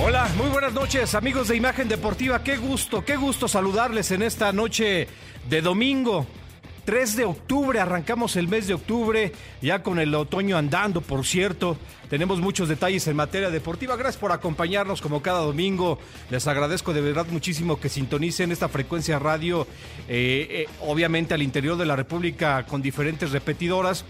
Hola, muy buenas noches amigos de Imagen Deportiva. Qué gusto, qué gusto saludarles en esta noche de domingo. 3 de octubre, arrancamos el mes de octubre, ya con el otoño andando, por cierto. Tenemos muchos detalles en materia deportiva. Gracias por acompañarnos como cada domingo. Les agradezco de verdad muchísimo que sintonicen esta frecuencia radio, eh, eh, obviamente al interior de la República con diferentes repetidoras.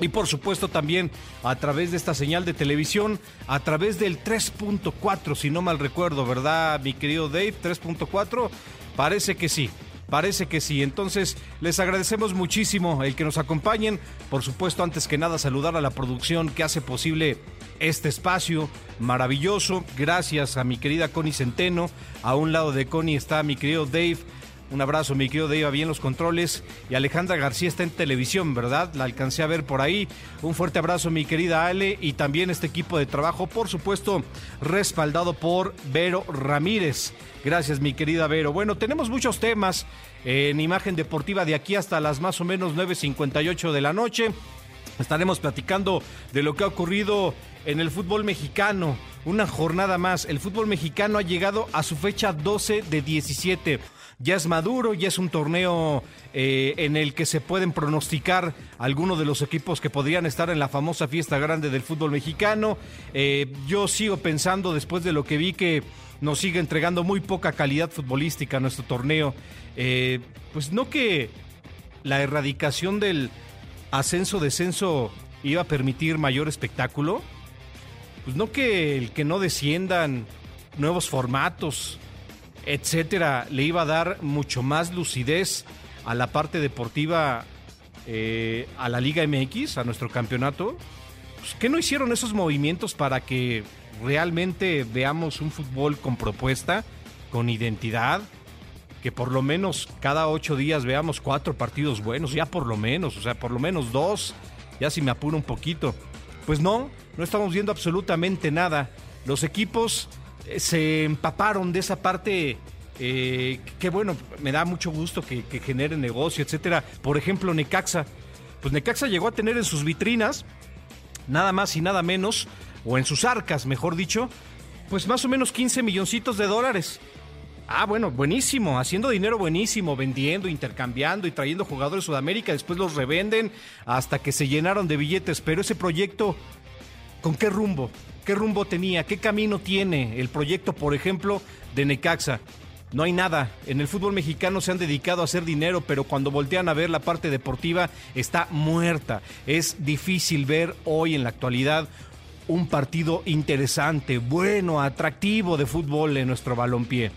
Y por supuesto también a través de esta señal de televisión, a través del 3.4, si no mal recuerdo, ¿verdad, mi querido Dave? 3.4, parece que sí. Parece que sí. Entonces, les agradecemos muchísimo el que nos acompañen. Por supuesto, antes que nada, saludar a la producción que hace posible este espacio maravilloso. Gracias a mi querida Connie Centeno. A un lado de Connie está mi querido Dave un abrazo, mi querido Dave, bien los controles. Y Alejandra García está en televisión, ¿verdad? La alcancé a ver por ahí. Un fuerte abrazo, mi querida Ale. Y también este equipo de trabajo, por supuesto, respaldado por Vero Ramírez. Gracias, mi querida Vero. Bueno, tenemos muchos temas en imagen deportiva de aquí hasta las más o menos 9.58 de la noche. Estaremos platicando de lo que ha ocurrido en el fútbol mexicano. Una jornada más. El fútbol mexicano ha llegado a su fecha 12 de 17 ya es maduro, ya es un torneo eh, en el que se pueden pronosticar algunos de los equipos que podrían estar en la famosa fiesta grande del fútbol mexicano. Eh, yo sigo pensando, después de lo que vi, que nos sigue entregando muy poca calidad futbolística a nuestro torneo. Eh, pues no que la erradicación del ascenso-descenso iba a permitir mayor espectáculo. Pues no que el que no desciendan nuevos formatos, etcétera, le iba a dar mucho más lucidez a la parte deportiva, eh, a la Liga MX, a nuestro campeonato. Pues, ¿Qué no hicieron esos movimientos para que realmente veamos un fútbol con propuesta, con identidad? Que por lo menos cada ocho días veamos cuatro partidos buenos, ya por lo menos, o sea, por lo menos dos, ya si me apuro un poquito. Pues no, no estamos viendo absolutamente nada. Los equipos se empaparon de esa parte eh, que bueno, me da mucho gusto que, genere negocio, etcétera. Por ejemplo, Necaxa. Pues Necaxa llegó a tener en sus vitrinas, nada más y nada menos, o en sus arcas, mejor dicho, pues más o menos 15 milloncitos de dólares. Ah, bueno, buenísimo, haciendo dinero buenísimo, vendiendo, intercambiando y trayendo jugadores de Sudamérica, después los revenden hasta que se llenaron de billetes, pero ese proyecto, ¿con qué rumbo? ¿Qué rumbo tenía? ¿Qué camino tiene el proyecto, por ejemplo, de Necaxa? No hay nada. En el fútbol mexicano se han dedicado a hacer dinero, pero cuando voltean a ver la parte deportiva está muerta. Es difícil ver hoy en la actualidad un partido interesante, bueno, atractivo de fútbol en nuestro balompié.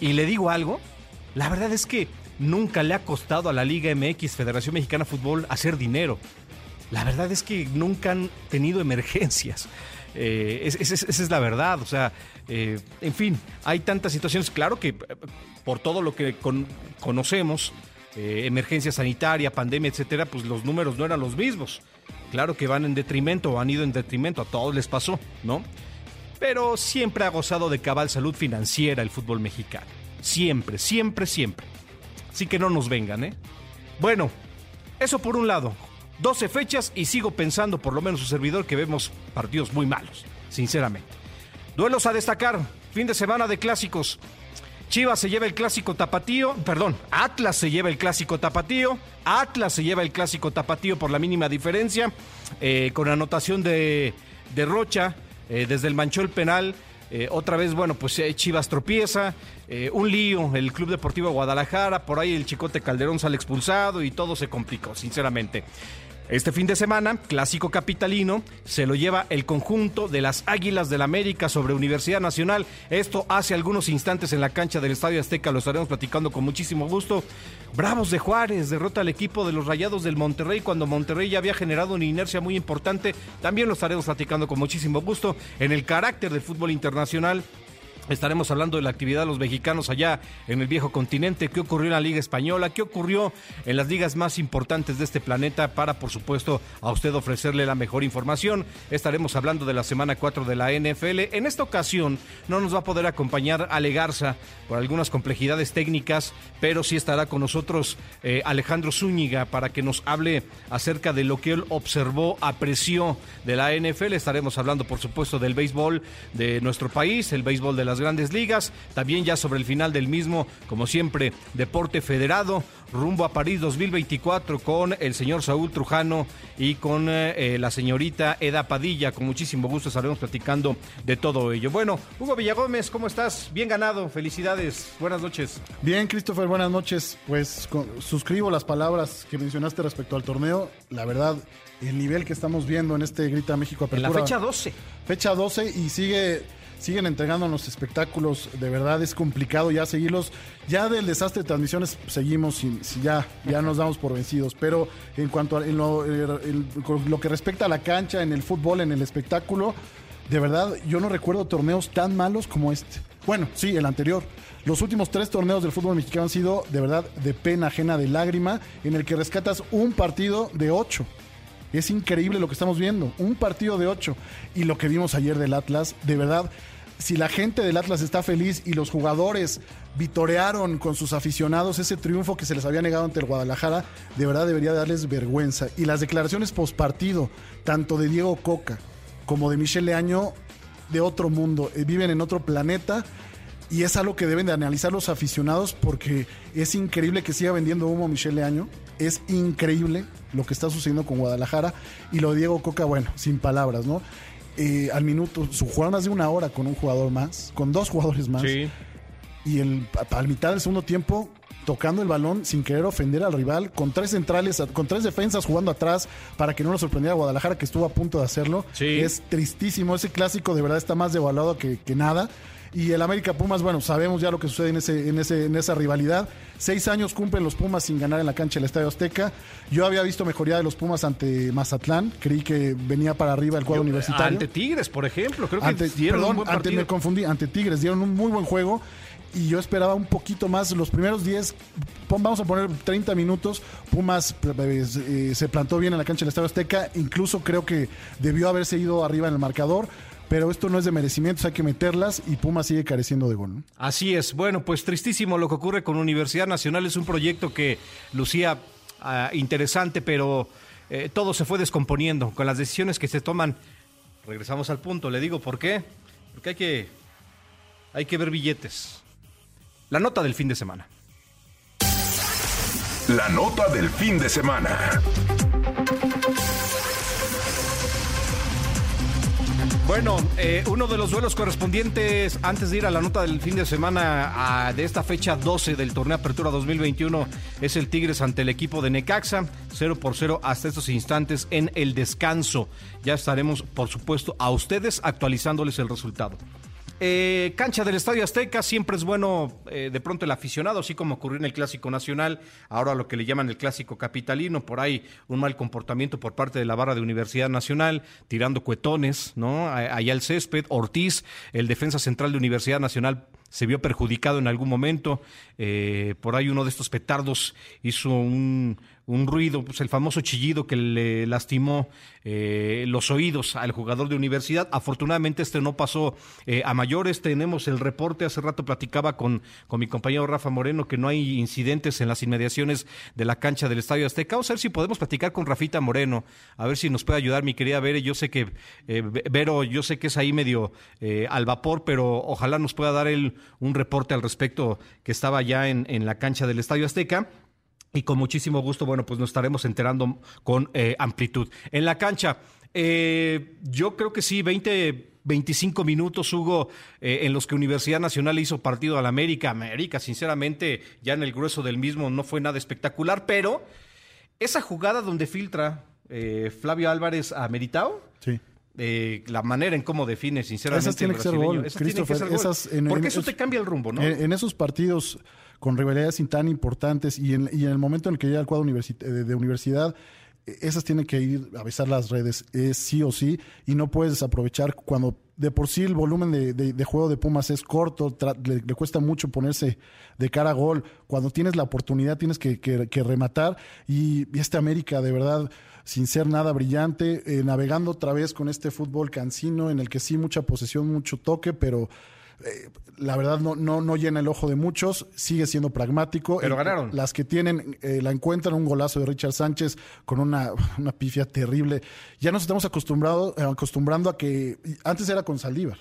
Y le digo algo, la verdad es que nunca le ha costado a la Liga MX, Federación Mexicana de Fútbol, hacer dinero. La verdad es que nunca han tenido emergencias. Eh, esa es la verdad, o sea, eh, en fin, hay tantas situaciones, claro que eh, por todo lo que conocemos, emergencia sanitaria, pandemia, etcétera, pues los números no eran los mismos. Claro que van en detrimento o han ido en detrimento, a todos les pasó, ¿no? Pero siempre ha gozado de cabal salud financiera el fútbol mexicano. Siempre, siempre, siempre. Así que no nos vengan, ¿eh? Bueno, eso por un lado. 12 fechas y sigo pensando, por lo menos su servidor, que vemos partidos muy malos, sinceramente. Duelos a destacar, fin de semana de clásicos. Chivas se lleva el clásico tapatío, perdón, Atlas se lleva el clásico tapatío, Atlas se lleva el clásico tapatío por la mínima diferencia, eh, con anotación de, de Rocha eh, desde el manchón penal. Eh, otra vez, bueno, pues Chivas tropieza, un lío, el Club Deportivo Guadalajara, por ahí el Chicote Calderón sale expulsado y todo se complicó, sinceramente. Este fin de semana, clásico capitalino, se lo lleva el conjunto de las Águilas del América sobre Universidad Nacional. Esto hace algunos instantes en la cancha del Estadio Azteca, lo estaremos platicando con muchísimo gusto. Bravos de Juárez derrota al equipo de los Rayados del Monterrey cuando Monterrey ya había generado una inercia muy importante. También lo estaremos platicando con muchísimo gusto en el carácter del fútbol internacional. Estaremos hablando de la actividad de los mexicanos allá en el viejo continente, qué ocurrió en la Liga Española, qué ocurrió en las ligas más importantes de este planeta para, por supuesto, a usted ofrecerle la mejor información. Estaremos hablando de la semana 4 de la NFL. En esta ocasión no nos va a poder acompañar Ale Garza por algunas complejidades técnicas, pero sí estará con nosotros eh, Alejandro Zúñiga para que nos hable acerca de lo que él observó, apreció de la NFL. Estaremos hablando, por supuesto, del béisbol de nuestro país, el béisbol de las grandes ligas, también ya sobre el final del mismo, como siempre, deporte federado, rumbo a París 2024 con el señor Saúl Trujano y con eh, la señorita Eda Padilla. Con muchísimo gusto estaremos platicando de todo ello. Bueno, Hugo Villagómez, ¿cómo estás? Bien ganado, felicidades, buenas noches. Bien, Christopher, buenas noches. Pues suscribo las palabras que mencionaste respecto al torneo. La verdad, el nivel que estamos viendo en este Grita México Apertura. En la fecha 12. Fecha 12 y sigue siguen entregándonos espectáculos, de verdad es complicado ya seguirlos. Ya del desastre de transmisiones seguimos y, ya, ya nos damos por vencidos, pero en cuanto a lo, lo que respecta a la cancha, en el fútbol, en el espectáculo, de verdad yo no recuerdo torneos tan malos como este. Bueno, sí, el anterior. Los últimos tres torneos del fútbol mexicano han sido de verdad de pena ajena, de lágrima, en el que rescatas un partido de ocho. Es increíble lo que estamos viendo. Un partido de ocho. Y lo que vimos ayer del Atlas, de verdad, si la gente del Atlas está feliz y los jugadores vitorearon con sus aficionados ese triunfo que se les había negado ante el Guadalajara, de verdad debería darles vergüenza. Y las declaraciones postpartido, tanto de Diego Coca como de Michel Leaño, de otro mundo, eh, viven en otro planeta. Y es algo que deben de analizar los aficionados porque es increíble que siga vendiendo humo Michel Leaño. Es increíble lo que está sucediendo con Guadalajara. Y lo de Diego Coca, bueno, sin palabras, ¿no? Eh, al minuto, su jugaron más de una hora con un jugador más, con dos jugadores más. Y el, al mitad del segundo tiempo, tocando el balón sin querer ofender al rival, con tres centrales, con tres defensas jugando atrás para que no lo sorprendiera a Guadalajara, que estuvo a punto de hacerlo. Es tristísimo. Ese clásico de verdad está más devaluado que, que nada. Y el América Pumas, bueno, sabemos ya lo que sucede en, ese, en, ese, en esa rivalidad. Seis años cumplen los Pumas sin ganar en la cancha del Estadio Azteca. Yo había visto mejoría de los Pumas ante Mazatlán. Creí que venía para arriba el cuadro universitario. Ante Tigres, por ejemplo. Creo que dieron un buen ante, me confundí. Ante Tigres dieron un muy buen juego y yo esperaba un poquito más. Los primeros 10, vamos a poner 30 minutos. Pumas eh, se plantó bien en la cancha del Estadio Azteca. Incluso creo que debió haberse ido arriba en el marcador pero esto no es de merecimientos, hay que meterlas y Puma sigue careciendo de gol. Así es. Bueno, pues tristísimo lo que ocurre con Universidad Nacional. Es un proyecto que lucía ah, interesante, pero eh, todo se fue descomponiendo con las decisiones que se toman. Regresamos al punto. Le digo por qué. Porque hay que, hay que ver billetes. La nota del fin de semana. La nota del fin de semana. Bueno, eh, uno de los duelos correspondientes antes de ir a la nota del fin de semana de esta fecha 12 del torneo Apertura 2021 es el Tigres ante el equipo de Necaxa, 0 por 0 hasta estos instantes en el descanso. Ya estaremos, por supuesto, a ustedes actualizándoles el resultado. Eh, cancha del Estadio Azteca, siempre es bueno eh, de pronto el aficionado, así como ocurrió en el Clásico Nacional, ahora lo que le llaman el Clásico Capitalino, por ahí un mal comportamiento por parte de la barra de Universidad Nacional, tirando cuetones, ¿no? Allá el césped, Ortiz, el defensa central de Universidad Nacional, se vio perjudicado en algún momento, eh, por ahí uno de estos petardos hizo un, un ruido, pues el famoso chillido que le lastimó eh, los oídos al jugador de universidad. Afortunadamente este no pasó eh, a mayores. Tenemos el reporte, hace rato platicaba con, con mi compañero Rafa Moreno que no hay incidentes en las inmediaciones de la cancha del Estadio Azteca. Vamos a ver si podemos platicar con Rafita Moreno, a ver si nos puede ayudar mi querida Vero. Yo sé que, eh, Vero, yo sé que es ahí medio al vapor, pero ojalá nos pueda dar él un reporte al respecto que estaba ya en, en la cancha del Estadio Azteca y con muchísimo gusto, bueno, pues nos estaremos enterando con eh, amplitud. En la cancha, eh, yo creo que sí, 20, 25 minutos, Hugo, eh, en los que Universidad Nacional hizo partido al América. América, sinceramente, ya en el grueso del mismo no fue nada espectacular, pero esa jugada donde filtra Flavio Álvarez a Meritao. Sí. la manera en cómo define, sinceramente. Esas tienen que ser gol, Porque eso te cambia el rumbo, ¿no? en esos partidos con rivalidades tan importantes y en, el momento en el que llega el cuadro de universidad, esas tienen que ir a besar las redes, es sí o sí, y no puedes desaprovechar cuando de por sí el volumen de, juego de Pumas es corto, le, cuesta mucho ponerse de cara a gol. Cuando tienes la oportunidad tienes que, rematar y, este América de verdad sin ser nada brillante, eh, navegando otra vez con este fútbol cansino en el que sí mucha posesión, mucho toque, pero eh, la verdad no, no, no llena el ojo de muchos, sigue siendo pragmático. Pero ganaron. Las que tienen, eh, la encuentran un golazo de Richard Sánchez con una, una pifia terrible. Ya nos estamos acostumbrado, acostumbrando a que antes era con Saldívar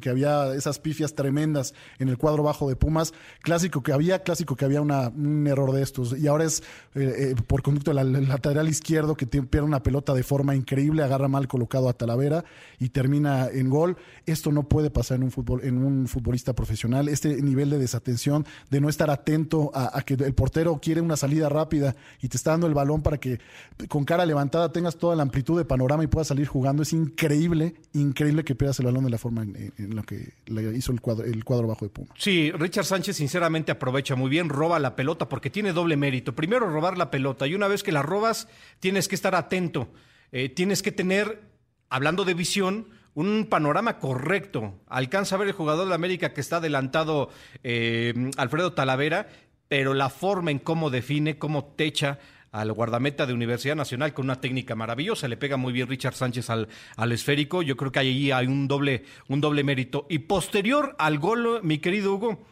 que había esas pifias tremendas en el cuadro bajo de Pumas. Clásico que había, clásico que había un error de estos. Y ahora es eh, eh, por conducto del lateral izquierdo que pierde una pelota de forma increíble, agarra mal colocado a Talavera y termina en gol. Esto no puede pasar en un, fútbol, en un futbolista profesional. Este nivel de desatención, de no estar atento a, que el portero quiere una salida rápida y te está dando el balón para que con cara levantada tengas toda la amplitud de panorama y puedas salir jugando. Es increíble, increíble que pierdas el balón de la forma en, lo que hizo el cuadro, el cuadro bajo de Puma. Sí, Richard Sánchez sinceramente aprovecha muy bien, roba la pelota porque tiene doble mérito. Primero robar la pelota y una vez que la robas tienes que estar atento, eh, tienes que tener, hablando de visión, un panorama correcto. Alcanza a ver el jugador de América que está adelantado eh, Alfredo Talavera, pero la forma en cómo define, cómo techa al guardameta de Universidad Nacional con una técnica maravillosa. Le pega muy bien Richard Sánchez al, al esférico. Yo creo que ahí hay un doble, un doble mérito. Y posterior al gol, mi querido Hugo,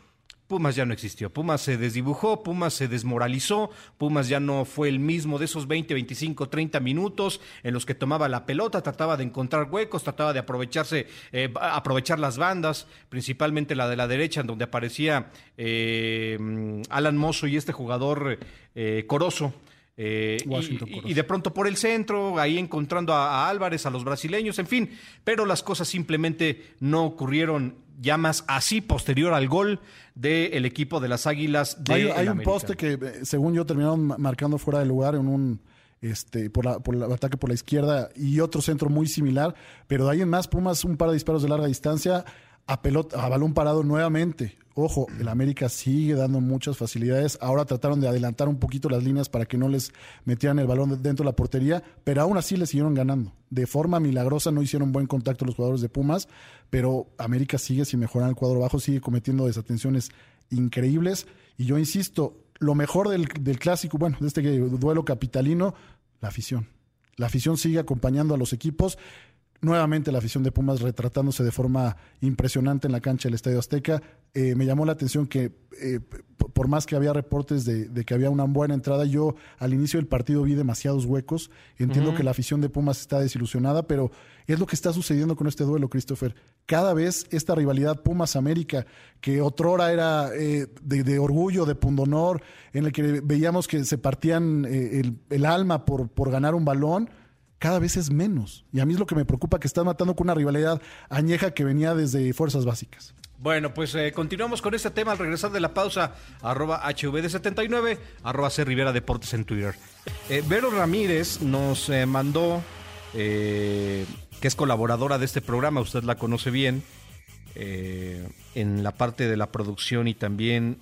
Pumas ya no existió. Pumas se desdibujó, Pumas se desmoralizó, Pumas ya no fue el mismo de esos 20, 25, 30 minutos en los que tomaba la pelota, trataba de encontrar huecos, trataba de aprovecharse, eh, aprovechar las bandas, principalmente la de la derecha, en donde aparecía eh, Alan Mozo y este jugador eh, Corozo. Eh, y, de pronto por el centro, ahí encontrando a, Álvarez, a los brasileños, en fin, pero las cosas simplemente no ocurrieron ya más así posterior al gol del equipo de las Águilas de Hay, un poste que, eh, según yo, terminaron marcando fuera de lugar en un este, por, la, por el ataque por la izquierda y otro centro muy similar, pero de ahí en más Pumas un par de disparos de larga distancia a pelota, a balón parado nuevamente. Ojo, el América sigue dando muchas facilidades. Ahora trataron de adelantar un poquito las líneas para que no les metieran el balón dentro de la portería, pero aún así le siguieron ganando. De forma milagrosa no hicieron buen contacto los jugadores de Pumas, pero América sigue sin mejorar el cuadro bajo, sigue cometiendo desatenciones increíbles. Y yo insisto, lo mejor del, del clásico, bueno, de este duelo capitalino, la afición. La afición sigue acompañando a los equipos Nuevamente la afición de Pumas retratándose de forma impresionante en la cancha del Estadio Azteca. Eh, me llamó la atención que eh, por más que había reportes de, que había una buena entrada, yo al inicio del partido vi demasiados huecos. Entiendo que la afición de Pumas está desilusionada, pero es lo que está sucediendo con este duelo, Christopher. Cada vez esta rivalidad Pumas-América, que otrora era eh, de, orgullo, de pundonor, en el que veíamos que se partían el, el alma por, por ganar un balón, cada vez es menos. Y a mí es lo que me preocupa, que estás matando con una rivalidad añeja que venía desde fuerzas básicas. Bueno, pues eh, continuamos con este tema al regresar de la pausa, arroba HVD79, arroba C Rivera Deportes en Twitter. Eh, Vero Ramírez nos eh, mandó, que es colaboradora de este programa, usted la conoce bien, en la parte de la producción y también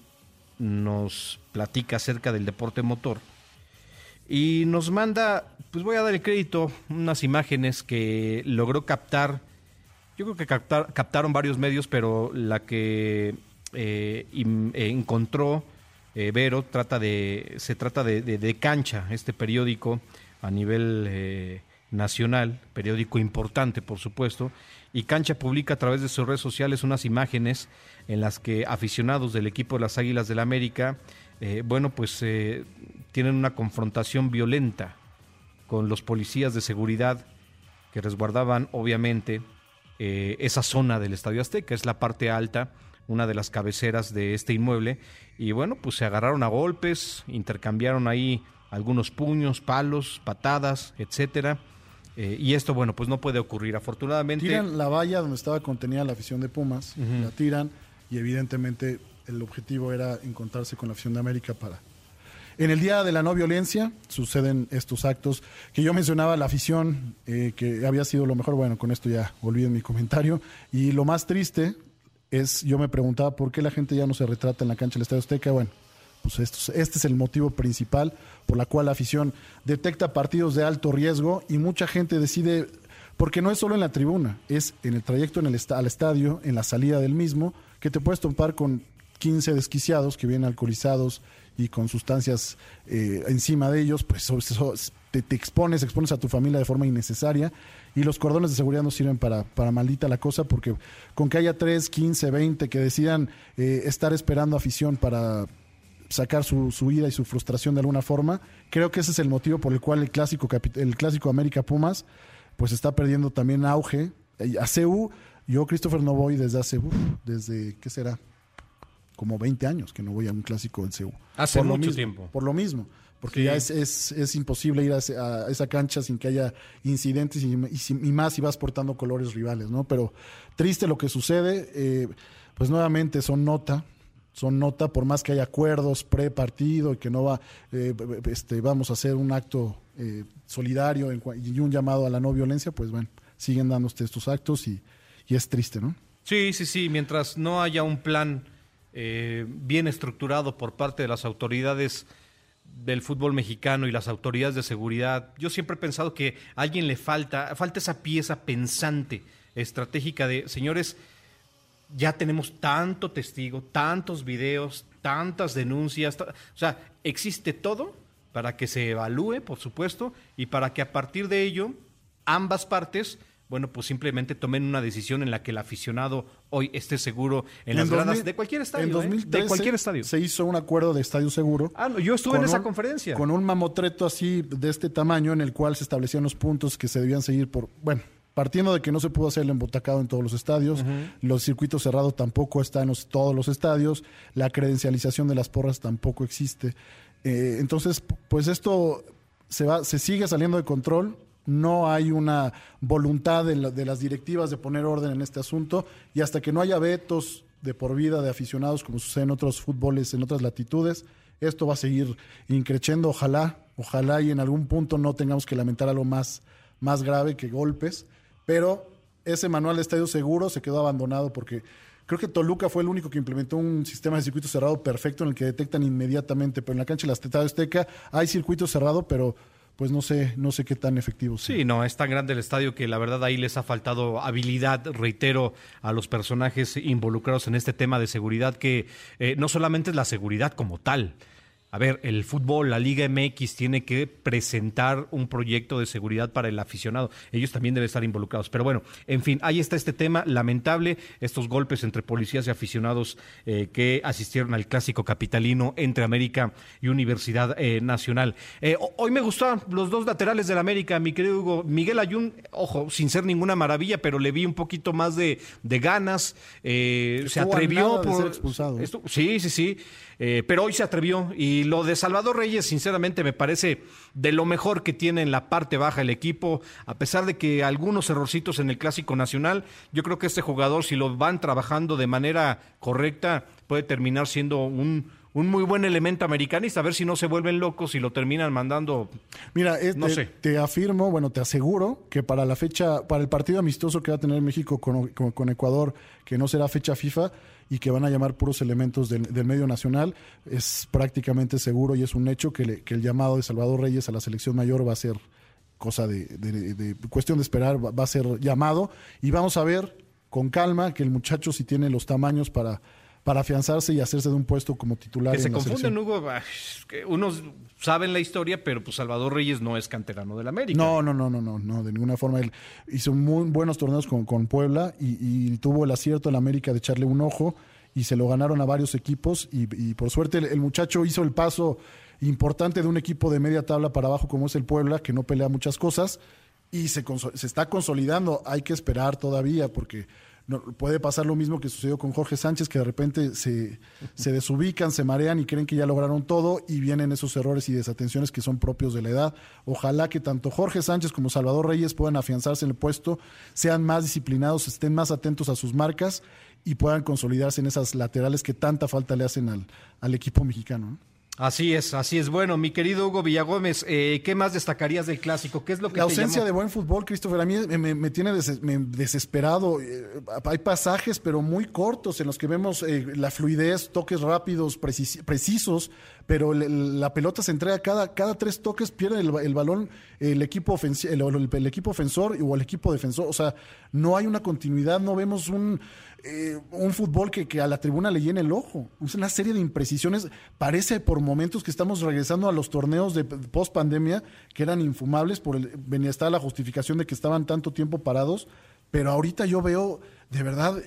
nos platica acerca del deporte motor y nos manda, pues voy a dar el crédito, unas imágenes que logró captar. Yo creo que captaron varios medios, pero la que eh, eh, encontró eh, Vero trata de, se trata de, Cancha, este periódico a nivel nacional, periódico importante, por supuesto. Y Cancha publica a través de sus redes sociales unas imágenes en las que aficionados del equipo de las Águilas del la América eh, bueno, pues eh, tienen una confrontación violenta con los policías de seguridad que resguardaban, obviamente, eh, esa zona del Estadio Azteca, es la parte alta, una de las cabeceras de este inmueble, y bueno, pues se agarraron a golpes, intercambiaron ahí algunos puños, palos, patadas, etcétera. y esto, bueno, pues no puede ocurrir. Afortunadamente. Tiran la valla donde estaba contenida la afición de Pumas, la tiran y evidentemente el objetivo era encontrarse con la afición de América para... En el Día de la No Violencia suceden estos actos que yo mencionaba, la afición, eh, que había sido lo mejor, bueno, con esto ya olviden mi comentario, y lo más triste es, yo me preguntaba por qué la gente ya no se retrata en la cancha del Estadio Azteca, bueno, pues esto, este es el motivo principal por la cual la afición detecta partidos de alto riesgo y mucha gente decide, porque no es solo en la tribuna, es en el trayecto en el al estadio, en la salida del mismo, que te puedes topar con 15 desquiciados que vienen alcoholizados y con sustancias eh, encima de ellos, pues te, te, expones, expones a tu familia de forma innecesaria y los cordones de seguridad no sirven para, para maldita la cosa porque con que haya 3, 15, 20 que decidan eh, estar esperando afición para sacar su, su ira y su frustración de alguna forma, creo que ese es el motivo por el cual el clásico, el clásico América Pumas pues está perdiendo también auge. A CU, yo Christopher no voy desde hace, uf, desde, ¿qué será? Como 20 años que no voy a un clásico en CU. Hace por mucho mismo, tiempo. Por lo mismo porque sí. ya es, es, es, imposible ir a, a, esa cancha sin que haya incidentes y, y, y, más si vas portando colores rivales, ¿no? Pero triste lo que sucede, eh, pues nuevamente son nota, son nota, por más que haya acuerdos pre-partido y que no va, eh, este, vamos a hacer un acto eh, solidario en, y un llamado a la no violencia, pues bueno, siguen dándose estos actos y, y es triste, ¿no? Sí, sí, sí, mientras no haya un plan eh, bien estructurado por parte de las autoridades del fútbol mexicano y las autoridades de seguridad, yo siempre he pensado que a alguien le falta, falta esa pieza pensante, estratégica de, señores, ya tenemos tanto testigo, tantos videos, tantas denuncias, o sea, existe todo para que se evalúe, por supuesto, y para que a partir de ello ambas partes bueno, pues simplemente tomen una decisión en la que el aficionado hoy esté seguro en, en las 2000, gradas de cualquier estadio. En 2013 ¿eh? De cualquier estadio. Se hizo un acuerdo de estadio seguro. Ah, no, yo estuve en esa un, conferencia. Con un mamotreto así de este tamaño en el cual se establecían los puntos que se debían seguir por, bueno, partiendo de que no se pudo hacer el embotacado en todos los estadios, uh -huh. los circuitos cerrados tampoco están en los, todos los estadios, la credencialización de las porras tampoco existe. Eh, entonces, pues esto se va, se sigue saliendo de control, no hay una voluntad de, la, de, las directivas de poner orden en este asunto y hasta que no haya vetos de por vida de aficionados como sucede en otros fútboles, en otras latitudes, esto va a seguir increciendo, ojalá, ojalá y en algún punto no tengamos que lamentar algo más, más grave que golpes, pero ese manual de estadio seguro se quedó abandonado porque creo que Toluca fue el único que implementó un sistema de circuito cerrado perfecto en el que detectan inmediatamente, pero en la cancha de la Azteca hay circuito cerrado, pero pues no sé, no sé qué tan efectivo sea. Sí, no, es tan grande el estadio que la verdad ahí les ha faltado habilidad, reitero, a los personajes involucrados en este tema de seguridad, que eh, no solamente es la seguridad como tal, a ver, el fútbol, la Liga MX tiene que presentar un proyecto de seguridad para el aficionado. Ellos también deben estar involucrados. Pero bueno, en fin, ahí está este tema lamentable, estos golpes entre policías y aficionados eh, que asistieron al clásico capitalino entre América y Universidad eh, Nacional. Eh, hoy me gustaron los dos laterales del América, mi querido Hugo. Miguel Ayun, ojo, sin ser ninguna maravilla, pero le vi un poquito más de, de ganas. se atrevió por. ser expulsado. Esto, sí, sí, sí. Eh, pero hoy se atrevió y lo de Salvador Reyes, sinceramente, me parece de lo mejor que tiene en la parte baja el equipo, a pesar de que algunos errorcitos en el Clásico Nacional, yo creo que este jugador, si lo van trabajando de manera correcta, puede terminar siendo un, un muy buen elemento americanista, a ver si no se vuelven locos y lo terminan mandando. Mira, eh, no te, sé. te, afirmo, bueno, te aseguro que para la fecha, para el partido amistoso que va a tener México con, con, con Ecuador, que no será fecha FIFA y que van a llamar puros elementos del, del medio nacional, es prácticamente seguro y es un hecho que, le, que, el llamado de Salvador Reyes a la selección mayor va a ser cosa de, de, cuestión de esperar, va, va a ser llamado. Y vamos a ver con calma que el muchacho si tiene los tamaños para para afianzarse y hacerse de un puesto como titular. Que en se la confunden, selección. Hugo. Unos saben la historia, pero pues Salvador Reyes no es canterano del América. No, no, no, no, no, no, de ninguna forma. Él hizo muy buenos torneos con, con Puebla y, y, tuvo el acierto en la América de echarle un ojo y se lo ganaron a varios equipos y, y por suerte el, el, muchacho hizo el paso importante de un equipo de media tabla para abajo como es el Puebla, que no pelea muchas cosas y se, se está consolidando. Hay que esperar todavía porque no, puede pasar lo mismo que sucedió con Jorge Sánchez, que de repente se, se, desubican, se marean y creen que ya lograron todo y vienen esos errores y desatenciones que son propios de la edad. Ojalá que tanto Jorge Sánchez como Salvador Reyes puedan afianzarse en el puesto, sean más disciplinados, estén más atentos a sus marcas y puedan consolidarse en esas laterales que tanta falta le hacen al, al equipo mexicano. Así es, así es. Bueno, mi querido Hugo Villagómez, eh, ¿qué más destacarías del clásico? ¿Qué es lo que La ausencia de buen fútbol, Christopher, a mí me, tiene des- me- desesperado. Eh, hay pasajes, pero muy cortos, en los que vemos eh, la fluidez, toques rápidos, precis- precisos, pero la pelota se entrega cada, cada tres toques, pierde el, ba- el balón el equipo, ofensi- el, el- el equipo ofensor o el equipo defensor. O sea, no hay una continuidad, no vemos un, eh, un fútbol que, que a la tribuna le llene el ojo. Es una serie de imprecisiones. Parece por momentos que estamos regresando a los torneos de post pandemia que eran infumables por el venía está la justificación de que estaban tanto tiempo parados, pero ahorita yo veo de verdad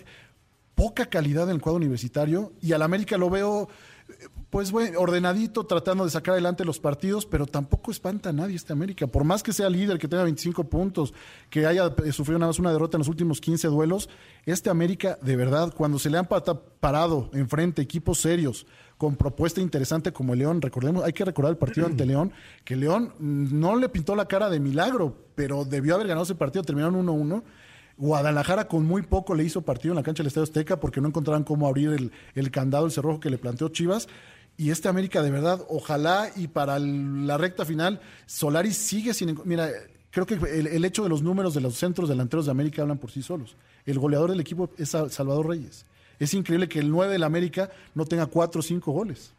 poca calidad en el cuadro universitario y al América lo veo eh, pues bueno, ordenadito, tratando de sacar adelante los partidos, pero tampoco espanta a nadie este América. Por más que sea líder, que tenga 25 puntos, que haya eh, sufrido nada más una derrota en los últimos 15 duelos, este América, de verdad, cuando se le han parado enfrente equipos serios, con propuesta interesante como León, recordemos, hay que recordar el partido ante León, que León no le pintó la cara de milagro, pero debió haber ganado ese partido, terminaron 1-1. Guadalajara con muy poco le hizo partido en la cancha del Estadio Azteca porque no encontraban cómo abrir el, el candado, el cerrojo que le planteó Chivas. Y este América, de verdad, ojalá y para el- la recta final, Solari sigue sin... Mira, creo que el, el hecho de los números de los centros delanteros de América hablan por sí solos. El goleador del equipo es Sa- Salvador Reyes. Es increíble que el 9 del América no tenga 4 o 5 goles.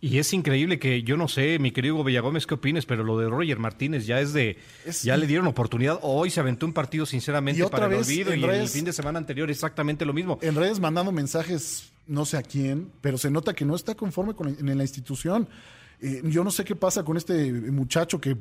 Y es increíble que yo no sé, mi querido Villagómez, qué opines, pero lo de Roger Martínez ya es de. Es- ya le dieron oportunidad. Hoy se aventó un partido, sinceramente, para el olvido. en Y el fin de semana anterior, exactamente lo mismo. en redes mandando mensajes, no sé a quién, pero se nota que no está conforme con, en la institución. Eh, yo no sé qué pasa con este muchacho que,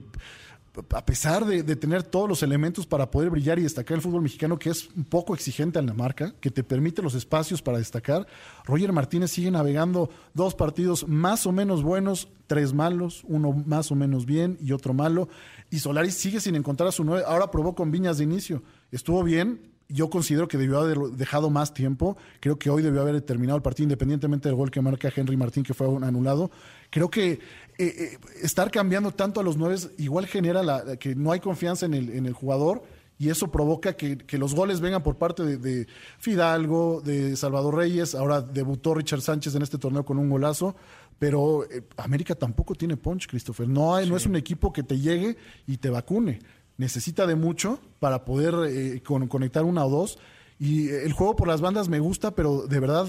a pesar de, tener todos los elementos para poder brillar y destacar el fútbol mexicano, que es un poco exigente en la marca, que te permite los espacios para destacar, Roger Martínez sigue navegando dos partidos más o menos buenos, tres malos, uno más o menos bien y otro malo, y Solari sigue sin encontrar a su nueve. Ahora probó con Viñas de inicio, estuvo bien, yo considero que debió haber dejado más tiempo. Creo que hoy debió haber terminado el partido, independientemente del gol que marca Henry Martín, que fue anulado. Creo que eh, eh, estar cambiando tanto a los nueve igual genera la, que no hay confianza en el, en el jugador y eso provoca que, que los goles vengan por parte de, de Fidalgo, de Salvador Reyes. Ahora debutó Richard Sánchez en este torneo con un golazo. Pero eh, América tampoco tiene punch, Christopher. No, hay, no es un equipo que te llegue y te vacune necesita de mucho para poder eh, con- conectar una o dos. Y eh, el juego por las bandas me gusta, pero de verdad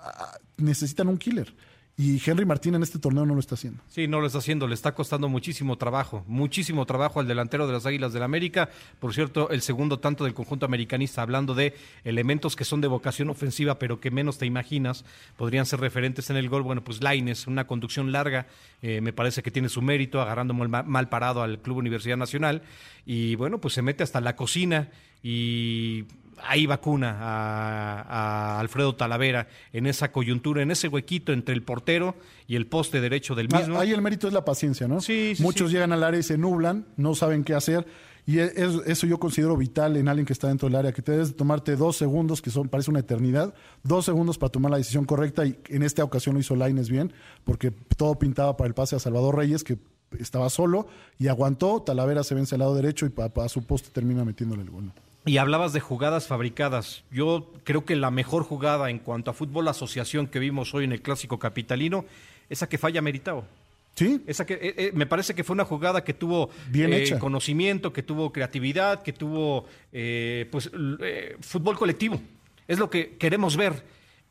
ah, necesitan un killer. Y Henry Martín en este torneo no lo está haciendo. Sí, no lo está haciendo, le está costando muchísimo trabajo, muchísimo trabajo al delantero de las Águilas del América. Por cierto, el segundo tanto del conjunto americanista, hablando de elementos que son de vocación ofensiva, pero que menos te imaginas, podrían ser referentes en el gol. Bueno, pues Laines, una conducción larga, eh, me parece que tiene su mérito, agarrando mal parado al Club Universidad Nacional. Y bueno, pues se mete hasta la cocina y ahí vacuna a, a Alfredo Talavera en esa coyuntura, en ese huequito entre el portero y el poste derecho del mismo. Ah, Ahí el mérito es la paciencia, ¿no? Sí, sí, Muchos sí. llegan al área y se nublan, no saben qué hacer. Y e- es- eso yo considero vital en alguien que está dentro del área, que te debes de tomarte dos segundos, que son parece una eternidad, dos segundos para tomar la decisión correcta. Y en esta ocasión lo hizo Laines bien, porque todo pintaba para el pase a Salvador Reyes, que estaba solo y aguantó. Talavera se vence al lado derecho y pa- pa- a su poste termina metiéndole el gol. Y hablabas de jugadas fabricadas. Yo creo que la mejor jugada en cuanto a fútbol asociación que vimos hoy en el clásico capitalino, esa que falla Meritao. Sí, Esa que eh, eh, me parece que fue una jugada que tuvo Bien eh, hecha. conocimiento, que tuvo creatividad, que tuvo eh, pues fútbol colectivo. Es lo que queremos ver.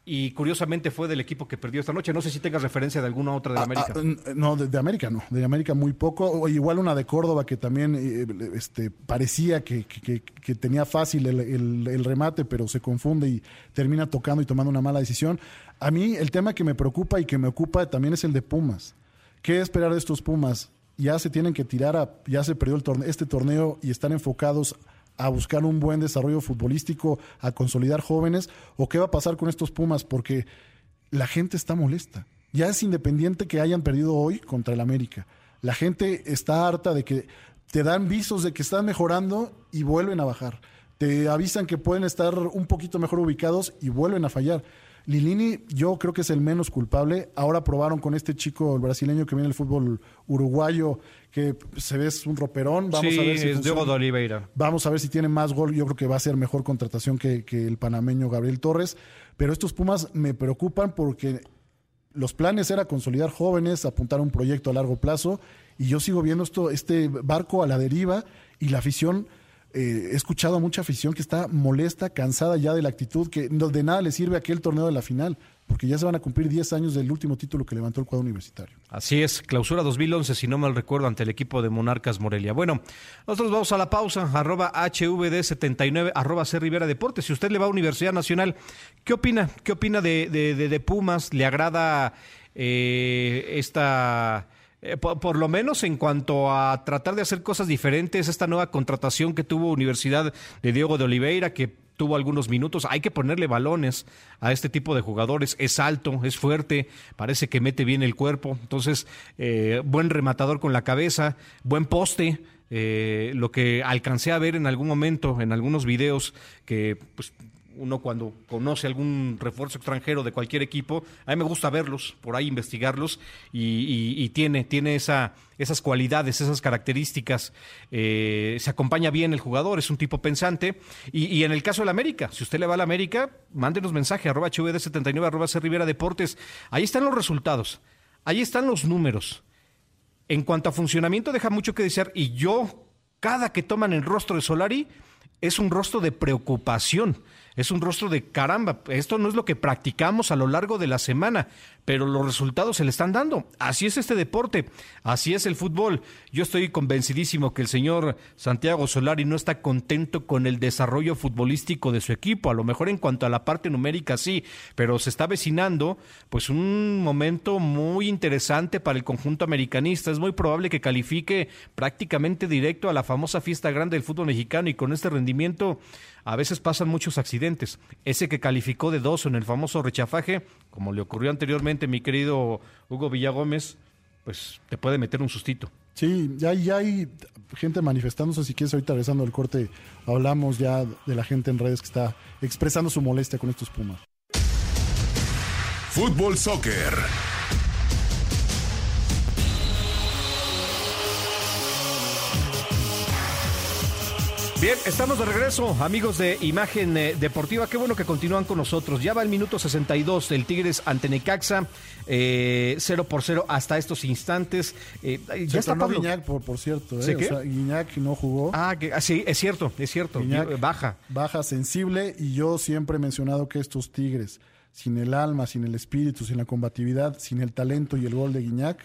Y curiosamente fue del equipo que perdió esta noche. No sé si tengas referencia de alguna otra de Ah, América. ah, no, de, de América no, de América muy poco. O igual una de Córdoba que también eh, este, parecía que, que- tenía fácil el, el- el remate, pero se confunde y termina tocando y tomando una mala decisión. A mí el tema que me preocupa y que me ocupa también es el de Pumas. ¿Qué esperar de estos Pumas? Ya se tienen que tirar a, ya se perdió el torneo, este torneo y están enfocados a buscar un buen desarrollo futbolístico, a consolidar jóvenes, o qué va a pasar con estos Pumas, porque la gente está molesta. Ya es independiente que hayan perdido hoy contra el América. La gente está harta de que te dan visos de que están mejorando y vuelven a bajar. Te avisan que pueden estar un poquito mejor ubicados y vuelven a fallar. Lilini, yo creo que es el menos culpable. Ahora probaron con este chico, el brasileño que viene del fútbol uruguayo, que se ve es un roperón. Vamos sí, a ver si es. Diego de Oliveira. Vamos a ver si tiene más gol. Yo creo que va a ser mejor contratación que, que el panameño Gabriel Torres. Pero estos Pumas me preocupan porque los planes era consolidar jóvenes, apuntar a un proyecto a largo plazo, y yo sigo viendo esto, este barco a la deriva y la afición. Eh, he escuchado a mucha afición que está molesta, cansada ya de la actitud, que de nada le sirve aquel torneo de la final, porque ya se van a cumplir 10 años del último título que levantó el cuadro universitario. Así es, clausura 2011, si no mal recuerdo, ante el equipo de Monarcas Morelia. Bueno, nosotros vamos a la pausa, arroba HVD79, arroba C Rivera Deportes. Si usted le va a Universidad Nacional, ¿qué opina? ¿Qué opina de, de- de- de Pumas? ¿Le agrada eh, esta... eh, por, lo menos en cuanto a tratar de hacer cosas diferentes, esta nueva contratación que tuvo Universidad de Diego de Oliveira, que tuvo algunos minutos. Hay que ponerle balones a este tipo de jugadores. Es alto, es fuerte, parece que mete bien el cuerpo. Entonces, eh, buen rematador con la cabeza, buen poste. eh, lo que alcancé a ver en algún momento, en algunos videos, que pues, uno cuando conoce algún refuerzo extranjero de cualquier equipo, a mí me gusta verlos, por ahí investigarlos, y, tiene, tiene esa, esas cualidades, esas características. Eh, se acompaña bien el jugador, es un tipo pensante. Y, y en el caso del América, si usted le va al América, mándenos mensaje, arroba HVD79, arroba C Rivera Deportes. Ahí están los resultados, ahí están los números. En cuanto a funcionamiento, deja mucho que desear. Y yo, cada que toman el rostro de Solari, es un rostro de preocupación. Es un rostro de caramba. Esto no es lo que practicamos a lo largo de la semana, pero los resultados se le están dando. Así es este deporte, así es el fútbol. Yo estoy convencidísimo que el señor Santiago Solari no está contento con el desarrollo futbolístico de su equipo. A lo mejor en cuanto a la parte numérica sí, pero se está avecinando pues un momento muy interesante para el conjunto americanista. Es muy probable que califique prácticamente directo a la famosa fiesta grande del fútbol mexicano y con este rendimiento a veces pasan muchos accidentes. Ese que calificó de dos en el famoso rechafaje, como le ocurrió anteriormente mi querido Hugo Villagómez, pues te puede meter un sustito. Sí, ya, ya hay gente manifestándose. Si quieres, ahorita regresando al corte, hablamos ya de la gente en redes que está expresando su molestia con estos Pumas. Fútbol Soccer. Bien, estamos de regreso, amigos de Imagen eh, Deportiva. Qué bueno que continúan con nosotros. Ya va el minuto 62 del Tigres ante Necaxa, eh, 0 por 0 hasta estos instantes. Eh, ya Se está Pablo. Guiñac, por, por cierto. ¿Sí ¿eh? qué? O sea, Guiñac no jugó. Ah, que, ah, sí, es cierto, es cierto. Guiñac Baja. Baja sensible y yo siempre he mencionado que estos Tigres, sin el alma, sin el espíritu, sin la combatividad, sin el talento y el gol de Guiñac,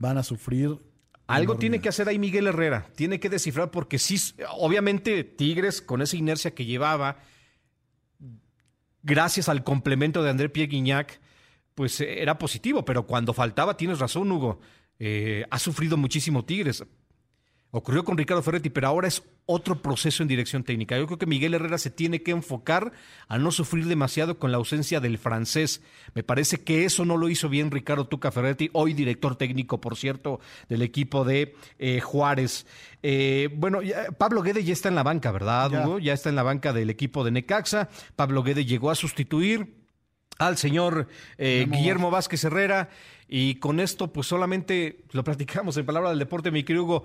van a sufrir. Algo enorme. tiene que hacer ahí Miguel Herrera. Tiene que descifrar porque sí, obviamente Tigres con esa inercia que llevaba, gracias al complemento de André Pierre Guignac, pues eh, era positivo, pero cuando faltaba, tienes razón, Hugo, eh, ha sufrido muchísimo Tigres. Ocurrió con Ricardo Ferretti, pero ahora es otro proceso en dirección técnica. Yo creo que Miguel Herrera se tiene que enfocar a no sufrir demasiado con la ausencia del francés. Me parece que eso no lo hizo bien Ricardo Tuca Ferretti, hoy director técnico, por cierto, del equipo de eh, Juárez. Eh, bueno, ya- Pablo Guede ya está en la banca, ¿verdad, Ya. Hugo? Ya está en la banca del equipo de Necaxa. Pablo Guede llegó a sustituir al señor eh, Guillermo Vázquez Herrera. Y con esto, pues solamente lo platicamos en palabra del deporte, mi querido Hugo.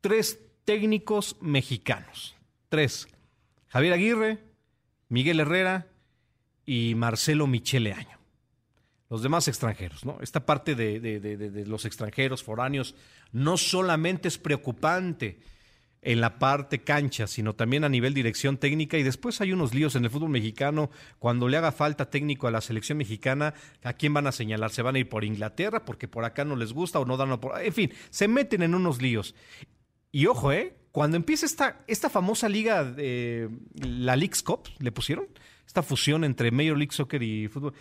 Tres técnicos mexicanos. Tres. Javier Aguirre, Miguel Herrera y Marcelo Michele Año. Los demás extranjeros, ¿no? Esta parte de, de- de- los extranjeros foráneos no solamente es preocupante en la parte cancha, sino también a nivel dirección técnica. Y después hay unos líos en el fútbol mexicano. Cuando le haga falta técnico a la selección mexicana, ¿a quién van a señalar? ¿Se van a ir por Inglaterra porque por acá no les gusta o no dan por... En fin, se meten en unos líos. Y ojo, ¿eh? Cuando empieza esta, esta famosa liga, de, la Leagues Cup, ¿le pusieron? Esta fusión entre Major League Soccer y fútbol.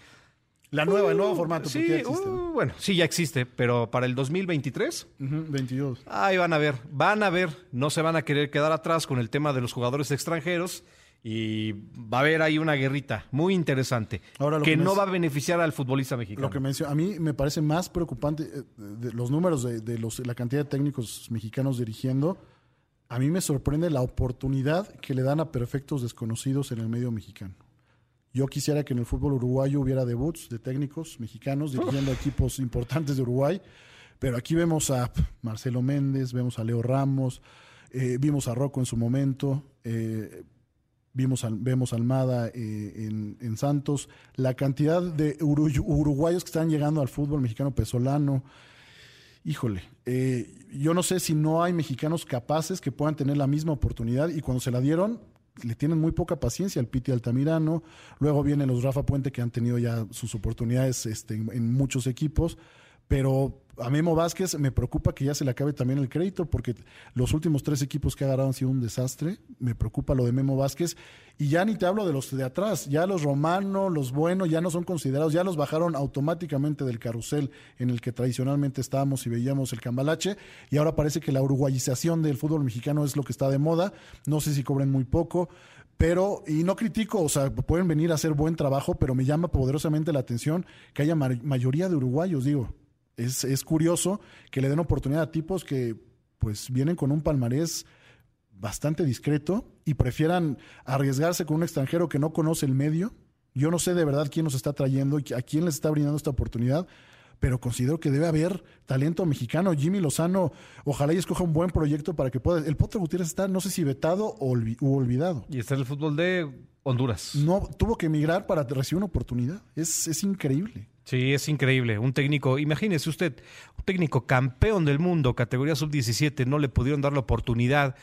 La nueva, el nuevo Uh, formato, Sí, porque ya existe. uh, bueno, sí, ya existe, pero para el 2023 Ujú, 22. Ahí van a ver, van a ver, no se van a querer quedar atrás con el tema de los jugadores extranjeros y va a haber ahí una guerrita muy interesante Ahora, lo que que no va a beneficiar al futbolista mexicano. Lo que menciono, a mí me parece más preocupante eh, de los números de, de los, la cantidad de técnicos mexicanos dirigiendo. A mí me sorprende la oportunidad que le dan a perfectos desconocidos en el medio mexicano. Yo quisiera que en el fútbol uruguayo hubiera debuts de técnicos mexicanos dirigiendo equipos importantes de Uruguay, pero aquí vemos a Marcelo Méndez, vemos a Leo Ramos, eh, vimos a Rocco en su momento. eh, Vimos vemos Almada eh, en, Santos, la cantidad de uruguayos que están llegando al fútbol mexicano pesolano. Híjole, eh, yo no sé si no hay mexicanos capaces que puedan tener la misma oportunidad y cuando se la dieron, le tienen muy poca paciencia al Piti Altamirano. Luego vienen los Rafa Puente que han tenido ya sus oportunidades este, en muchos equipos pero a Memo Vázquez me preocupa que ya se le acabe también el crédito porque los últimos tres equipos que ha agarrado han sido un desastre. Me preocupa lo de Memo Vázquez. Y ya ni te hablo de los de atrás. Ya los romanos, los buenos, ya no son considerados. Ya los bajaron automáticamente del carrusel en el que tradicionalmente estábamos y veíamos el cambalache. Y ahora parece que la uruguayización del fútbol mexicano es lo que está de moda. No sé si cobren muy poco. Pero, y no critico, o sea, pueden venir a hacer buen trabajo, pero me llama poderosamente la atención que haya mayoría de uruguayos, digo es, curioso que le den oportunidad a tipos que pues vienen con un palmarés bastante discreto y prefieran arriesgarse con un extranjero que no conoce el medio. Yo no sé de verdad quién nos está trayendo y a quién les está brindando esta oportunidad, pero considero que debe haber talento mexicano. Jimmy Lozano, ojalá y escoja un buen proyecto para que pueda. El Potro Gutiérrez está, no sé si vetado o olvidado. Y está en el fútbol de Honduras. No, tuvo que emigrar para recibir una oportunidad. Es, es increíble. Sí, es increíble. Un técnico, imagínese usted, un técnico campeón del mundo, categoría sub-17, no le pudieron dar la oportunidad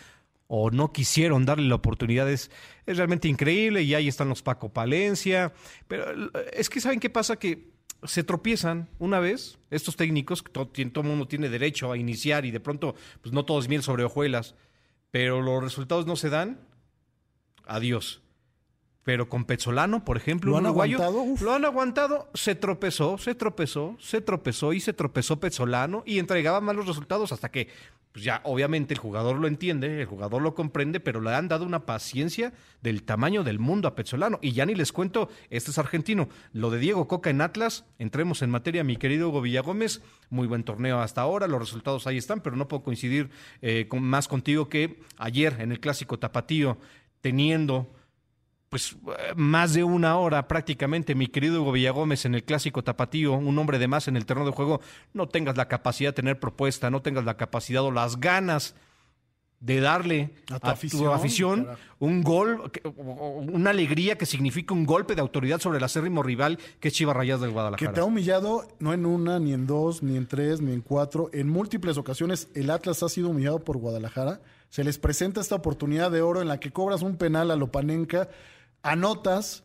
o no quisieron darle la oportunidad. Es, realmente increíble y ahí están los Paco Palencia. Pero es que ¿saben qué pasa? Que se tropiezan una vez estos técnicos, todo, todo mundo tiene derecho a iniciar y de pronto, pues no todo es miel sobre hojuelas, pero los resultados no se dan. Adiós pero con Pezzolano, por ejemplo, ¿Lo han aguantado? lo han aguantado, se tropezó, se tropezó, se tropezó y se tropezó Pezzolano y entregaba malos resultados hasta que, pues ya obviamente el jugador lo entiende, el jugador lo comprende, pero le han dado una paciencia del tamaño del mundo a Pezzolano. Y ya ni les cuento, este es argentino, lo de Diego Coca en Atlas, entremos en materia, mi querido Hugo Villagómez, muy buen torneo hasta ahora, los resultados ahí están, pero no puedo coincidir eh, con, más contigo que ayer en el clásico tapatío, teniendo pues más de una hora prácticamente, mi querido Hugo Villagómez, en el clásico tapatío, un hombre de más en el terreno de juego, no tengas la capacidad de tener propuesta, no tengas la capacidad o las ganas de darle a tu afición, un gol, una alegría que significa un golpe de autoridad sobre el acérrimo rival que es Chivas Rayas del Guadalajara. Que te ha humillado no en una, ni en dos, ni en tres, ni en cuatro. En múltiples ocasiones el Atlas ha sido humillado por Guadalajara. Se les presenta esta oportunidad de oro en la que cobras un penal a Lopanenka anotas,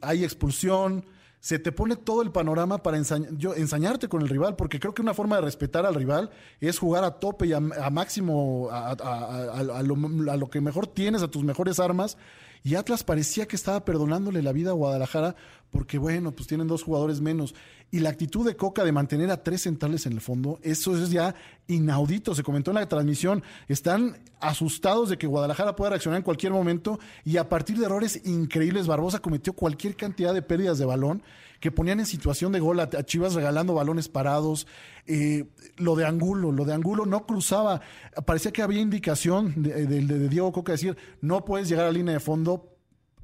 hay expulsión, se te pone todo el panorama para ensañarte con el rival, porque creo que una forma de respetar al rival es jugar a tope y a, máximo, a, lo, que mejor tienes, a tus mejores armas. Y Atlas parecía que estaba perdonándole la vida a Guadalajara, porque bueno, pues tienen dos jugadores menos. Y la actitud de Coca de mantener a tres centrales en el fondo, eso es ya inaudito. Se comentó en la transmisión, están asustados de que Guadalajara pueda reaccionar en cualquier momento y a partir de errores increíbles, Barbosa cometió cualquier cantidad de pérdidas de balón que ponían en situación de gol a, Chivas regalando balones parados. Eh, lo de Angulo, lo de Angulo no cruzaba. Parecía que había indicación de, Diego Coca decir, no puedes llegar a línea de fondo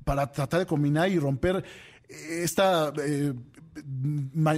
para tratar de combinar y romper esta eh,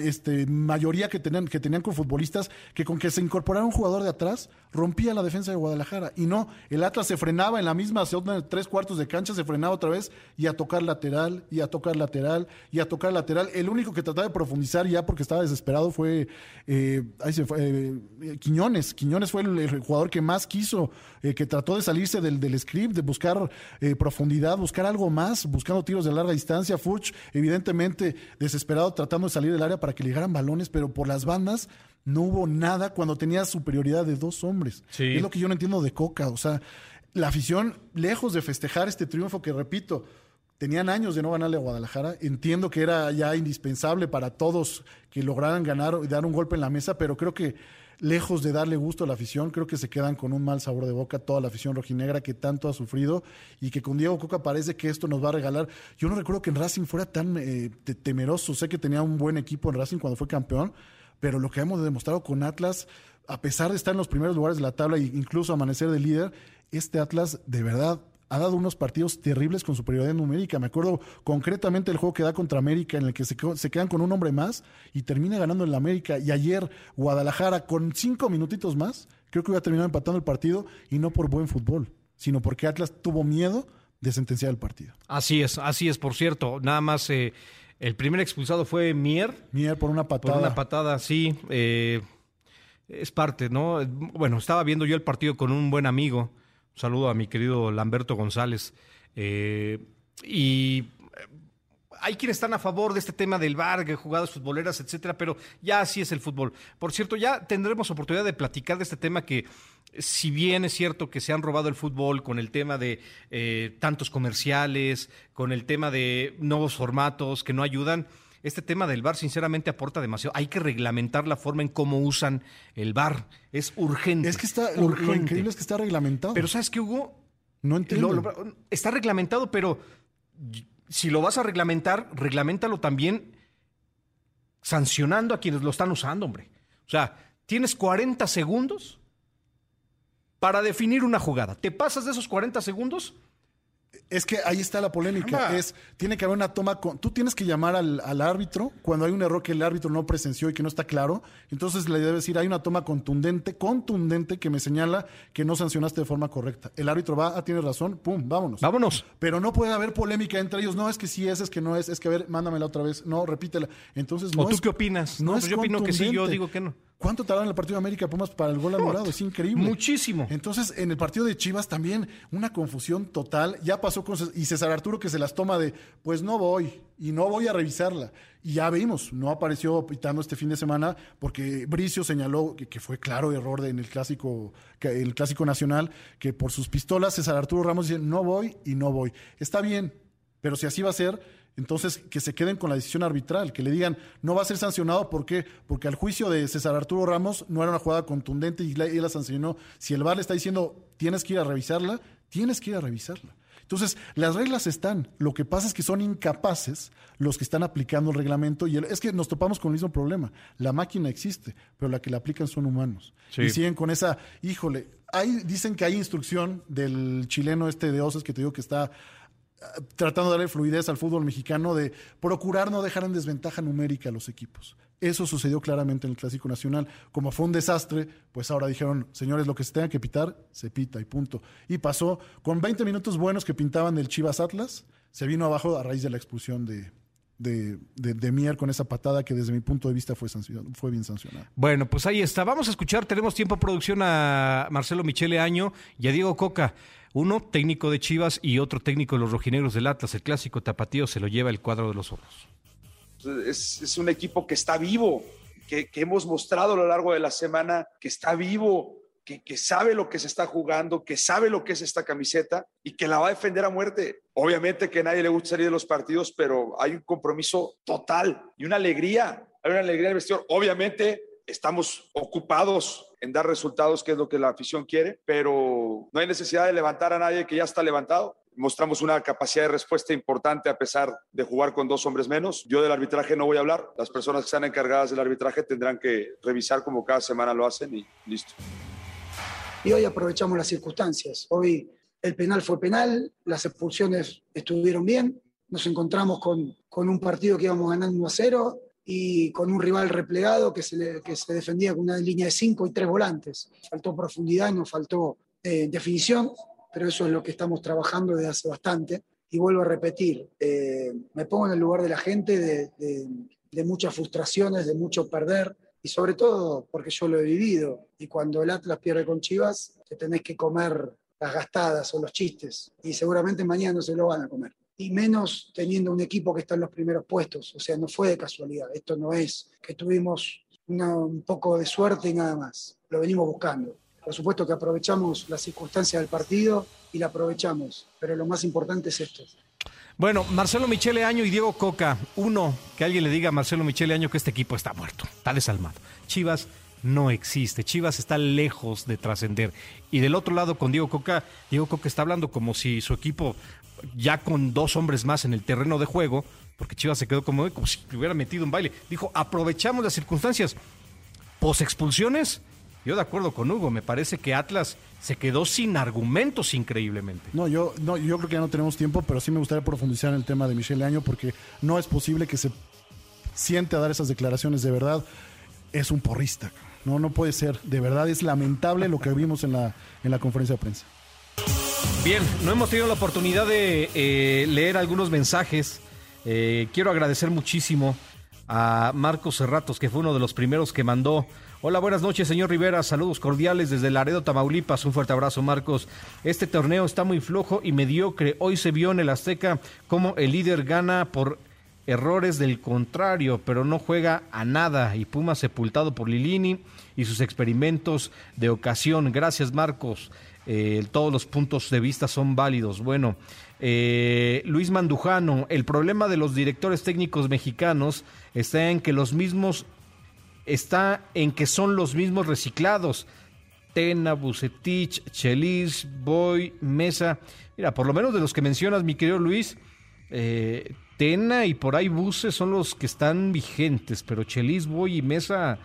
este, mayoría que tenían, que tenían con futbolistas que con que se incorporara un jugador de atrás rompía la defensa de Guadalajara. Y no, el Atlas se frenaba en la misma segunda, tres cuartos de cancha, se frenaba otra vez y a tocar lateral, y a tocar lateral, y a tocar lateral. El único que trataba de profundizar ya porque estaba desesperado fue, eh, ahí se fue eh, Quiñones. Quiñones fue el, jugador que más quiso, eh, que trató de salirse del, del script, de buscar profundidad, buscar algo más, buscando tiros de larga distancia. Fuchs, evidentemente, desesperado, tratando de salir del área para que le llegaran balones, pero por las bandas no hubo nada cuando tenía superioridad de dos hombres. Es lo que yo no entiendo de Coca. O sea, la afición, lejos de festejar este triunfo que, repito, tenían años de no ganarle a Guadalajara. Entiendo que era ya indispensable para todos que lograran ganar y dar un golpe en la mesa, pero creo que lejos de darle gusto a la afición, creo que se quedan con un mal sabor de boca toda la afición rojinegra que tanto ha sufrido y que con Diego Coca parece que esto nos va a regalar. Yo no recuerdo que en Racing fuera tan eh, temeroso. Sé que tenía un buen equipo en Racing cuando fue campeón, pero lo que hemos demostrado con Atlas, a pesar de estar en los primeros lugares de la tabla e incluso amanecer de líder, este Atlas de verdad ha dado unos partidos terribles con superioridad numérica. Me acuerdo concretamente el juego que da contra América, en el que se, quedan con un hombre más y termina ganando en la América. Y ayer Guadalajara, con cinco minutitos más, creo que hubiera terminado empatando el partido y no por buen fútbol, sino porque Atlas tuvo miedo de sentenciar el partido. Así es, así es, por cierto. Nada más eh, el primer expulsado fue Mier. Mier por una patada. Por una patada, sí. Eh, es parte, ¿no? Bueno, estaba viendo yo el partido con un buen amigo. Un saludo a mi querido Lamberto González. Eh, y hay quienes están a favor de este tema del bar, de jugadas futboleras, etcétera, pero ya así es el fútbol. Por cierto, ya tendremos oportunidad de platicar de este tema que, si bien es cierto que se han robado el fútbol con el tema de eh, tantos comerciales, con el tema de nuevos formatos que no ayudan, este tema del bar sinceramente aporta demasiado. Hay que reglamentar la forma en cómo usan el bar. Es urgente. Es que está, urgente. Lo, increíble es que está reglamentado. Pero ¿sabes qué, Hugo? No entiendo. está reglamentado, pero si lo vas a reglamentar, reglamentalo también sancionando a quienes lo están usando, hombre. O sea, tienes 40 segundos para definir una jugada. Te pasas de esos 40 segundos, es que ahí está la polémica. Es, tiene que haber una toma con. Tú tienes que llamar al, árbitro cuando hay un error que el árbitro no presenció y que no está claro. Entonces le debe decir, hay una toma contundente, contundente que me señala que no sancionaste de forma correcta. El árbitro va, ah, tienes razón, pum, vámonos. Vámonos. Pero no puede haber polémica entre ellos. No, es que sí es, es que no es, es que a ver, mándamela otra vez. No, repítela. Entonces no. ¿O tú qué opinas? No, pues yo opino que sí, yo digo que no. ¿Cuánto tardaron en el partido de América Pumas para el gol anulado? Es increíble. Muchísimo. Entonces, en el partido de Chivas también una confusión total. Ya pasó con y César Arturo que se las toma de, pues no voy y no voy a revisarla. Y ya vimos, no apareció pitando este fin de semana porque Bricio señaló que, fue claro error en el clásico, el clásico nacional, que por sus pistolas César Arturo Ramos dice, no voy y no voy. Está bien, pero si así va a ser, entonces, que se queden con la decisión arbitral, que le digan, no va a ser sancionado, ¿por qué? Porque al juicio de César Arturo Ramos no era una jugada contundente y él la sancionó. Si el VAR le está diciendo, tienes que ir a revisarla, tienes que ir a revisarla. Entonces, las reglas están. Lo que pasa es que son incapaces los que están aplicando el reglamento. Y es que nos topamos con el mismo problema. La máquina existe, pero la que la aplican son humanos. Y siguen con esa, híjole, hay, dicen que hay instrucción del chileno este de Oces que te digo que está tratando de darle fluidez al fútbol mexicano de procurar no dejar en desventaja numérica a los equipos. Eso sucedió claramente en el Clásico Nacional. Como fue un desastre, pues ahora dijeron, señores, lo que se tenga que pitar, se pita y punto. Y pasó con 20 minutos buenos que pintaban del Chivas Atlas, se vino abajo a raíz de la expulsión de, de, Mier con esa patada que desde mi punto de vista fue, fue bien sancionada. Bueno, pues ahí está. Vamos a escuchar, tenemos tiempo producción a Marcelo Michele Año y a Diego Coca. Uno técnico de Chivas y otro técnico de los rojinegros del Atlas. El clásico tapatío se lo lleva el cuadro de los ojos. Es, un equipo que está vivo, que, hemos mostrado a lo largo de la semana que está vivo, que, sabe lo que se está jugando, que sabe lo que es esta camiseta y que la va a defender a muerte. Obviamente que a nadie le gusta salir de los partidos, pero hay un compromiso total y una alegría. Hay una alegría en el vestidor. Obviamente estamos ocupados en dar resultados, que es lo que la afición quiere, pero no hay necesidad de levantar a nadie que ya está levantado. Mostramos una capacidad de respuesta importante a pesar de jugar con dos hombres menos. Yo del arbitraje no voy a hablar. Las personas que están encargadas del arbitraje tendrán que revisar como cada semana lo hacen y listo. Y hoy aprovechamos las circunstancias. Hoy el penal fue penal, las expulsiones estuvieron bien, nos encontramos con, con un partido que íbamos ganando 1 a 0, y con un rival replegado que se, que se defendía con una línea de cinco y tres volantes. Faltó profundidad, nos faltó eh, definición, pero eso es lo que estamos trabajando desde hace bastante. Y vuelvo a repetir, eh, me pongo en el lugar de la gente de, de, muchas frustraciones, de mucho perder, y sobre todo porque yo lo he vivido. Y cuando el Atlas pierde con Chivas, te tenés que comer las gastadas o los chistes, y seguramente mañana no se lo van a comer y menos teniendo un equipo que está en los primeros puestos. O sea, no fue de casualidad. Esto no es que tuvimos un poco de suerte y nada más. Lo venimos buscando. Por supuesto que aprovechamos la circunstancia del partido y la aprovechamos, pero lo más importante es esto. Bueno, Marcelo Michele Año y Diego Coca. Uno, que alguien le diga a Marcelo Michele Año que este equipo está muerto, está desalmado. Chivas no existe. Chivas está lejos de trascender. Y del otro lado, con Diego Coca, Diego Coca está hablando como si su equipo ya con dos hombres más en el terreno de juego, porque Chivas se quedó como, si hubiera metido un baile. Dijo, aprovechamos las circunstancias. Pos expulsiones, yo de acuerdo con Hugo, me parece que Atlas se quedó sin argumentos increíblemente. No, yo, no, yo creo que ya no tenemos tiempo, pero sí me gustaría profundizar en el tema de Michelle Año, porque no es posible que se siente a dar esas declaraciones de verdad. Es un porrista. No, no puede ser. De verdad es lamentable lo que vimos en la, en la conferencia de prensa. Bien, no hemos tenido la oportunidad de eh, leer algunos mensajes. Eh, quiero agradecer muchísimo a Marcos Serratos, que fue uno de los primeros que mandó. Hola, buenas noches, señor Rivera. Saludos cordiales desde Laredo, Tamaulipas. Un fuerte abrazo, Marcos. Este torneo está muy flojo y mediocre. Hoy se vio en el Azteca como el líder gana por errores del contrario, pero no juega a nada. Y Puma sepultado por Lilini y sus experimentos de ocasión. Gracias, Marcos. Eh, todos los puntos de vista son válidos. Bueno, eh, Luis Mandujano, el problema de los directores técnicos mexicanos está en que los mismos, está en que son los mismos reciclados. Tena, Bucetich, Chelis, Boy, Mesa. Mira, por lo menos de los que mencionas, mi querido Luis, eh, Tena y por ahí Buce son los que están vigentes, pero Chelis, Boy y Mesa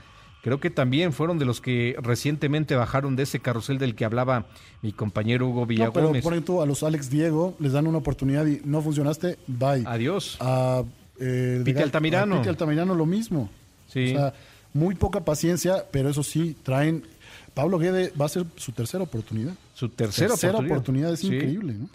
creo que también fueron de los que recientemente bajaron de ese carrusel del que hablaba mi compañero Hugo Villagómez. No, pero ponen tú a los Alex Diego, les dan una oportunidad y no funcionaste, bye. Adiós. A eh, Pite Altamirano. A Pite Altamirano lo mismo. Sí. O sea, muy poca paciencia, pero eso sí, traen... Pablo Guede va a ser su tercera oportunidad. Su tercera, oportunidad. oportunidad. es Sí. increíble, ¿no?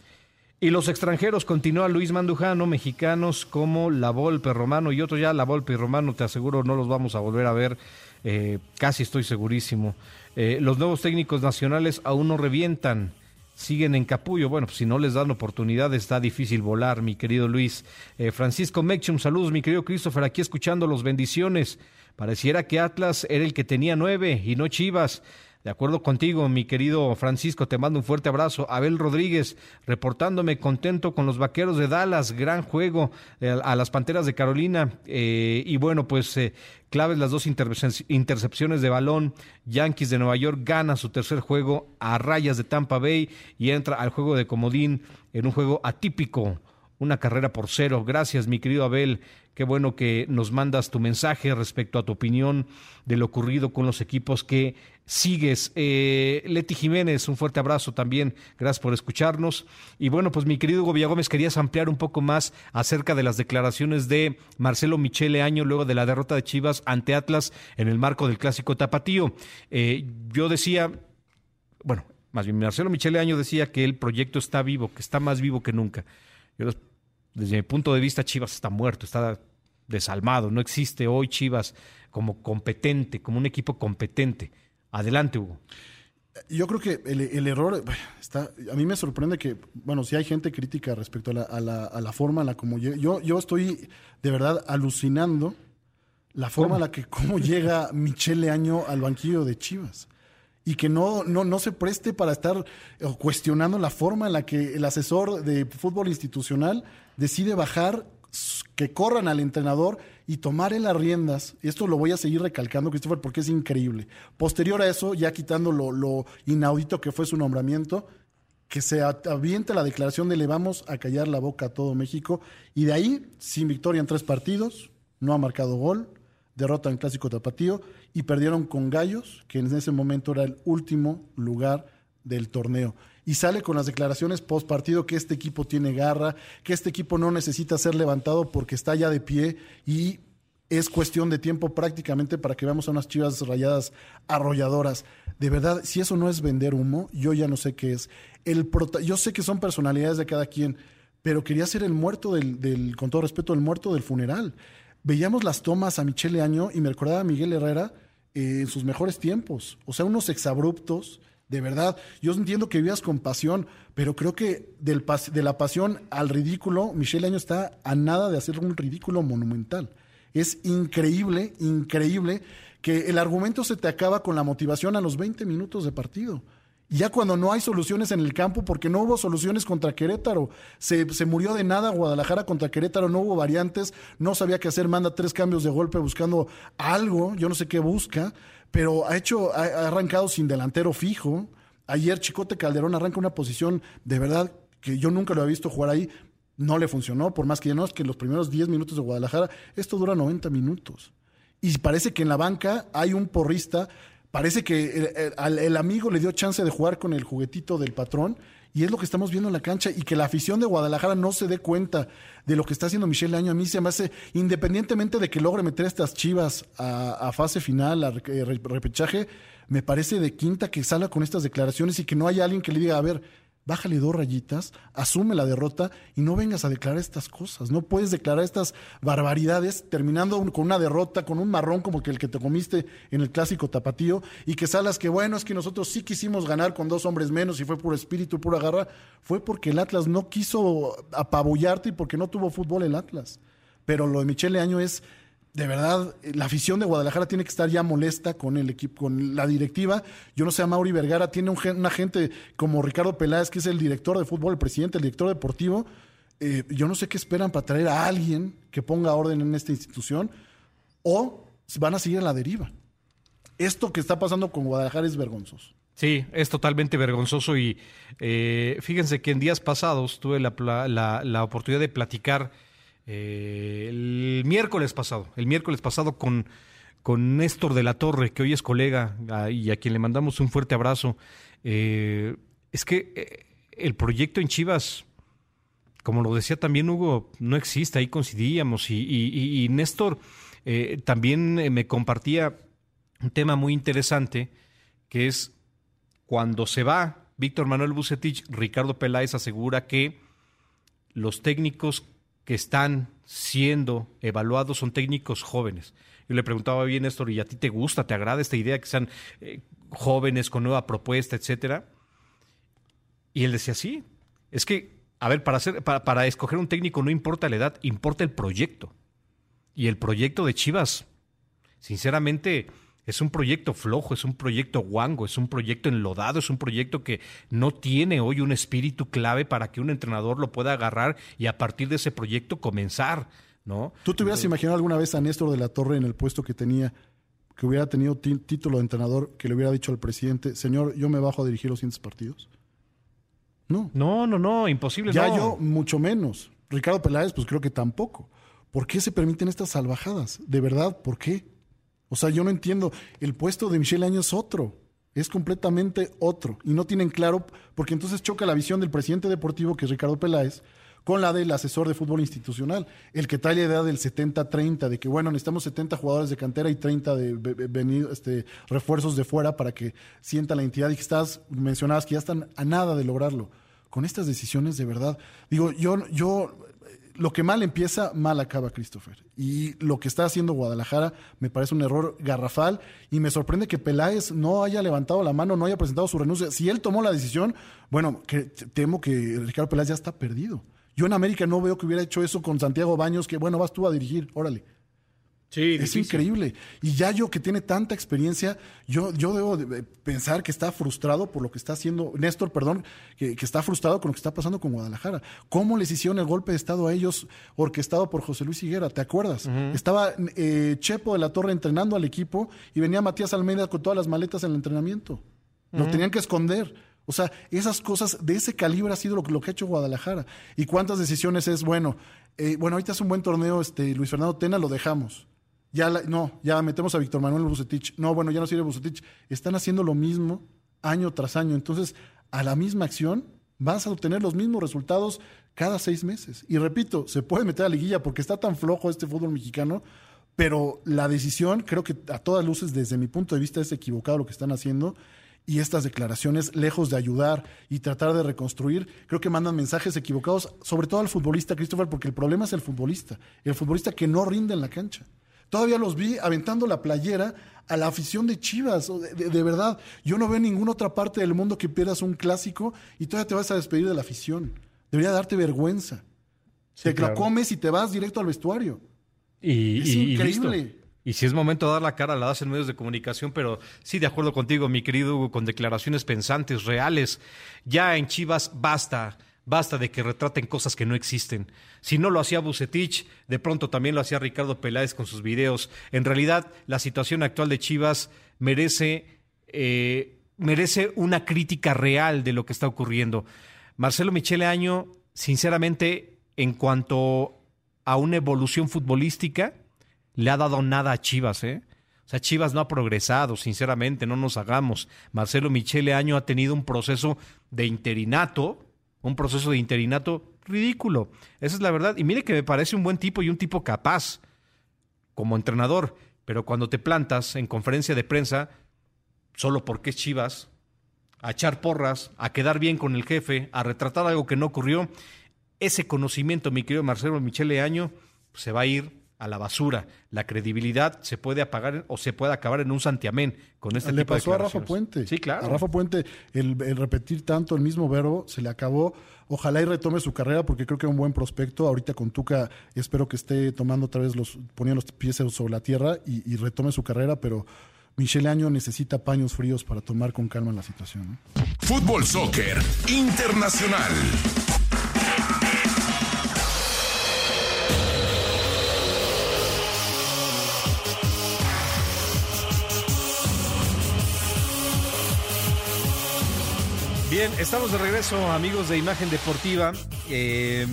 Y los extranjeros, continúa Luis Mandujano, mexicanos como La Volpe, Romano y otros ya, La Volpe y Romano, te aseguro, no los vamos a volver a ver, eh, casi estoy segurísimo. Eh, los nuevos técnicos nacionales aún no revientan, siguen en capullo. Bueno, pues si no les dan oportunidad, está difícil volar, mi querido Luis. Eh, Francisco Mechum, saludos, mi querido Christopher, aquí escuchando los bendiciones. Pareciera que Atlas era el que tenía nueve y no Chivas. De acuerdo contigo, mi querido Francisco, te mando un fuerte abrazo. Abel Rodríguez, reportándome contento con los vaqueros de Dallas, gran juego eh, a las Panteras de Carolina. Eh, y bueno, pues eh, claves las dos intercep- intercepciones de balón. Yankees de Nueva York gana su tercer juego a rayas de Tampa Bay y entra al juego de Comodín en un juego atípico una carrera por cero. Gracias, mi querido Abel. Qué bueno que nos mandas tu mensaje respecto a tu opinión de lo ocurrido con los equipos que sigues. Eh, Leti Jiménez, un fuerte abrazo también. Gracias por escucharnos. Y bueno, pues mi querido Hugo Villagómez, querías ampliar un poco más acerca de las declaraciones de Marcelo Michele Año luego de la derrota de Chivas ante Atlas en el marco del clásico Tapatío. Eh, yo decía, bueno, más bien Marcelo Michele Año decía que el proyecto está vivo, que está más vivo que nunca. Yo, desde mi punto de vista, Chivas está muerto, está desalmado. No existe hoy Chivas como competente, como un equipo competente. Adelante, Hugo. Yo creo que el, el error está. A mí me sorprende que, bueno, si hay gente crítica respecto a la, a la, a la forma en la como lle- yo, yo estoy de verdad alucinando la forma en la que cómo llega Michele Año al banquillo de Chivas. Y que no, no, no se preste para estar eh, cuestionando la forma en la que el asesor de fútbol institucional decide bajar, que corran al entrenador y tomar en las riendas. Esto lo voy a seguir recalcando, Christopher, porque es increíble. Posterior a eso, ya quitando lo, lo inaudito que fue su nombramiento, que se aviente la declaración de le vamos a callar la boca a todo México. Y de ahí, sin victoria en tres partidos, no ha marcado gol, derrota en Clásico Tapatío y perdieron con Gallos, que en ese momento era el último lugar del torneo. Y sale con las declaraciones post partido que este equipo tiene garra, que este equipo no necesita ser levantado porque está ya de pie y es cuestión de tiempo prácticamente para que veamos a unas chivas rayadas arrolladoras. De verdad, si eso no es vender humo, yo ya no sé qué es. El prota- yo sé que son personalidades de cada quien, pero quería ser el muerto del, del, con todo respeto, el muerto del funeral. Veíamos las tomas a Michele Año y me recordaba a Miguel Herrera eh, en sus mejores tiempos. O sea, unos exabruptos, de verdad. Yo entiendo que vivías con pasión, pero creo que del pas- de la pasión al ridículo, Michele Año está a nada de hacer un ridículo monumental. Es increíble, increíble que el argumento se te acaba con la motivación a los 20 minutos de partido. Ya cuando no hay soluciones en el campo, porque no hubo soluciones contra Querétaro, se, se murió de nada Guadalajara contra Querétaro, no hubo variantes, no sabía qué hacer, manda tres cambios de golpe buscando algo, yo no sé qué busca, pero ha hecho, ha, arrancado sin delantero fijo. Ayer Chicote Calderón arranca una posición de verdad que yo nunca lo había visto jugar ahí, no le funcionó, por más que ya no es que los primeros 10 minutos de Guadalajara, esto dura 90 minutos. Y parece que en la banca hay un porrista, parece que el amigo le dio chance de jugar con el juguetito del patrón. Y es lo que estamos viendo en la cancha y que la afición de Guadalajara no se dé cuenta de lo que está haciendo Michelle Año. A mí se me hace, independientemente de que logre meter estas chivas a, fase final, a re- repechaje, me parece de quinta que salga con estas declaraciones y que no haya alguien que le diga, a ver, bájale dos rayitas, asume la derrota y no vengas a declarar estas cosas. No puedes declarar estas barbaridades terminando con una derrota, con un marrón como que el que te comiste en el clásico tapatío y que salas que bueno, es que nosotros sí quisimos ganar con dos hombres menos y fue por espíritu, pura garra. Fue porque el Atlas no quiso apabullarte y porque no tuvo fútbol el Atlas. Pero lo de Michele Año es de verdad, la afición de Guadalajara tiene que estar ya molesta con el equipo, con la directiva. Yo no sé, a Mauri Vergara tiene un, una gente como Ricardo Peláez, que es el director de fútbol, el presidente, el director deportivo. Eh, yo no sé qué esperan para traer a alguien que ponga orden en esta institución o van a seguir a la deriva. Esto que está pasando con Guadalajara es vergonzoso. Sí, es totalmente vergonzoso y eh, fíjense que en días pasados tuve la oportunidad de platicar eh, el miércoles pasado, el miércoles pasado con, con Néstor de la Torre, que hoy es colega y a quien le mandamos un fuerte abrazo. Eh, es que eh, el proyecto en Chivas, como lo decía también Hugo, no existe, ahí coincidíamos y, Néstor también me compartía un tema muy interesante, que es cuando se va Víctor Manuel Bucetich, Ricardo Peláez asegura que los técnicos que están siendo evaluados son técnicos jóvenes. Yo le preguntaba bien, Néstor, ¿y a ti te gusta, te agrada esta idea que sean eh, jóvenes con nueva propuesta, etcétera? Y él decía, sí, es que, a ver, para, para, para escoger un técnico no importa la edad, importa el proyecto. Y el proyecto de Chivas, sinceramente, es un proyecto flojo, es un proyecto guango, es un proyecto enlodado, es un proyecto que no tiene hoy un espíritu clave para que un entrenador lo pueda agarrar y a partir de ese proyecto comenzar, ¿no? ¿Tú te hubieras imaginado alguna vez a Néstor de la Torre en el puesto que tenía, que hubiera tenido título de entrenador, que le hubiera dicho al presidente, señor, yo me bajo a dirigir los siguientes partidos? No. No, no, no, imposible. Ya yo, mucho menos. Ricardo Peláez, pues creo que tampoco. ¿Por qué se permiten estas salvajadas? De verdad, ¿por qué? O sea, yo no entiendo. El puesto de Michelle Año es otro. Es completamente otro. Y no tienen claro, porque entonces choca la visión del presidente deportivo, que es Ricardo Peláez, con la del asesor de fútbol institucional, el que trae la idea del 70-30, de que bueno, necesitamos 70 jugadores de cantera y 30 de este, refuerzos de fuera para que sienta la entidad y que estás, mencionabas que ya están a nada de lograrlo. Con estas decisiones, de verdad, digo, yo, yo lo que mal empieza, mal acaba Christopher. Y lo que está haciendo Guadalajara me parece un error garrafal y me sorprende que Peláez no haya levantado la mano, no haya presentado su renuncia. Si él tomó la decisión, bueno, que, temo que Ricardo Peláez ya está perdido. Yo en América no veo que hubiera hecho eso con Santiago Baños, que bueno, vas tú a dirigir, órale es increíble. Y ya yo que tiene tanta experiencia, yo, yo debo pensar que está frustrado por lo que está haciendo, Néstor, perdón, que, está frustrado con lo que está pasando con Guadalajara. ¿Cómo les hicieron el golpe de Estado a ellos orquestado por José Luis Higuera? ¿Te acuerdas? Estaba eh, Chepo de la Torre entrenando al equipo y venía Matías Almeida con todas las maletas en el entrenamiento. Lo tenían que esconder. O sea, esas cosas de ese calibre ha sido lo, lo que ha hecho Guadalajara. ¿Y cuántas decisiones es, bueno, eh, bueno, ahorita es un buen torneo, este, Luis Fernando Tena, lo dejamos ya no, ya metemos a Víctor Manuel Bucetich, no, bueno, ya no sirve Bucetich, están haciendo lo mismo año tras año, entonces a la misma acción vas a obtener los mismos resultados cada seis meses. Y repito, se puede meter a la liguilla porque está tan flojo este fútbol mexicano, pero la decisión, creo que a todas luces, desde mi punto de vista, es equivocado lo que están haciendo. Y estas declaraciones, lejos de ayudar y tratar de reconstruir, creo que mandan mensajes equivocados, sobre todo al futbolista, Christopher, porque el problema es el futbolista, el futbolista que no rinde en la cancha. Todavía los vi aventando la playera a la afición de Chivas. De, verdad, yo no veo en ninguna otra parte del mundo que pierdas un clásico y todavía te vas a despedir de la afición. Debería darte vergüenza. te lo comes y te vas directo al vestuario. Y, es increíble. Y, si es momento de dar la cara, la das en medios de comunicación, pero sí, de acuerdo contigo, mi querido Hugo, con declaraciones pensantes, reales. Ya en Chivas basta Basta de que retraten cosas que no existen. Si no lo hacía Bucetich, de pronto también lo hacía Ricardo Peláez con sus videos. En realidad, la situación actual de Chivas merece, eh, merece una crítica real de lo que está ocurriendo. Marcelo Michele Año, sinceramente, en cuanto a una evolución futbolística, le ha dado nada a Chivas, ¿eh? O sea, Chivas no ha progresado, sinceramente, no nos hagamos. Marcelo Michele Año ha tenido un proceso de interinato, un proceso de interinato ridículo. Esa es la verdad. Y mire que me parece un buen tipo y un tipo capaz como entrenador. Pero cuando te plantas en conferencia de prensa, solo porque es Chivas, a echar porras, a quedar bien con el jefe, a retratar algo que no ocurrió, ese conocimiento, mi querido Marcelo Michele Año, se va a ir a la basura. La credibilidad se puede apagar o se puede acabar en un santiamén con este le tipo de pasó a Rafa. Puente. Sí, claro. A Rafa Puente, el, el repetir tanto el mismo verbo, se le acabó. Ojalá y retome su carrera porque creo que es un buen prospecto. Ahorita con Tuca espero que esté tomando otra vez los, poniendo los pies sobre la tierra y, y retome su carrera, pero Michele Año necesita paños fríos para tomar con calma la situación. ¿no? Fútbol Soccer Internacional. Bien, estamos de regreso, amigos de Imagen Deportiva. Eh,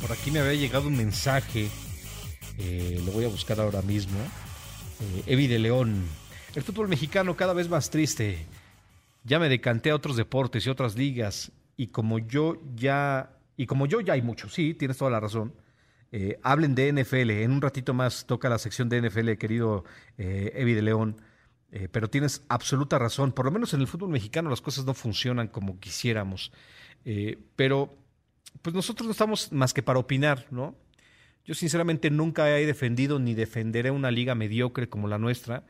por aquí me había llegado un mensaje. eh, lo voy a buscar ahora mismo. Eh, Evi de León. El fútbol mexicano cada vez más triste. Ya me decanté a otros deportes y otras ligas. Y como yo ya. Y como yo ya hay mucho, sí, tienes toda la razón. Eh, hablen de NFL. En un ratito más toca la sección de NFL, querido Evi de León. Eh, pero tienes absoluta razón. Por lo menos en el fútbol mexicano las cosas no funcionan como quisiéramos. Eh, pero, pues nosotros no estamos más que para opinar, ¿no? Yo sinceramente nunca he defendido ni defenderé una liga mediocre como la nuestra,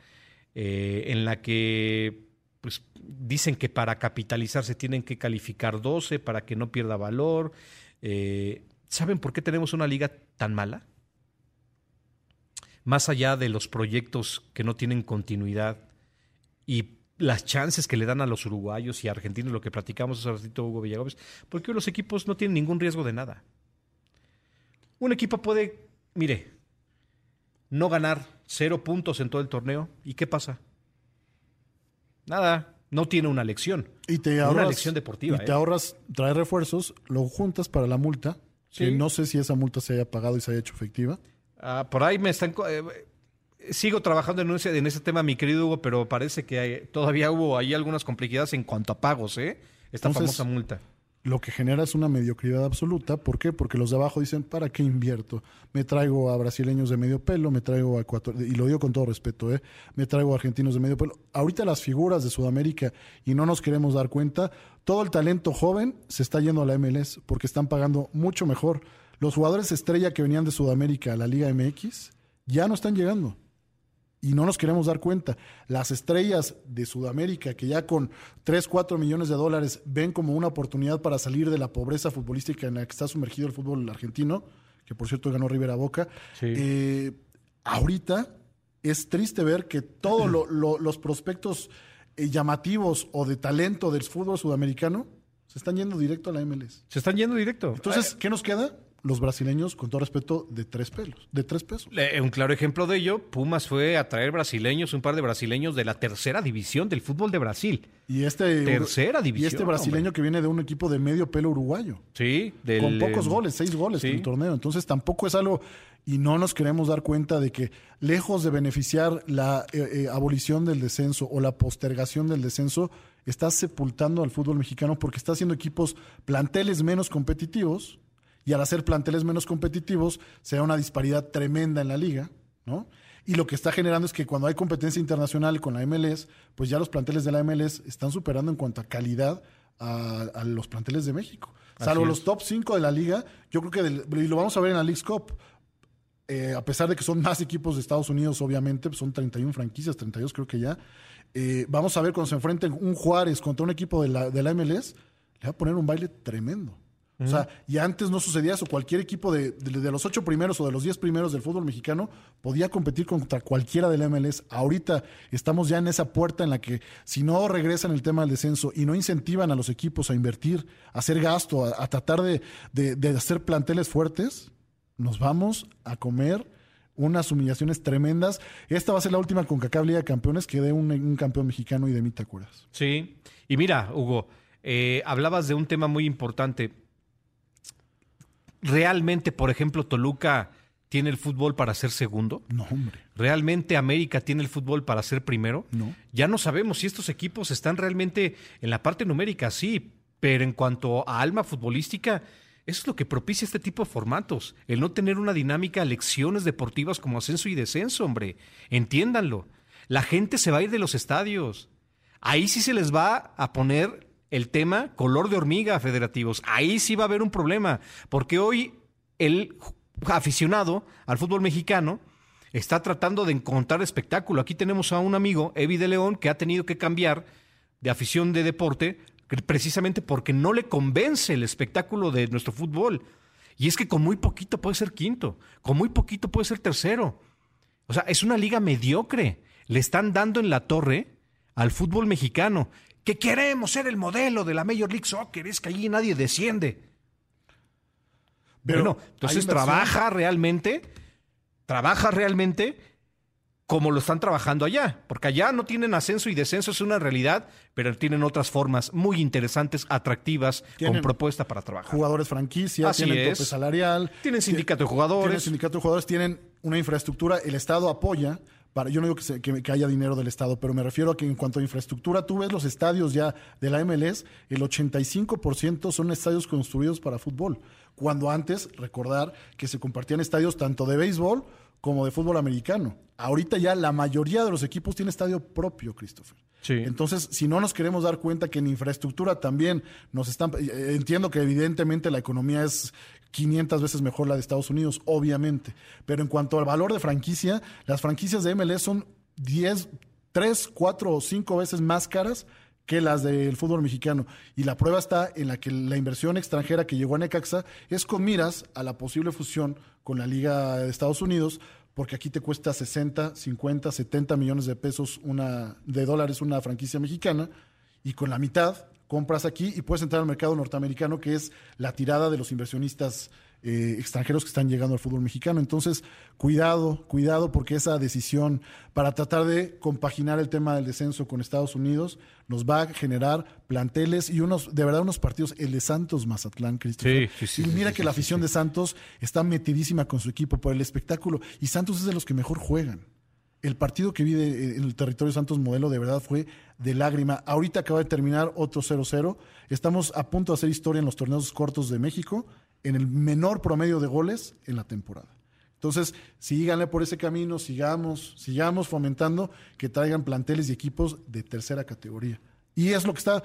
eh, en la que pues dicen que para capitalizarse tienen que calificar 12 para que no pierda valor. ¿Saben por qué tenemos una liga tan mala? Más allá de los proyectos que no tienen continuidad y las chances que le dan a los uruguayos y argentinos, lo que platicamos hace ratito Hugo Villagómez, porque hoy los equipos no tienen ningún riesgo de nada. Un equipo puede, mire, no ganar cero puntos en todo el torneo. ¿Y qué pasa? Nada, no tiene una lección. Y te Una ahorras, lección deportiva, Y te ¿eh? ahorras traer refuerzos, lo juntas para la multa, que Sí. no sé si esa multa se haya pagado y se haya hecho efectiva. Ah, por ahí me están... eh, sigo trabajando en ese, en ese tema, mi querido Hugo, pero parece que hay- todavía hubo ahí algunas complejidades en cuanto a pagos, ¿eh? Esta Entonces, famosa multa. Lo que genera es una mediocridad absoluta. ¿Por qué? Porque los de abajo dicen, ¿para qué invierto? Me traigo a brasileños de medio pelo, me traigo a ecuator y lo digo con todo respeto, ¿eh? me traigo a argentinos de medio pelo. Ahorita las figuras de Sudamérica, y no nos queremos dar cuenta, todo el talento joven se está yendo a la MLS porque están pagando mucho mejor. Los jugadores estrella que venían de Sudamérica a la Liga MX ya no están llegando y no nos queremos dar cuenta. Las estrellas de Sudamérica, que ya con 3, 4 millones de dólares ven como una oportunidad para salir de la pobreza futbolística en la que está sumergido el fútbol argentino, que por cierto ganó Rivera Boca, Sí. eh, ahorita es triste ver que todos lo- lo- los prospectos eh, llamativos o de talento del fútbol sudamericano se están yendo directo a la MLS. Se están yendo directo. Entonces, ¿qué nos queda? Los brasileños, con todo respeto, de tres pelos, de tres pesos. Un claro ejemplo de ello, Pumas fue a traer brasileños, un par de brasileños de la tercera división del fútbol de Brasil. Y este, Tercera y división, este brasileño que viene de un equipo de medio pelo uruguayo. Sí, del, con pocos goles, seis goles sí. en el torneo. Entonces tampoco es algo, y no nos queremos dar cuenta de que lejos de beneficiar la eh, eh, abolición del descenso o la postergación del descenso, está sepultando al fútbol mexicano porque está haciendo equipos, planteles menos competitivos, y al hacer planteles menos competitivos, se da una disparidad tremenda en la liga, ¿no? Y lo que está generando es que cuando hay competencia internacional con la MLS, pues ya los planteles de la MLS están superando en cuanto a calidad a, a los planteles de México. Salvo los top 5 de la liga, yo creo que, del- y lo vamos a ver en la League's Cup, eh, a pesar de que son más equipos de Estados Unidos, obviamente, pues son 31 franquicias, 32 creo que ya. eh, vamos a ver cuando se enfrenten un Juárez contra un equipo de la, de la MLS, le va a poner un baile tremendo. O sea, y antes no sucedía eso. Cualquier equipo de, de- los ocho primeros o de los diez primeros del fútbol mexicano podía competir contra cualquiera del MLS. Ahorita estamos ya en esa puerta en la que si no regresan el tema del descenso y no incentivan a los equipos a invertir, a hacer gasto, a, tratar de, de- hacer planteles fuertes, nos vamos a comer unas humillaciones tremendas. Esta va a ser la última con Liga de Campeones que dé un, campeón mexicano y de mí. Sí. Y mira, Hugo, eh, hablabas de un tema muy importante. ¿Realmente, por ejemplo, Toluca tiene el fútbol para ser segundo? No, hombre. ¿Realmente América tiene el fútbol para ser primero? No. Ya no sabemos si estos equipos están realmente en la parte numérica, sí, pero en cuanto a alma futbolística, eso es lo que propicia este tipo de formatos, el no tener una dinámica, lecciones deportivas como ascenso y descenso, hombre. Entiéndanlo. La gente se va a ir de los estadios. ahí sí se les va a poner el tema color de hormiga, federativos. Ahí sí va a haber un problema, porque hoy el aficionado al fútbol mexicano está tratando de encontrar espectáculo. Aquí tenemos a un amigo, Evi de León, que ha tenido que cambiar de afición de deporte precisamente porque no le convence el espectáculo de nuestro fútbol. Y es que con muy poquito puede ser quinto, con muy poquito puede ser tercero. O sea, es una liga mediocre. Le están dando en la torre al fútbol mexicano, que queremos ser el modelo de la Major League Soccer, es que allí nadie desciende. Pero bueno, entonces trabaja realmente, trabaja realmente como lo están trabajando allá, porque allá no tienen ascenso y descenso, es una realidad, pero tienen otras formas muy interesantes, atractivas, con propuesta para trabajar. Jugadores franquicia, tienen tope salarial. Tienen sindicato de jugadores. Tienen sindicato de jugadores, tienen una infraestructura, el Estado apoya. Para, yo no digo que, que, haya dinero del Estado, pero me refiero a que en cuanto a infraestructura, tú ves los estadios ya de la MLS, el 85% son estadios construidos para fútbol. Cuando antes, recordar que se compartían estadios tanto de béisbol como de fútbol americano. Ahorita ya la mayoría de los equipos tiene estadio propio, Christopher. Sí. Entonces, si no nos queremos dar cuenta que en infraestructura también nos están... Eh, entiendo que evidentemente la economía es 500 veces mejor la de Estados Unidos, obviamente. Pero en cuanto al valor de franquicia, las franquicias de MLS son 10, 3, 4 o 5 veces más caras que las del fútbol mexicano. Y la prueba está en la que la inversión extranjera que llegó a Necaxa es con miras a la posible fusión con la Liga de Estados Unidos, porque aquí te cuesta 60, 50, 70 millones de pesos una de dólares una franquicia mexicana y con la mitad compras aquí y puedes entrar al mercado norteamericano que es la tirada de los inversionistas eh, extranjeros que están llegando al fútbol mexicano. Entonces, cuidado, cuidado, porque esa decisión para tratar de compaginar el tema del descenso con Estados Unidos nos va a generar planteles y unos, de verdad, unos partidos, el de Santos Mazatlán, Cristian. Sí, sí, sí, y mira que la afición de Santos está metidísima con su equipo por el espectáculo y Santos es de los que mejor juegan. El partido que vi en el territorio Santos Modelo de verdad fue de lágrima. Ahorita acaba de terminar otro 0-0. Estamos a punto de hacer historia en los torneos cortos de México en el menor promedio de goles en la temporada. Entonces, síganle por ese camino, sigamos, sigamos fomentando que traigan planteles y equipos de tercera categoría. Y es lo que está,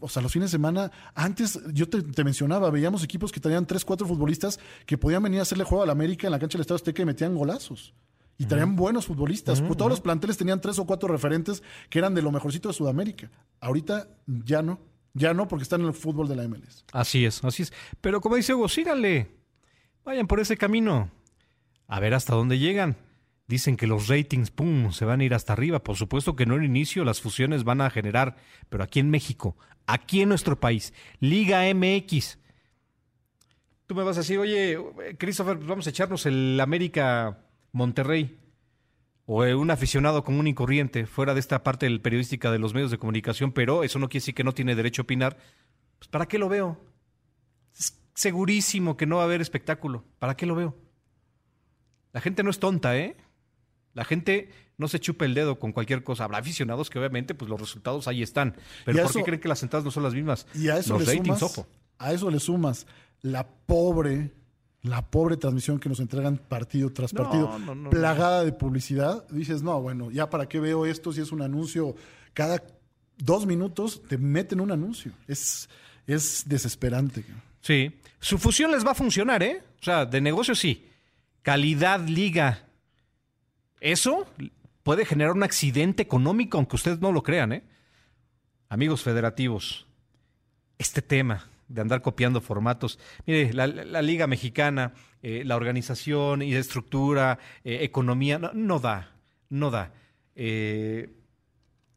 o sea, los fines de semana, antes yo te, mencionaba, veíamos equipos que traían tres, cuatro futbolistas que podían venir a hacerle juego al América en la cancha del Estado Azteca y metían golazos. Y traían buenos futbolistas. Todos los planteles tenían tres o cuatro referentes que eran de lo mejorcito de Sudamérica. Ahorita ya no. Ya no, porque están en el fútbol de la MLS. Así es, así es. Pero como dice Hugo, síganle. Vayan por ese camino. A ver hasta dónde llegan. Dicen que los ratings, pum, se van a ir hasta arriba. Por supuesto que no en inicio las fusiones van a generar, pero aquí en México, aquí en nuestro país, Liga MX. Tú me vas a decir, oye, Christopher, pues vamos a echarnos el América Monterrey o un aficionado común y corriente fuera de esta parte del periodística de los medios de comunicación, pero eso no quiere decir que no tiene derecho a opinar, pues ¿para qué lo veo? Es segurísimo que no va a haber espectáculo. ¿Para qué lo veo? La gente no es tonta, ¿eh? La gente no se chupa el dedo con cualquier cosa. Habrá aficionados que obviamente pues los resultados ahí están. Pero ¿por qué creen que las entradas no son las mismas? Y a eso los le sumas, A eso le sumas la pobre la pobre transmisión que nos entregan partido tras partido, plagada de publicidad, dices, no, bueno, ya para qué veo esto si es un anuncio, cada dos minutos te meten un anuncio. Es, es desesperante. Sí, su fusión les va a funcionar, ¿eh? O sea, de negocio sí. Calidad, liga. Eso puede generar un accidente económico, aunque ustedes no lo crean, ¿eh? Amigos federativos, este tema de andar copiando formatos. Mire, la, Liga Mexicana, eh, la organización y la estructura, eh, economía, no, da, no da. Eh,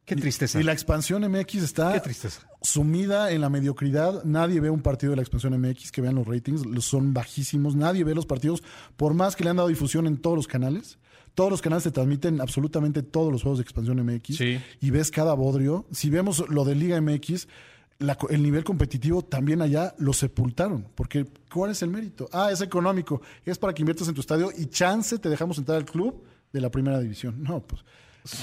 qué tristeza. Y, la expansión MX está sumida en la mediocridad. Nadie ve un partido de la expansión MX que vean los ratings, son bajísimos. Nadie ve los partidos, por más que le han dado difusión en todos los canales. Todos los canales te transmiten absolutamente todos los juegos de expansión MX. Y ves cada bodrio. Si vemos lo de Liga MX, el nivel competitivo también allá lo sepultaron. Porque, ¿cuál es el mérito? Ah, es económico. Es para que inviertas en tu estadio y chance te dejamos entrar al club de la primera división. No, pues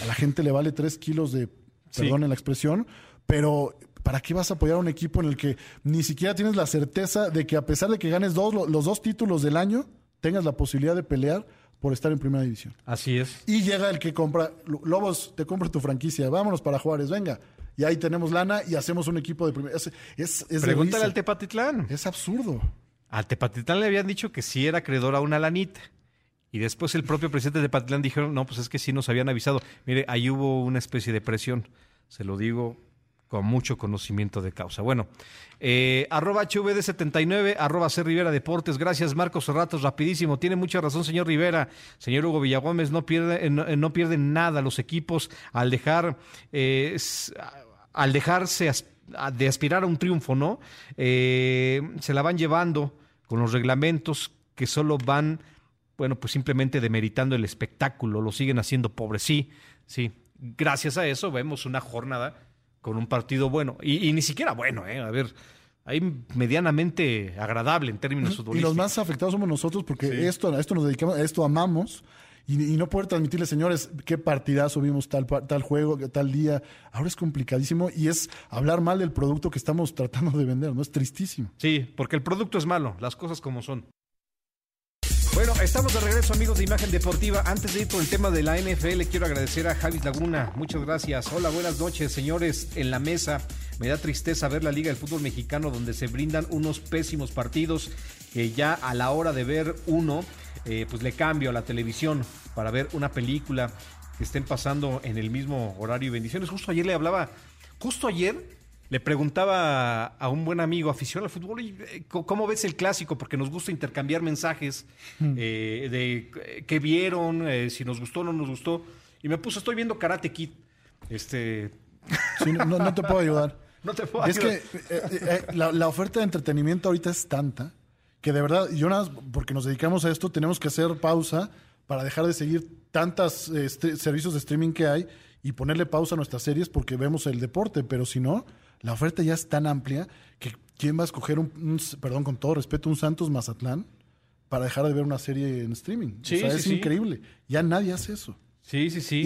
a la gente le vale tres kilos de, perdón en la expresión, pero ¿para qué vas a apoyar a un equipo en el que ni siquiera tienes la certeza de que a pesar de que ganes dos, los dos títulos del año, tengas la posibilidad de pelear por estar en primera división? Así es. Y llega el que compra, Lobos, te compra tu franquicia, vámonos para Juárez, venga y ahí tenemos lana y hacemos un equipo de primera. Es, es, es de Pregúntale al Tepatitlán. Es absurdo. Al Tepatitlán le habían dicho que sí era acreedor a una lanita. Y después el propio presidente de Tepatitlán dijeron, no, pues es que sí nos habían avisado. Mire, ahí hubo una especie de presión. Se lo digo con mucho conocimiento de causa. Bueno, eh, arroba HVD79, arroba C Rivera Deportes. Gracias, Marcos Cerratos. Rapidísimo. Tiene mucha razón, señor Rivera. Señor Hugo Villagómez, no pierde, eh, no, eh, no pierden nada los equipos al dejar, eh, al dejarse as- de aspirar a un triunfo, ¿no? Eh, se la van llevando con los reglamentos que solo van, bueno, pues simplemente demeritando el espectáculo, lo siguen haciendo pobre. Sí, sí. Gracias a eso vemos una jornada con un partido bueno. Y, y ni siquiera bueno, ¿eh? A ver, ahí medianamente agradable en términos Y futbolísticos. los más afectados somos nosotros porque esto, a esto nos dedicamos, a esto amamos. Y, y no poder transmitirles, señores, qué partidazo vimos tal, tal juego, tal día. Ahora es complicadísimo y es hablar mal del producto que estamos tratando de vender, ¿no? Es tristísimo. Sí, porque el producto es malo, las cosas como son. Bueno, estamos de regreso, amigos de Imagen Deportiva. Antes de ir por el tema de la NFL, quiero agradecer a Javis Laguna. Muchas gracias. Hola, buenas noches, señores. En la mesa, me da tristeza ver la Liga del Fútbol Mexicano donde se brindan unos pésimos partidos que ya a la hora de ver uno, eh, pues le cambio a la televisión para ver una película que estén pasando en el mismo horario y bendiciones. Justo ayer le hablaba, justo ayer le preguntaba a un buen amigo aficionado al fútbol, "Oye, eh, ¿cómo ves el clásico? Porque nos gusta intercambiar mensajes eh, de qué vieron, eh, si nos gustó o no nos gustó. Y me puso, estoy viendo Karate Kid. Este, Sí, no, te puedo ayudar. no te puedo Es que ayudar. eh, la, la oferta de entretenimiento ahorita es tanta que de verdad, yo nada, más porque nos dedicamos a esto, tenemos que hacer pausa para dejar de seguir tantos servicios de streaming que hay y ponerle pausa a nuestras series porque vemos el deporte, pero si no, la oferta ya es tan amplia que ¿quién va a escoger un, un- perdón, con todo respeto, un Santos Mazatlán para dejar de ver una serie en streaming? Sí, o sea, sí, es sí. increíble. Ya nadie hace eso Sí, sí, sí.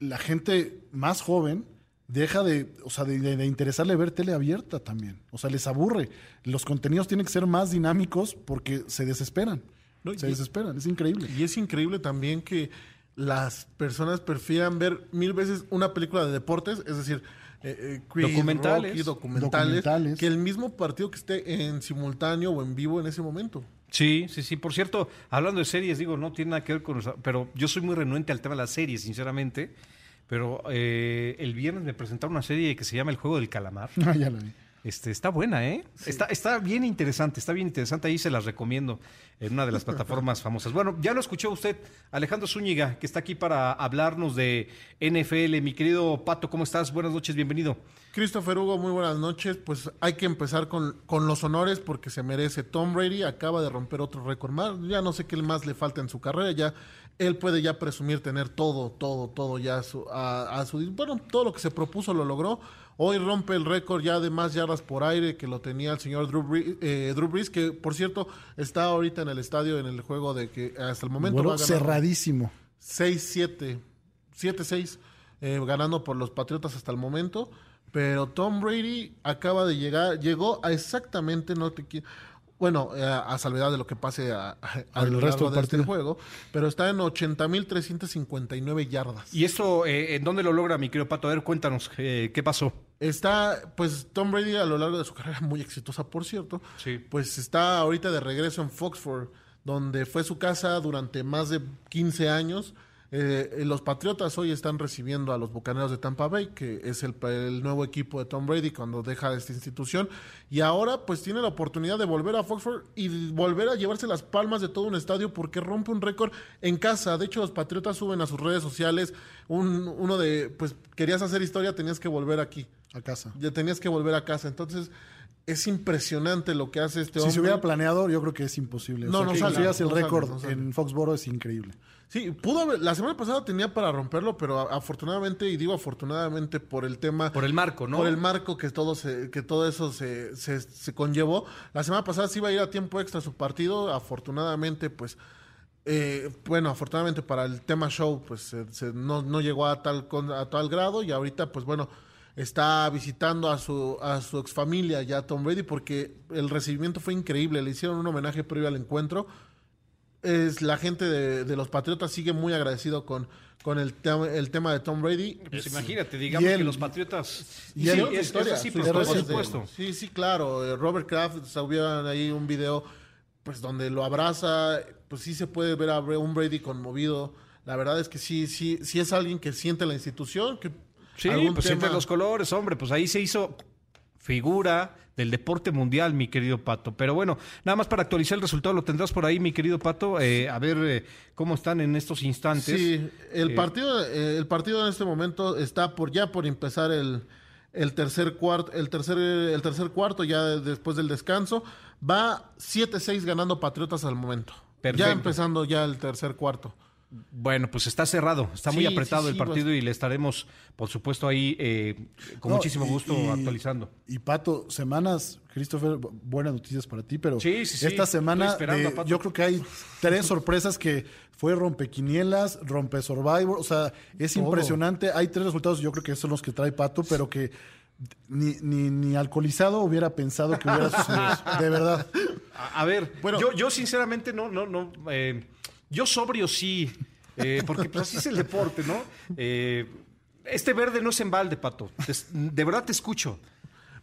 y la gente más joven deja de, o sea, de, de- de interesarle ver tele abierta también. O sea, les aburre. Los contenidos tienen que ser más dinámicos porque se desesperan. No, y- se desesperan, es increíble. Y es increíble también que las personas prefieran ver mil veces una película de deportes, es decir, eh, eh, Creed, Documentales. Rocky, documentales, Documentales. que el mismo partido que esté en simultáneo o en vivo en ese momento. Sí, sí, sí. Por cierto, hablando de series, digo, no tiene nada que ver con... Pero yo soy muy renuente al tema de las series, sinceramente. Pero eh, el viernes me presentaron una serie que se llama El Juego del Calamar. Ah, ya la vi. Este, está buena, ¿eh? Está, está bien interesante, está bien interesante. Ahí se las recomiendo en una de las plataformas famosas. Bueno, ya lo escuchó usted, Alejandro Zúñiga, que está aquí para hablarnos de NFL. Mi querido Pato, ¿cómo estás? Buenas noches, bienvenido. Christopher Hugo, muy buenas noches. Pues hay que empezar con, con los honores porque se merece. Tom Brady acaba de romper otro récord más. Ya no sé qué más le falta en su carrera. Ya él puede ya presumir tener todo, todo, todo ya a su, a, a su bueno, todo lo que se propuso lo logró. Hoy rompe el récord ya de más yardas por aire que lo tenía el señor Drew Brees, eh, Drew Brees, que por cierto está ahorita en el estadio en el juego de que hasta el momento Bueno, va cerradísimo. 6-7, 7-6, eh, ganando por los Patriotas hasta el momento. Pero Tom Brady acaba de llegar, llegó a exactamente, no te qui- bueno, eh, a salvedad de lo que pase a, a- a Al lo resto largo del de este juego, pero está en 80.359 yardas. ¿Y esto eh, en dónde lo logra, mi querido Pato? A ver, cuéntanos, eh, ¿qué pasó? Está, pues Tom Brady a lo largo de su carrera, muy exitosa por cierto, Sí. pues está ahorita de regreso en Foxford, donde fue su casa durante más de 15 años. Eh, los Patriotas hoy están recibiendo a los Bucaneros de Tampa Bay, que es el, el nuevo equipo de Tom Brady cuando deja esta institución. Y ahora pues tiene la oportunidad de volver a Foxford y volver a llevarse las palmas de todo un estadio porque rompe un récord en casa. De hecho, los Patriotas suben a sus redes sociales un, uno de, pues querías hacer historia, tenías que volver aquí A casa. ya tenías que volver a casa. Entonces, es impresionante lo que hace este hombre. Si se hubiera planeado, yo creo que es imposible. O No, sea, no que sale, el no sale, récord no sale. en Foxboro es increíble. Sí, pudo haber, la semana pasada tenía para romperlo, pero afortunadamente, y digo afortunadamente por el tema, Por el marco, ¿no? por el marco que todo se, que todo eso se, se, se conllevó. La semana pasada sí iba a ir a tiempo extra su partido, afortunadamente, pues, eh, bueno, afortunadamente para el tema show, pues se- se- no, no llegó a tal, con- a tal grado y ahorita, pues bueno, está visitando a su, a su exfamilia ya Tom Brady porque el recibimiento fue increíble, le hicieron un homenaje previo al encuentro es la gente de, de los Patriotas sigue muy agradecido con, con el, tema el tema de Tom Brady. Pues imagínate, digamos y él- que los Patriotas... y él- Sí, es, historia, es así, por supuesto. Sí, sí, claro. Eh, Robert Kraft subieron ahí un video, pues donde lo abraza, pues sí se puede ver a un Brady conmovido. La verdad es que sí, sí, sí es alguien que siente la institución, que Sí, pues entre los colores, hombre, pues ahí se hizo figura del deporte mundial, mi querido Pato. Pero bueno, nada más para actualizar el resultado, lo tendrás por ahí, mi querido Pato, eh, a ver eh, cómo están en estos instantes. Sí, el Eh, partido, eh, el partido en este momento está por ya por empezar el, el tercer cuarto, el tercer, el tercer cuarto ya después del descanso. Va 7-6 ganando Patriotas al momento. Perfecto. Ya empezando ya el tercer cuarto. Bueno, pues está cerrado, está muy apretado sí, el partido pues- y le estaremos, por supuesto, ahí eh, con No, muchísimo gusto y- actualizando. Y Pato, semanas, Christopher, bu- buenas noticias para ti, pero esta semana de- Pato. yo creo que hay tres sorpresas que fue rompequinielas, rompe Survivor, o sea, es Todo. impresionante. Hay tres resultados, yo creo que son los que trae Pato, pero que ni, ni, ni alcoholizado hubiera pensado que hubiera sucedido de verdad. A, a ver, Bueno. yo, yo sinceramente no, no, no. eh, yo sobrio sí, eh, porque pues así es el deporte, ¿no? Eh, este verde no es en balde, Pato. De verdad te escucho.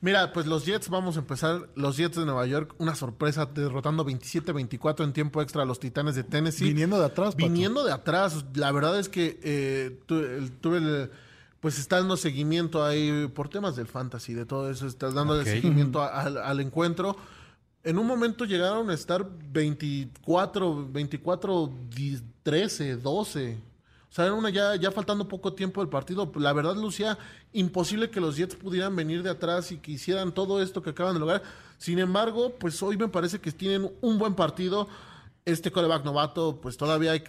Mira, pues los Jets, vamos a empezar. Los Jets de Nueva York, una sorpresa, derrotando 27-24 en tiempo extra a los Titanes de Tennessee. Viniendo de atrás, Pato. Viniendo de atrás. La verdad es que eh, tu- el- tuve el- pues está dando seguimiento ahí por temas del fantasy, de todo eso, estás dando seguimiento a- al encuentro. En un momento llegaron a estar 24, 24, 10, 13, 12. O sea, era una ya, ya faltando poco tiempo del partido. La verdad, Lucía, imposible que los Jets pudieran venir de atrás y que hicieran todo esto que acaban de lograr. Sin embargo, pues hoy me parece que tienen un buen partido. Este coreback novato, pues todavía hay...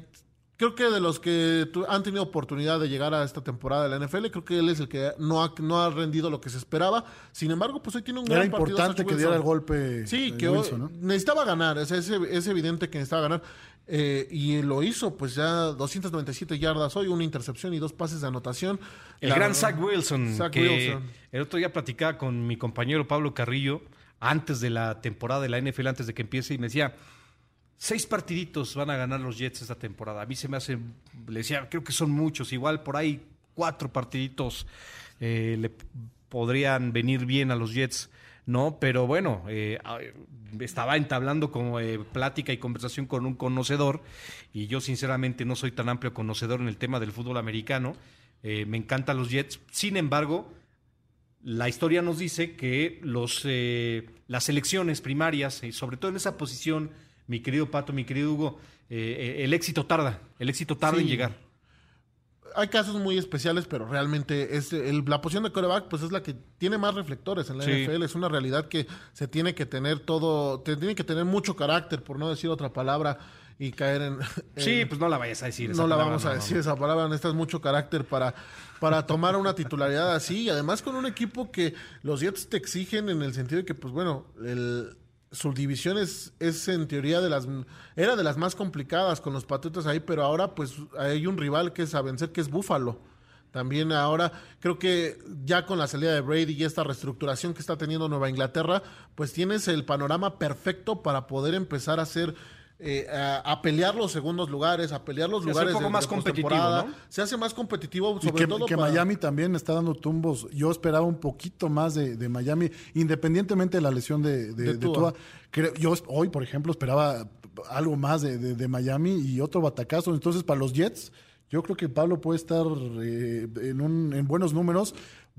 Creo que de los que tu- han tenido oportunidad de llegar a esta temporada de la NFL, creo que él es el que no ha, no ha rendido lo que se esperaba. Sin embargo, pues hoy tiene un Era gran partido. importante Zach que diera el golpe Sí, que hoy Wilson, ¿no? necesitaba ganar, o sea, es, es evidente que necesitaba ganar. Eh, y lo hizo, pues ya 297 yardas hoy, una intercepción y dos pases de anotación. El La gran Zach Wilson, Zach que Wilson. el otro día platicaba con mi compañero Pablo Carrillo antes de la temporada de la NFL, antes de que empiece, y me decía, seis partiditos van a ganar los Jets esta temporada. A mí se me hace, le decía, creo que son muchos, igual por ahí cuatro partiditos eh, le podrían venir bien a los Jets. ¿no? Pero bueno, eh, estaba entablando como eh, plática y conversación con un conocedor y yo sinceramente no soy tan amplio conocedor en el tema del fútbol americano. Eh, me encantan los Jets. Sin embargo, la historia nos dice que los, las elecciones primarias, y sobre todo en esa posición, mi querido Pato, mi querido Hugo, eh, eh, el éxito tarda, el éxito tarda en llegar. Hay casos muy especiales, pero realmente es el- la posición de coreback pues es la que tiene más reflectores en la Sí. NFL. Es una realidad que se tiene que tener todo, te tiene que tener mucho carácter, por no decir otra palabra, y caer en... Sí, pues no la vayas a decir. esa no la vamos a no, decir no. esa palabra, necesitas mucho carácter para, para tomar una titularidad así y además con un equipo que los Jets te exigen en el sentido de que, pues bueno, el, su división es, es en teoría de las, era de las más complicadas con los Patriotas ahí, pero ahora pues hay un rival que es a vencer que es Búfalo. También ahora creo que ya con la salida de Brady y esta reestructuración que está teniendo Nueva Inglaterra, pues tienes el panorama perfecto para poder empezar a hacer eh, a, a pelear los segundos lugares, a pelear los Se hace un lugares poco de- más de competitivo, postemporada. ¿no? Se hace más competitivo, Y sobre que, todo que para- Miami también está dando tumbos. Yo esperaba un poquito más de, de Miami, independientemente de la lesión de, de- De de Tua. Tua. Creo- yo hoy, por ejemplo, esperaba algo más de, de- de Miami y otro batacazo. Entonces, para los Jets, yo creo que Pablo puede estar eh, en, un- en buenos números.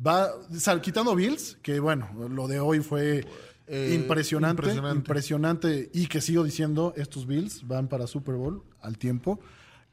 Va sal- quitando Bills, que bueno, lo de hoy fue Eh, impresionante, impresionante. impresionante, y que sigo diciendo, estos Bills van para Super Bowl al tiempo.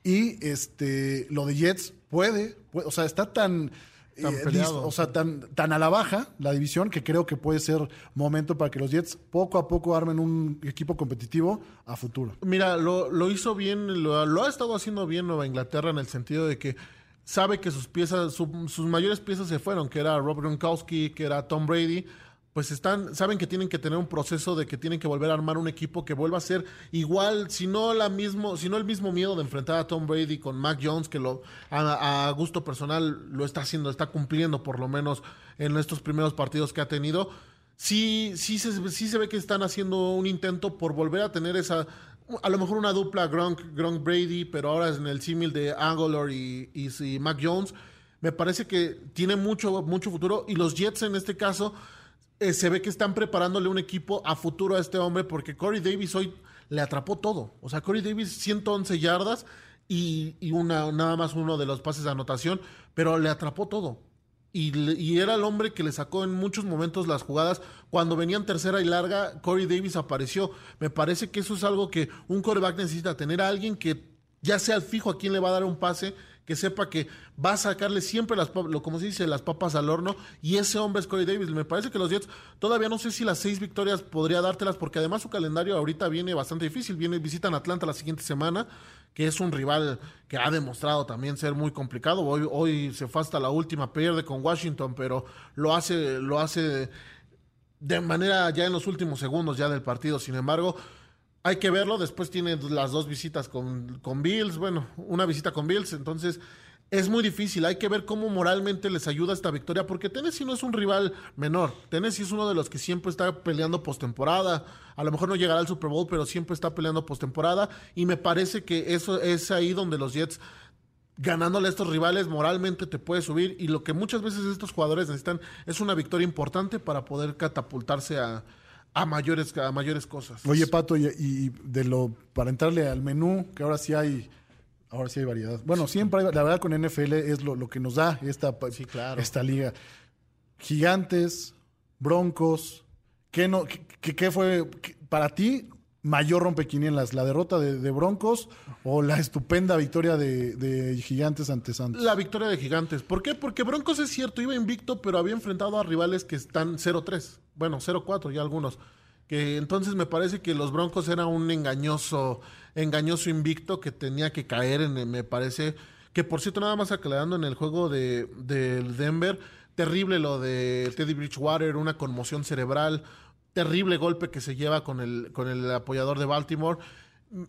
Y este lo de Jets puede, puede- o sea, está tan, Tan eh, o sea, tan, tan a la baja la división que creo que puede ser momento para que los Jets poco a poco armen un equipo competitivo a futuro. Mira, lo, lo hizo bien, lo, lo ha estado haciendo bien Nueva Inglaterra en el sentido de que sabe que sus piezas, su- sus mayores piezas se fueron, que era Rob Gronkowski, que era Tom Brady. Pues están, saben que tienen que tener un proceso de que tienen que volver a armar un equipo que vuelva a ser igual, si no la mismo, si no el mismo miedo de enfrentar a Tom Brady con Mac Jones, que lo a, a gusto personal lo está haciendo, está cumpliendo por lo menos en estos primeros partidos que ha tenido sí, sí, se, sí se ve que están haciendo un intento por volver a tener esa a lo mejor una dupla Gronk, Gronk Brady, pero ahora es en el símil de Angular y, y, y Mac Jones. Me parece que tiene mucho, mucho futuro y los Jets en este caso eh, se ve que están preparándole un equipo a futuro a este hombre porque Corey Davis hoy le atrapó todo. O sea, Corey Davis 111 yardas y, una, nada más uno de los pases de anotación, pero le atrapó todo. Y, era el hombre que le sacó en muchos momentos las jugadas. Cuando venían tercera y larga, Corey Davis apareció. Me parece que eso es algo que un quarterback necesita, tener a alguien que ya sea el fijo a quien le va a dar un pase, que sepa que va a sacarle siempre las, lo, como se dice, las papas al horno. Y ese hombre es Corey Davis. Me parece que los Jets todavía no sé si las seis victorias podría dártelas, porque además su calendario ahorita viene bastante difícil. Viene, visitan Atlanta la siguiente semana, que es un rival que ha demostrado también ser muy complicado. Hoy, hoy se fue la última, pierde con Washington, pero lo hace, lo hace de manera ya en los últimos segundos ya del partido. Sin embargo, hay que verlo. Después tiene las dos visitas con, Bills. Bueno, una visita con Bills. Entonces, es muy difícil. Hay que ver cómo moralmente les ayuda esta victoria. Porque Tennessee no es un rival menor. Tennessee es uno de los que siempre está peleando postemporada. A lo mejor no llegará al Super Bowl, pero siempre está peleando postemporada. Y me parece que eso es ahí donde los Jets ganándole a estos rivales moralmente te puede subir y lo que muchas veces estos jugadores necesitan es una victoria importante para poder catapultarse a, a mayores a mayores cosas. Oye, Pato, y, y de lo para entrarle al menú, que ahora sí hay ahora sí hay variedad. Bueno, siempre hay, la verdad con NFL es lo, lo que nos da esta, pa- Sí, claro. esta liga. Gigantes, Broncos, ¿qué, no, qué, qué- qué fue qué- para ti mayor rompequinielas? ¿La derrota de, de Broncos o la estupenda victoria de, de Gigantes ante Santos? La victoria de Gigantes. ¿Por qué? Porque Broncos es cierto, iba invicto, pero había enfrentado a rivales que están 0-3. Bueno, 0-4 ya algunos. Que entonces me parece que los Broncos era un engañoso, engañoso invicto que tenía que caer en, me parece. Que por cierto, nada más aclarando en el juego de, del Denver, terrible lo de Teddy Bridgewater, una conmoción cerebral, terrible golpe que se lleva con el, con el apoyador de Baltimore.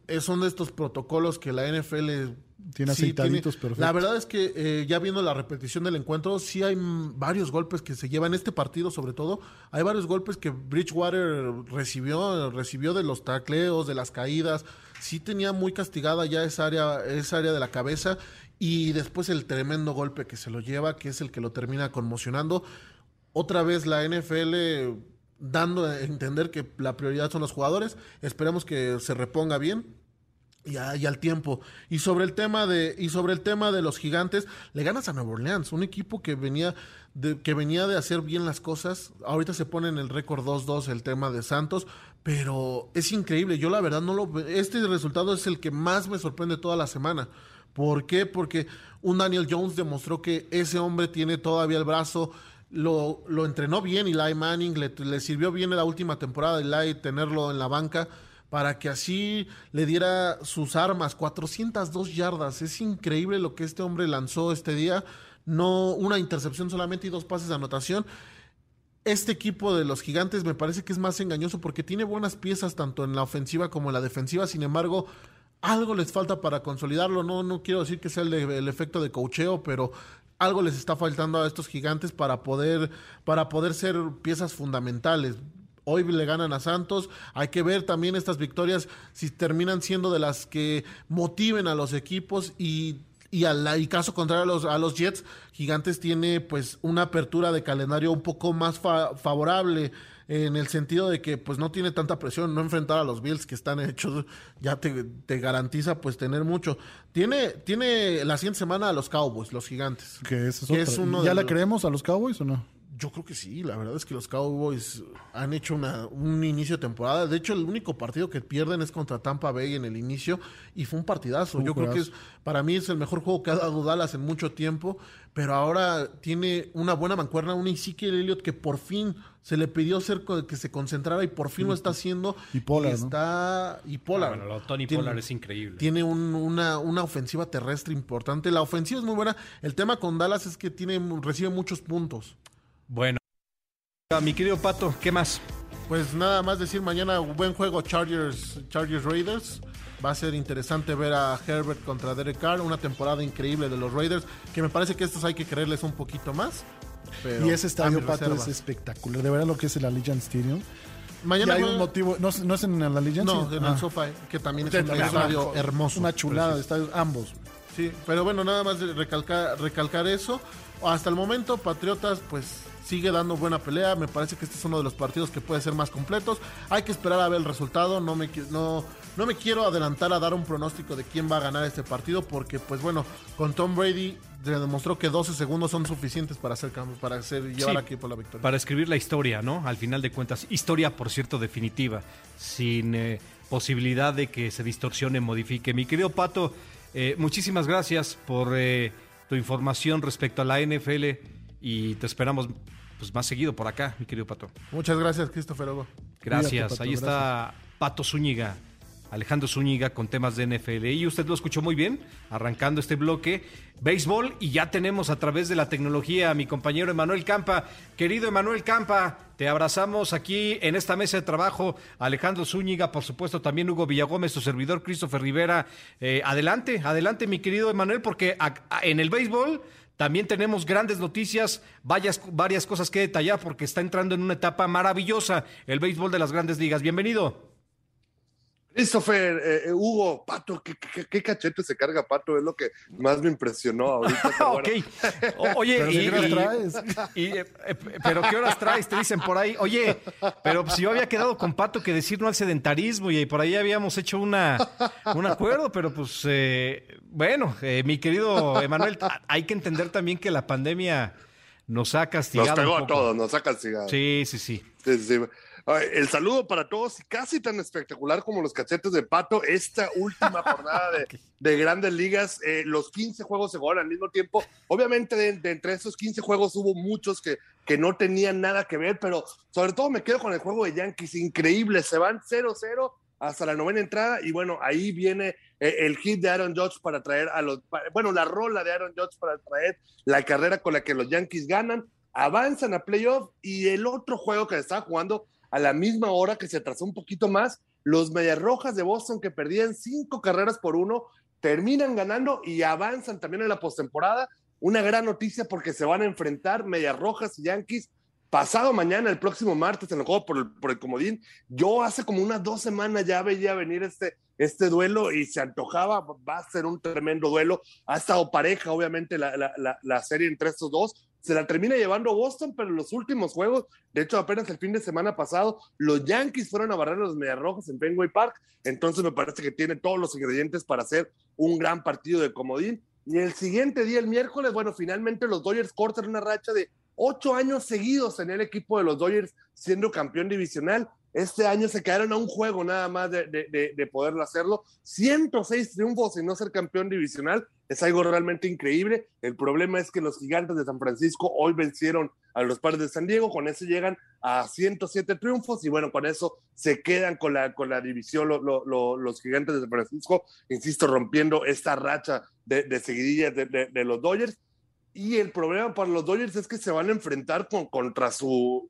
Eh, son de estos protocolos que la NFL Tiene aceitaditos perfectos. La verdad es que eh, ya viendo la repetición del encuentro, sí hay mm, varios golpes que se llevan, este partido sobre todo, hay varios golpes que Bridgewater recibió, recibió de los tacleos, de las caídas, sí tenía muy castigada ya esa área, esa área de la cabeza y después el tremendo golpe que se lo lleva, que es el que lo termina conmocionando. Otra vez la NFL dando a entender que la prioridad son los jugadores, esperemos que se reponga bien, y, al tiempo. Y sobre el tema de y sobre el tema de los gigantes, le ganas a Nueva Orleans, un equipo que venía de que venía de hacer bien las cosas. Ahorita se pone en el récord 2-2 el tema de Santos, pero es increíble. Yo la verdad no lo este resultado es el que más me sorprende toda la semana. ¿Por qué? Porque un Daniel Jones demostró que ese hombre tiene todavía el brazo lo, lo entrenó bien Eli Manning, le, le sirvió bien en la última temporada de Eli tenerlo en la banca para que así le diera sus armas, 402 yardas. Es increíble lo que este hombre lanzó este día. No una intercepción solamente y dos pases de anotación. Este equipo de los gigantes me parece que es más engañoso porque tiene buenas piezas tanto en la ofensiva como en la defensiva. Sin embargo, algo les falta para consolidarlo. No, no quiero decir que sea el, el efecto de cocheo, pero algo les está faltando a estos gigantes para poder, para poder ser piezas fundamentales. Hoy le ganan a Santos. Hay que ver también estas victorias si terminan siendo de las que motiven a los equipos y y al y caso contrario a los, a los Jets, Gigantes tiene pues una apertura de calendario un poco más fa- favorable en el sentido de que pues no tiene tanta presión, no enfrentar a los Bills que están hechos, ya te, te garantiza pues tener mucho. Tiene, tiene la siguiente semana a los Cowboys, los Gigantes. Que es Que es uno ¿Ya de la los- creemos a los Cowboys o no? Yo creo que sí, la verdad es que los Cowboys han hecho una, un inicio de temporada. De hecho, el único partido que pierden es contra Tampa Bay en el inicio y fue un partidazo. Yo creo que es, para mí es el mejor juego que ha dado Dallas en mucho tiempo, pero ahora tiene una buena mancuerna, un Ezekiel Elliott que por fin se le pidió ser que se concentrara y por fin lo está haciendo. Y Pollard, ¿no? está y Pollard. Ah, bueno, lo- Tony Tiene- Pollard es increíble. Tiene un- una, una ofensiva terrestre importante. La ofensiva es muy buena. El tema con Dallas es que tiene, recibe muchos puntos. Bueno. Ah, Mi querido Pato, ¿qué más? Pues nada más decir mañana buen juego Chargers Chargers Raiders. Va a ser interesante ver a Herbert contra Derek Carr, una temporada increíble de los Raiders, que me parece que estos hay que creerles un poquito más. Pero y ese estadio, Pato, reservas. es espectacular. De verdad lo que es el Allegiant Stadium. Mañana Y hay un motivo, no, es- no es en la Legends. No, en Ah. el SoFi, que también es un estadio hermoso. Una chulada de estadios, ambos. Sí, pero bueno, nada más recalcar, recalcar eso. Hasta el momento, Patriotas, pues sigue dando buena pelea. Me parece que este es uno de los partidos que puede ser más completos. Hay que esperar a ver el resultado. No me, no, no me quiero adelantar a dar un pronóstico de quién va a ganar este partido, porque, pues bueno, con Tom Brady demostró que 12 segundos son suficientes para hacer cambio, para hacer, llevar Sí, al equipo a la victoria. Para escribir la historia, ¿no? Al final de cuentas, historia, por cierto, definitiva, sin eh, posibilidad de que se distorsione, modifique. Mi querido Pato, eh, muchísimas gracias por eh, tu información respecto a la NFL y te esperamos pues, más seguido por acá, mi querido Pato. Muchas gracias, Christopher Hugo. Gracias. Cuídate, Pato, Ahí está Pato Zúñiga, Alejandro Zúñiga con temas de NFL. Y usted lo escuchó muy bien, arrancando este bloque. Béisbol y ya tenemos a través de la tecnología a mi compañero Emanuel Campa. Querido Emanuel Campa, te abrazamos aquí en esta mesa de trabajo. Alejandro Zúñiga, por supuesto, también Hugo Villagómez, su servidor Christopher Rivera. Eh, adelante, adelante, mi querido Emanuel, porque en el béisbol también tenemos grandes noticias, varias, varias cosas que detallar porque está entrando en una etapa maravillosa el béisbol de las grandes ligas. Bienvenido. Christopher, eh, eh, Hugo, Pato, ¿qué, qué, qué cachete se carga Pato? Es lo que más me impresionó ahorita. ok. O- oye, Pero y- ¿qué horas traes? y, eh, eh, pero ¿qué horas traes? Te dicen por ahí. Oye, pero si yo había quedado con Pato que decir no al sedentarismo y por ahí habíamos hecho una, un acuerdo, pero pues eh, bueno, eh, mi querido Emanuel, hay que entender también que la pandemia nos ha castigado. Nos pegó un a todos, nos ha castigado. Sí, sí, sí. Sí, sí. El saludo para todos y casi tan espectacular como los cachetes de Pato, esta última jornada de, de grandes ligas, eh, los 15 juegos se jugaron al mismo tiempo. Obviamente de, de entre esos 15 juegos hubo muchos que, que no tenían nada que ver, pero sobre todo me quedo con el juego de Yankees, increíble, se van 0-0 hasta la novena entrada y bueno, ahí viene eh, el hit de Aaron Judge para traer a los, bueno, la rola de Aaron Judge para traer la carrera con la que los Yankees ganan, avanzan a playoff y el otro juego que estaba jugando a la misma hora que se atrasó un poquito más, los Medias Rojas de Boston que perdían cinco carreras por uno, terminan ganando y avanzan también en la postemporada. Una gran noticia porque se van a enfrentar Medias Rojas y Yankees pasado mañana, el próximo martes, en el juego por el, por el comodín. Yo hace como unas dos semanas ya veía venir este, este duelo y se antojaba, va a ser un tremendo duelo. Ha estado pareja, obviamente, la, la, la, la serie entre estos dos. Se la termina llevando Boston, pero en los últimos juegos, de hecho, apenas el fin de semana pasado, los Yankees fueron a barrer a los Mediarrojas en Fenway Park. Entonces, me parece que tiene todos los ingredientes para hacer un gran partido de comodín. Y el siguiente día, el miércoles, bueno, finalmente los Dodgers cortan una racha de ocho años seguidos en el equipo de los Dodgers siendo campeón divisional. Este año se quedaron a un juego nada más de, de, de, de poderlo hacerlo. 106 triunfos y no ser campeón divisional es algo realmente increíble. El problema es que los gigantes de San Francisco hoy vencieron a los padres de San Diego. Con eso llegan a 107 triunfos y bueno, con eso se quedan con la, con la división lo, lo, lo, los gigantes de San Francisco, insisto, rompiendo esta racha de, seguidillas de los Dodgers. Y el problema para los Dodgers es que se van a enfrentar con, contra su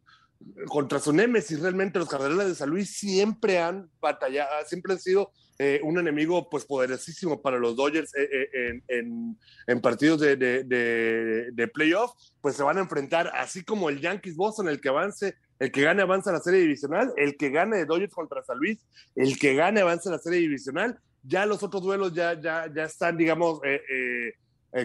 contra su némesis. Realmente los Cardenales de San Luis siempre han batallado, siempre han sido eh, un enemigo pues poderosísimo para los Dodgers eh, eh, en, en, en, partidos de, de, de, de, playoff. Pues se van a enfrentar así como el Yankees Boston, el que avance, el que gane avanza a la serie divisional, el que gane de Dodgers contra San Luis, el que gane avanza a la serie divisional. Ya los otros duelos ya, ya, ya están, digamos, eh,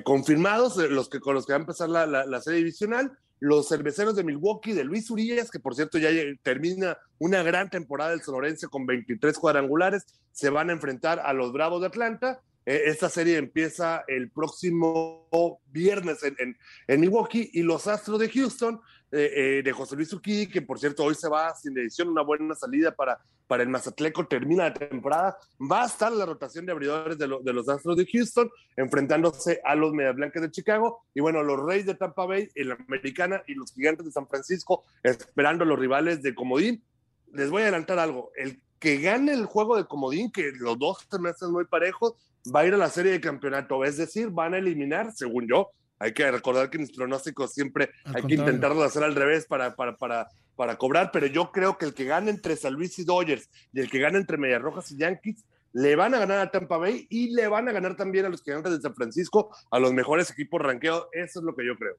confirmados, los que, con los que va a empezar la, la, la serie divisional los cerveceros de Milwaukee, de Luis Urias, que por cierto ya termina una gran temporada del sonorense con 23 cuadrangulares, se van a enfrentar a los Bravos de Atlanta. Eh, esta serie empieza el próximo viernes en, Milwaukee y los Astros de Houston, eh, eh, de José Luis Urquidi, que por cierto hoy se va sin edición, una buena salida para, para el Mazatleco, termina la temporada, va a estar la rotación de abridores de, lo, de los Astros de Houston, enfrentándose a los Medias Blancas de Chicago, y bueno, los Reyes de Tampa Bay, el Americana y los Gigantes de San Francisco, esperando a los rivales de Comodín. Les voy a adelantar algo, el que gane el juego de Comodín, que los dos se me hacen muy parejos, va a ir a la serie de campeonato, es decir, van a eliminar, según yo, hay que recordar que mis pronósticos siempre Al hay contrario. que intentarlo hacer al revés para, para, para, para cobrar, pero yo creo que el que gane entre San Luis y Dodgers y el que gane entre Medias Rojas y Yankees le van a ganar a Tampa Bay y le van a ganar también a los gigantes de San Francisco, a los mejores equipos ranqueados. Eso es lo que yo creo.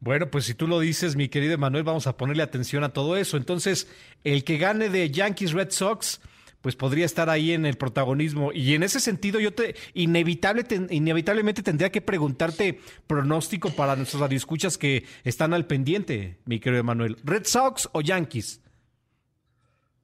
Bueno, pues si tú lo dices, mi querido Emanuel, vamos a ponerle atención a todo eso. Entonces, el que gane de Yankees Red Sox, pues podría estar ahí en el protagonismo. Y en ese sentido, yo te inevitable, inevitablemente tendría que preguntarte pronóstico para nuestros radioescuchas que están al pendiente, mi querido Emanuel. ¿Red Sox o Yankees?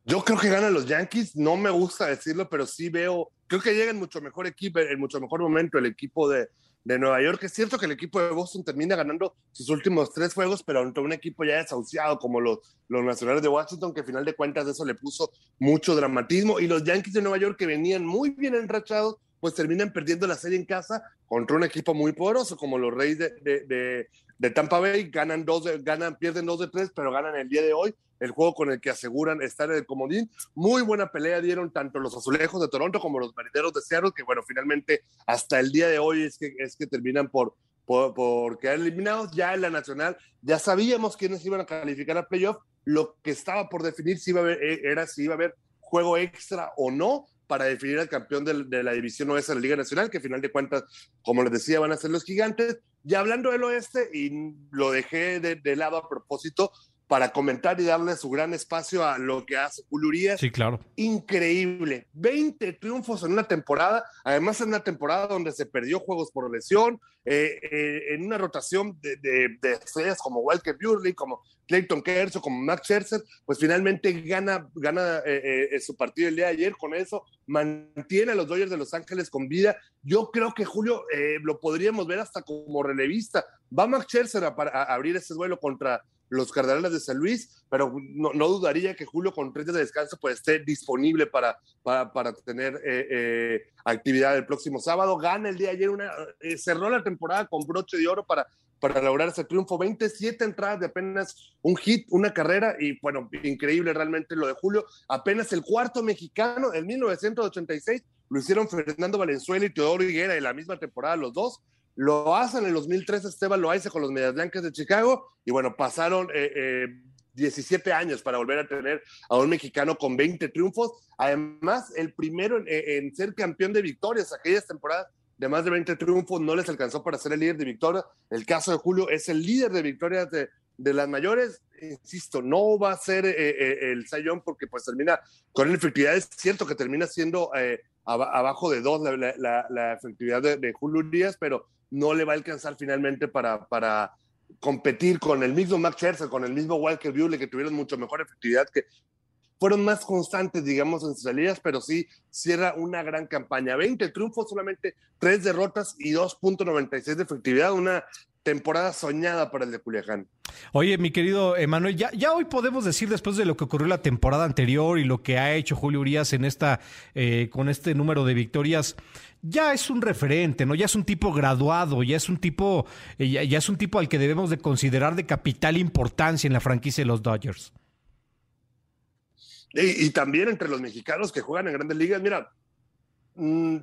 Yo creo que ganan los Yankees, no me gusta decirlo, pero sí veo, creo que llega en mucho mejor equipo, en mucho mejor momento el equipo de, de Nueva York. Es cierto que el equipo de Boston termina ganando sus últimos tres juegos, pero ante un equipo ya desahuciado como los, los Nacionales de Washington, que al final de cuentas eso le puso mucho dramatismo. Y los Yankees de Nueva York, que venían muy bien enrachados, pues terminan perdiendo la serie en casa contra un equipo muy poderoso como los Reyes de, de, de, Tampa Bay. Ganan dos, ganan, pierden dos de tres, pero ganan el día de hoy el juego con el que aseguran estar en el comodín. Muy buena pelea dieron tanto los azulejos de Toronto como los marineros de Seattle, que bueno, finalmente hasta el día de hoy es que, es que terminan por, por, por quedar eliminados. Ya en la nacional ya sabíamos quiénes iban a calificar a playoff. Lo que estaba por definir si iba a haber, eh, era si iba a haber juego extra o no para definir al campeón de, la división oeste de la Liga Nacional, que al final de cuentas, como les decía, van a ser los gigantes. Ya hablando del oeste, y lo dejé de, de lado a propósito, para comentar y darle su gran espacio a lo que hace Urias. Sí, claro. Increíble. 20 triunfos en una temporada, además en una temporada donde se perdió juegos por lesión, eh, eh, en una rotación de, de, estrellas como Walker Buehler, como Clayton Kershaw, como Max Scherzer, pues finalmente gana, gana eh, su partido el día de ayer con eso, mantiene a los Dodgers de Los Ángeles con vida. Yo creo que Julio lo podríamos ver hasta como relevista. Va Max Scherzer a, abrir ese duelo contra los Cardenales de San Luis, pero no, dudaría que Julio con tres días de descanso pues esté disponible para, para, tener eh, eh, actividad el próximo sábado. Gana el día de ayer, una, eh, cerró la temporada con broche de oro para, para lograr ese triunfo. 27 entradas de apenas un hit, una carrera y bueno, increíble realmente lo de Julio. Apenas el cuarto mexicano, en 1986, lo hicieron Fernando Valenzuela y Teodoro Higuera en la misma temporada los dos. Lo hacen en el 2003 Esteban Loaiza con los Medias Blancas de Chicago y bueno, pasaron eh, 17 eh, años para volver a tener a un mexicano con 20 triunfos. Además, el primero en, ser campeón de victorias aquellas temporadas de más de 20 triunfos no les alcanzó para ser el líder de victorias. El caso de Julio es el líder de victorias de, de las mayores. Insisto, no va a ser eh, eh, el Sayón porque pues termina con efectividad. Es cierto que termina siendo abajo de dos la, la, efectividad de, de Julio Díaz, pero no le va a alcanzar finalmente para, para competir con el mismo Max Scherzer, con el mismo Walker Buehler, que tuvieron mucho mejor efectividad, que fueron más constantes, digamos, en sus salidas, pero sí cierra una gran campaña. 20 triunfos, solamente 3 derrotas y 2.96 de efectividad, una temporada soñada para el de Culiacán. Oye, mi querido Emanuel, ya, ya hoy podemos decir, después de lo que ocurrió la temporada anterior y lo que ha hecho Julio Urias en esta, eh, con este número de victorias, ya es un referente, ¿no? Ya es un tipo graduado, ya es un tipo, eh, ya, es un tipo al que debemos de considerar de capital importancia en la franquicia de los Dodgers. Y, también entre los mexicanos que juegan en grandes ligas, mira, mmm,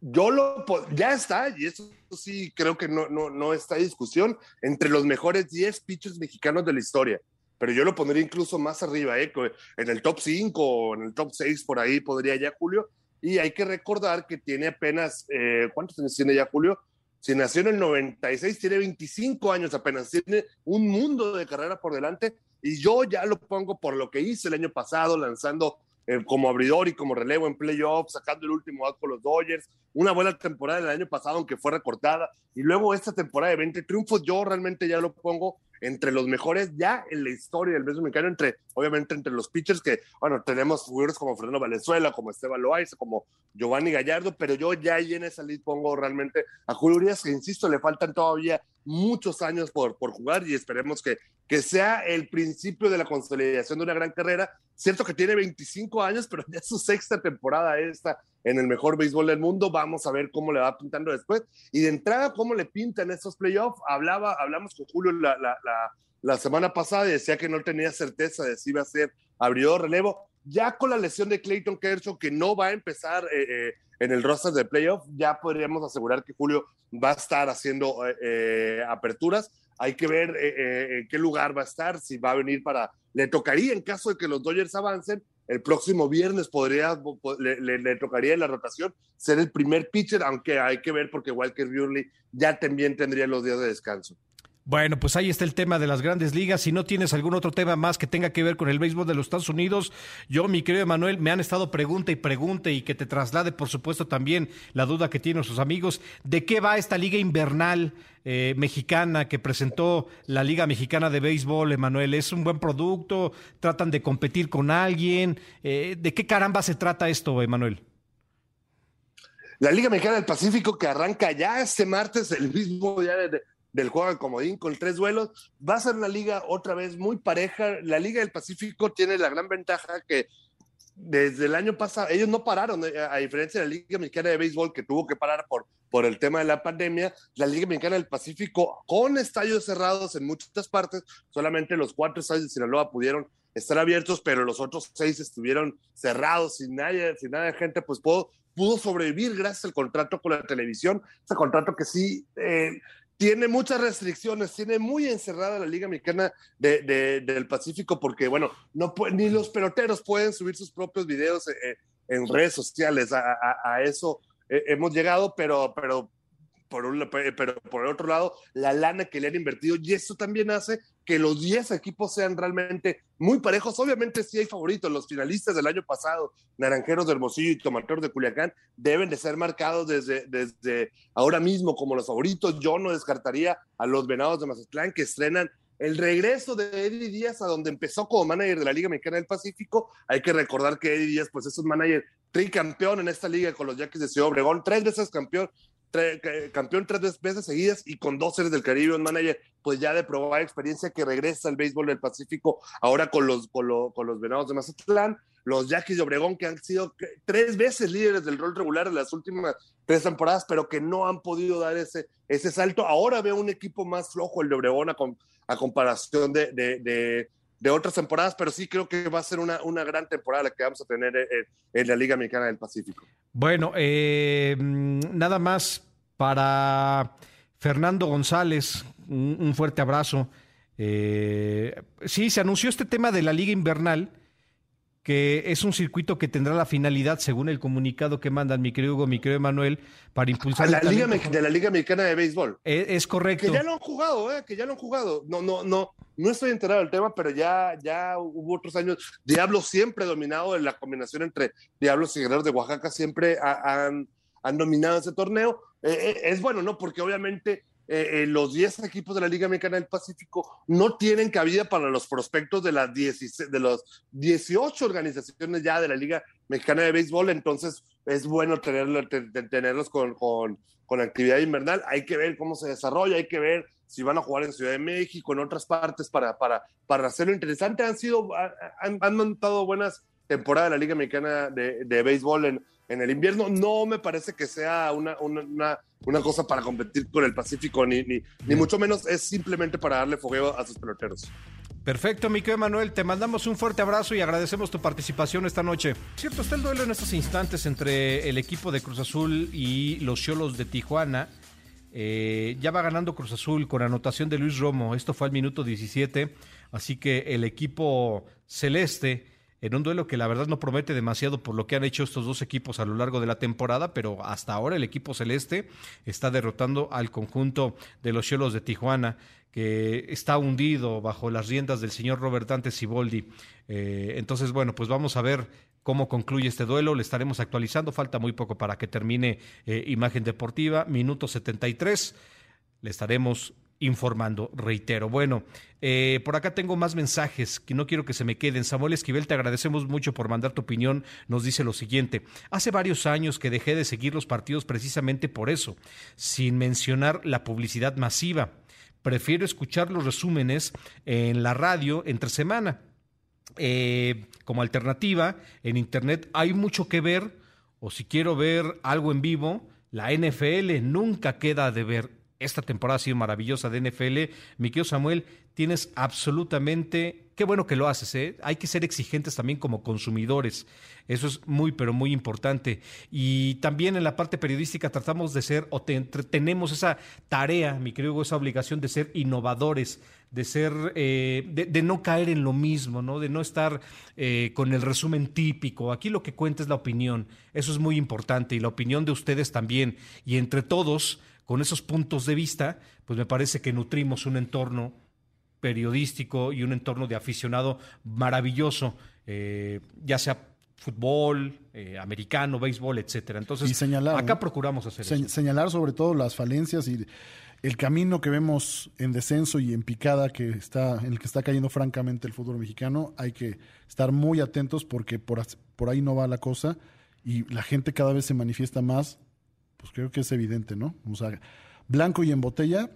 yo lo ya está, y eso sí creo que no, no, no está discusión, entre los mejores 10 pitchers mexicanos de la historia. Pero yo lo pondría incluso más arriba, ¿eh? en el top 5 o en el top 6 por ahí podría ya Julio. Y hay que recordar que tiene apenas, eh, ¿cuántos años tiene ya Julio? Si nació en el 96, tiene 25 años apenas, tiene un mundo de carrera por delante. Y yo ya lo pongo por lo que hice el año pasado, lanzando eh, como abridor y como relevo en playoffs, sacando el último out con los Dodgers, una buena temporada del año pasado, aunque fue recortada, y luego esta temporada de 20 triunfos, yo realmente ya lo pongo entre los mejores ya en la historia del béisbol mexicano, entre, obviamente entre los pitchers que, bueno, tenemos jugadores como Fernando Valenzuela, como Esteban Loaiza, como Giovanni Gallardo, pero yo ya ahí en esa lista pongo realmente a Julio Urias, que insisto, le faltan todavía muchos años por, por jugar y esperemos que, que sea el principio de la consolidación de una gran carrera. Cierto que tiene 25 años, pero ya es su sexta temporada esta en el mejor béisbol del mundo. Vamos a ver cómo le va pintando después. Y de entrada, cómo le pintan estos playoffs. Hablaba, hablamos con Julio la, semana pasada decía que no tenía certeza de si iba a ser abridor relevo. Ya con la lesión de Clayton Kershaw, que no va a empezar eh, eh, en el roster de playoff, ya podríamos asegurar que Julio va a estar haciendo eh, aperturas. Hay que ver en qué lugar va a estar, si va a venir para... Le tocaría en caso de que los Dodgers avancen, el próximo viernes podría, le, le, tocaría en la rotación ser el primer pitcher, aunque hay que ver porque Walker Buehler ya también tendría los días de descanso. Bueno, pues ahí está el tema de las grandes ligas. Si no tienes algún otro tema más que tenga que ver con el béisbol de los Estados Unidos, yo, mi querido Emanuel, me han estado pregunta y pregunta y que te traslade, por supuesto, también la duda que tienen sus amigos. ¿De qué va esta liga invernal eh, mexicana que presentó la Liga Mexicana de Béisbol, Emanuel? ¿Es un buen producto? ¿Tratan de competir con alguien? Eh, ¿De qué caramba se trata esto, Emanuel? La Liga Mexicana del Pacífico que arranca ya este martes, el mismo día de, del juego de comodín con tres duelos. Va a ser una liga otra vez muy pareja. La Liga del Pacífico tiene la gran ventaja que desde el año pasado, ellos no pararon, eh, a diferencia de la Liga Mexicana de Béisbol que tuvo que parar por, por el tema de la pandemia, la Liga Mexicana del Pacífico con estadios cerrados en muchas partes, solamente los cuatro estadios de Sinaloa pudieron estar abiertos, pero los otros seis estuvieron cerrados sin nadie, sin nada de gente, pues pudo, pudo sobrevivir gracias al contrato con la televisión, ese contrato que sí eh, tiene muchas restricciones, tiene muy encerrada la Liga Mexicana de, del Pacífico porque, bueno, no ni los peloteros pueden subir sus propios videos eh, eh, en redes sociales. A, eso eh, hemos llegado, pero, pero por un, pero por el otro lado, la lana que le han invertido y eso también hace que los 10 equipos sean realmente muy parejos. Obviamente sí hay favoritos, los finalistas del año pasado, Naranjeros de Hermosillo y Tomateros de Culiacán, deben de ser marcados desde, desde ahora mismo como los favoritos. Yo no descartaría a los Venados de Mazatlán que estrenan el regreso de Eddie Díaz a donde empezó como manager de la Liga Mexicana del Pacífico. Hay que recordar que Eddie Díaz pues es un manager tricampeón en esta liga con los Yaquis de Ciudad Obregón, tres veces campeón, campeón tres veces seguidas y con dos series del Caribe, un manager pues ya de probar experiencia que regresa al béisbol del Pacífico ahora con los, con, los Venados de Mazatlán, los Yaquis de Obregón que han sido tres veces líderes del rol regular en las últimas tres temporadas, pero que no han podido dar ese, ese salto. Ahora veo un equipo más flojo el de Obregón a, a comparación de, otras temporadas, pero sí creo que va a ser una, una gran temporada la que vamos a tener en, la Liga Mexicana del Pacífico. Bueno, eh, nada más para Fernando González, un, fuerte abrazo. Eh, sí, se anunció este tema de la Liga Invernal, que es un circuito que tendrá la finalidad, según el comunicado que mandan mi querido Hugo, mi querido Manuel, para impulsar la Liga de la Liga Mexicana de Béisbol. Es, es, correcto. Que ya lo han jugado, eh, que ya lo han jugado. No, no, no, no estoy enterado del tema, pero ya, ya hubo otros años. Diablos siempre dominado en la combinación entre Diablos y Guerreros de Oaxaca, siempre han, han dominado ese torneo. Eh, eh, es bueno, ¿no? Porque obviamente eh, los 10 equipos de la Liga Mexicana del Pacífico no tienen cabida para los prospectos de las 16, de los 18 organizaciones ya de la Liga Mexicana de Béisbol, entonces es bueno tenerlo, tenerlos con, con, con, actividad invernal. Hay que ver cómo se desarrolla, hay que ver si van a jugar en Ciudad de México, en otras partes, para, para, para hacerlo interesante. Han sido, han, han montado buenas temporadas de la Liga Mexicana de, de Béisbol en, en el invierno. No me parece que sea una, una, una, cosa para competir con el Pacífico, ni, ni, ni, mucho menos es simplemente para darle fogueo a sus peloteros. Perfecto, Miquel Manuel, te mandamos un fuerte abrazo y agradecemos tu participación esta noche. Cierto, está el duelo en estos instantes entre el equipo de Cruz Azul y los Cholos de Tijuana. Eh, ya va ganando Cruz Azul con anotación de Luis Romo. Esto fue al minuto 17. Así que el equipo celeste en un duelo que la verdad no promete demasiado por lo que han hecho estos dos equipos a lo largo de la temporada, pero hasta ahora el equipo celeste está derrotando al conjunto de los Cholos de Tijuana, que está hundido bajo las riendas del señor Robert Dante Siboldi. Eh, entonces, bueno, pues vamos a ver cómo concluye este duelo. Le estaremos actualizando. Falta muy poco para que termine eh, Imagen Deportiva. Minuto 73. Le estaremos informando, reitero. Bueno, eh, por acá tengo más mensajes que no quiero que se me queden. Samuel Esquivel, te agradecemos mucho por mandar tu opinión. Nos dice lo siguiente, hace varios años que dejé de seguir los partidos precisamente por eso, sin mencionar la publicidad masiva. Prefiero escuchar los resúmenes en la radio entre semana. Eh, como alternativa, en Internet hay mucho que ver, o si quiero ver algo en vivo, la NFL nunca queda de ver esta temporada ha sido maravillosa de NFL. Mi querido Samuel, tienes absolutamente, qué bueno que lo haces, ¿eh? hay que ser exigentes también como consumidores. Eso es muy, pero muy importante. Y también en la parte periodística tratamos de ser, o tenemos esa tarea, mi querido, esa obligación de ser innovadores, de ser, eh, de, no caer en lo mismo, ¿no? De no estar eh, con el resumen típico. Aquí lo que cuenta es la opinión. Eso es muy importante y la opinión de ustedes también. Y entre todos con esos puntos de vista, pues me parece que nutrimos un entorno periodístico y un entorno de aficionado maravilloso, eh, ya sea fútbol, eh, americano, béisbol, etcétera. Entonces, Y señalar, acá ¿no? procuramos hacer Se- eso. señalar sobre todo las falencias y el camino que vemos en descenso y en picada que está en el que está cayendo francamente el fútbol mexicano hay que estar muy atentos porque por, por ahí no va la cosa y la gente cada vez se manifiesta más pues creo que es evidente no o sea blanco y en botella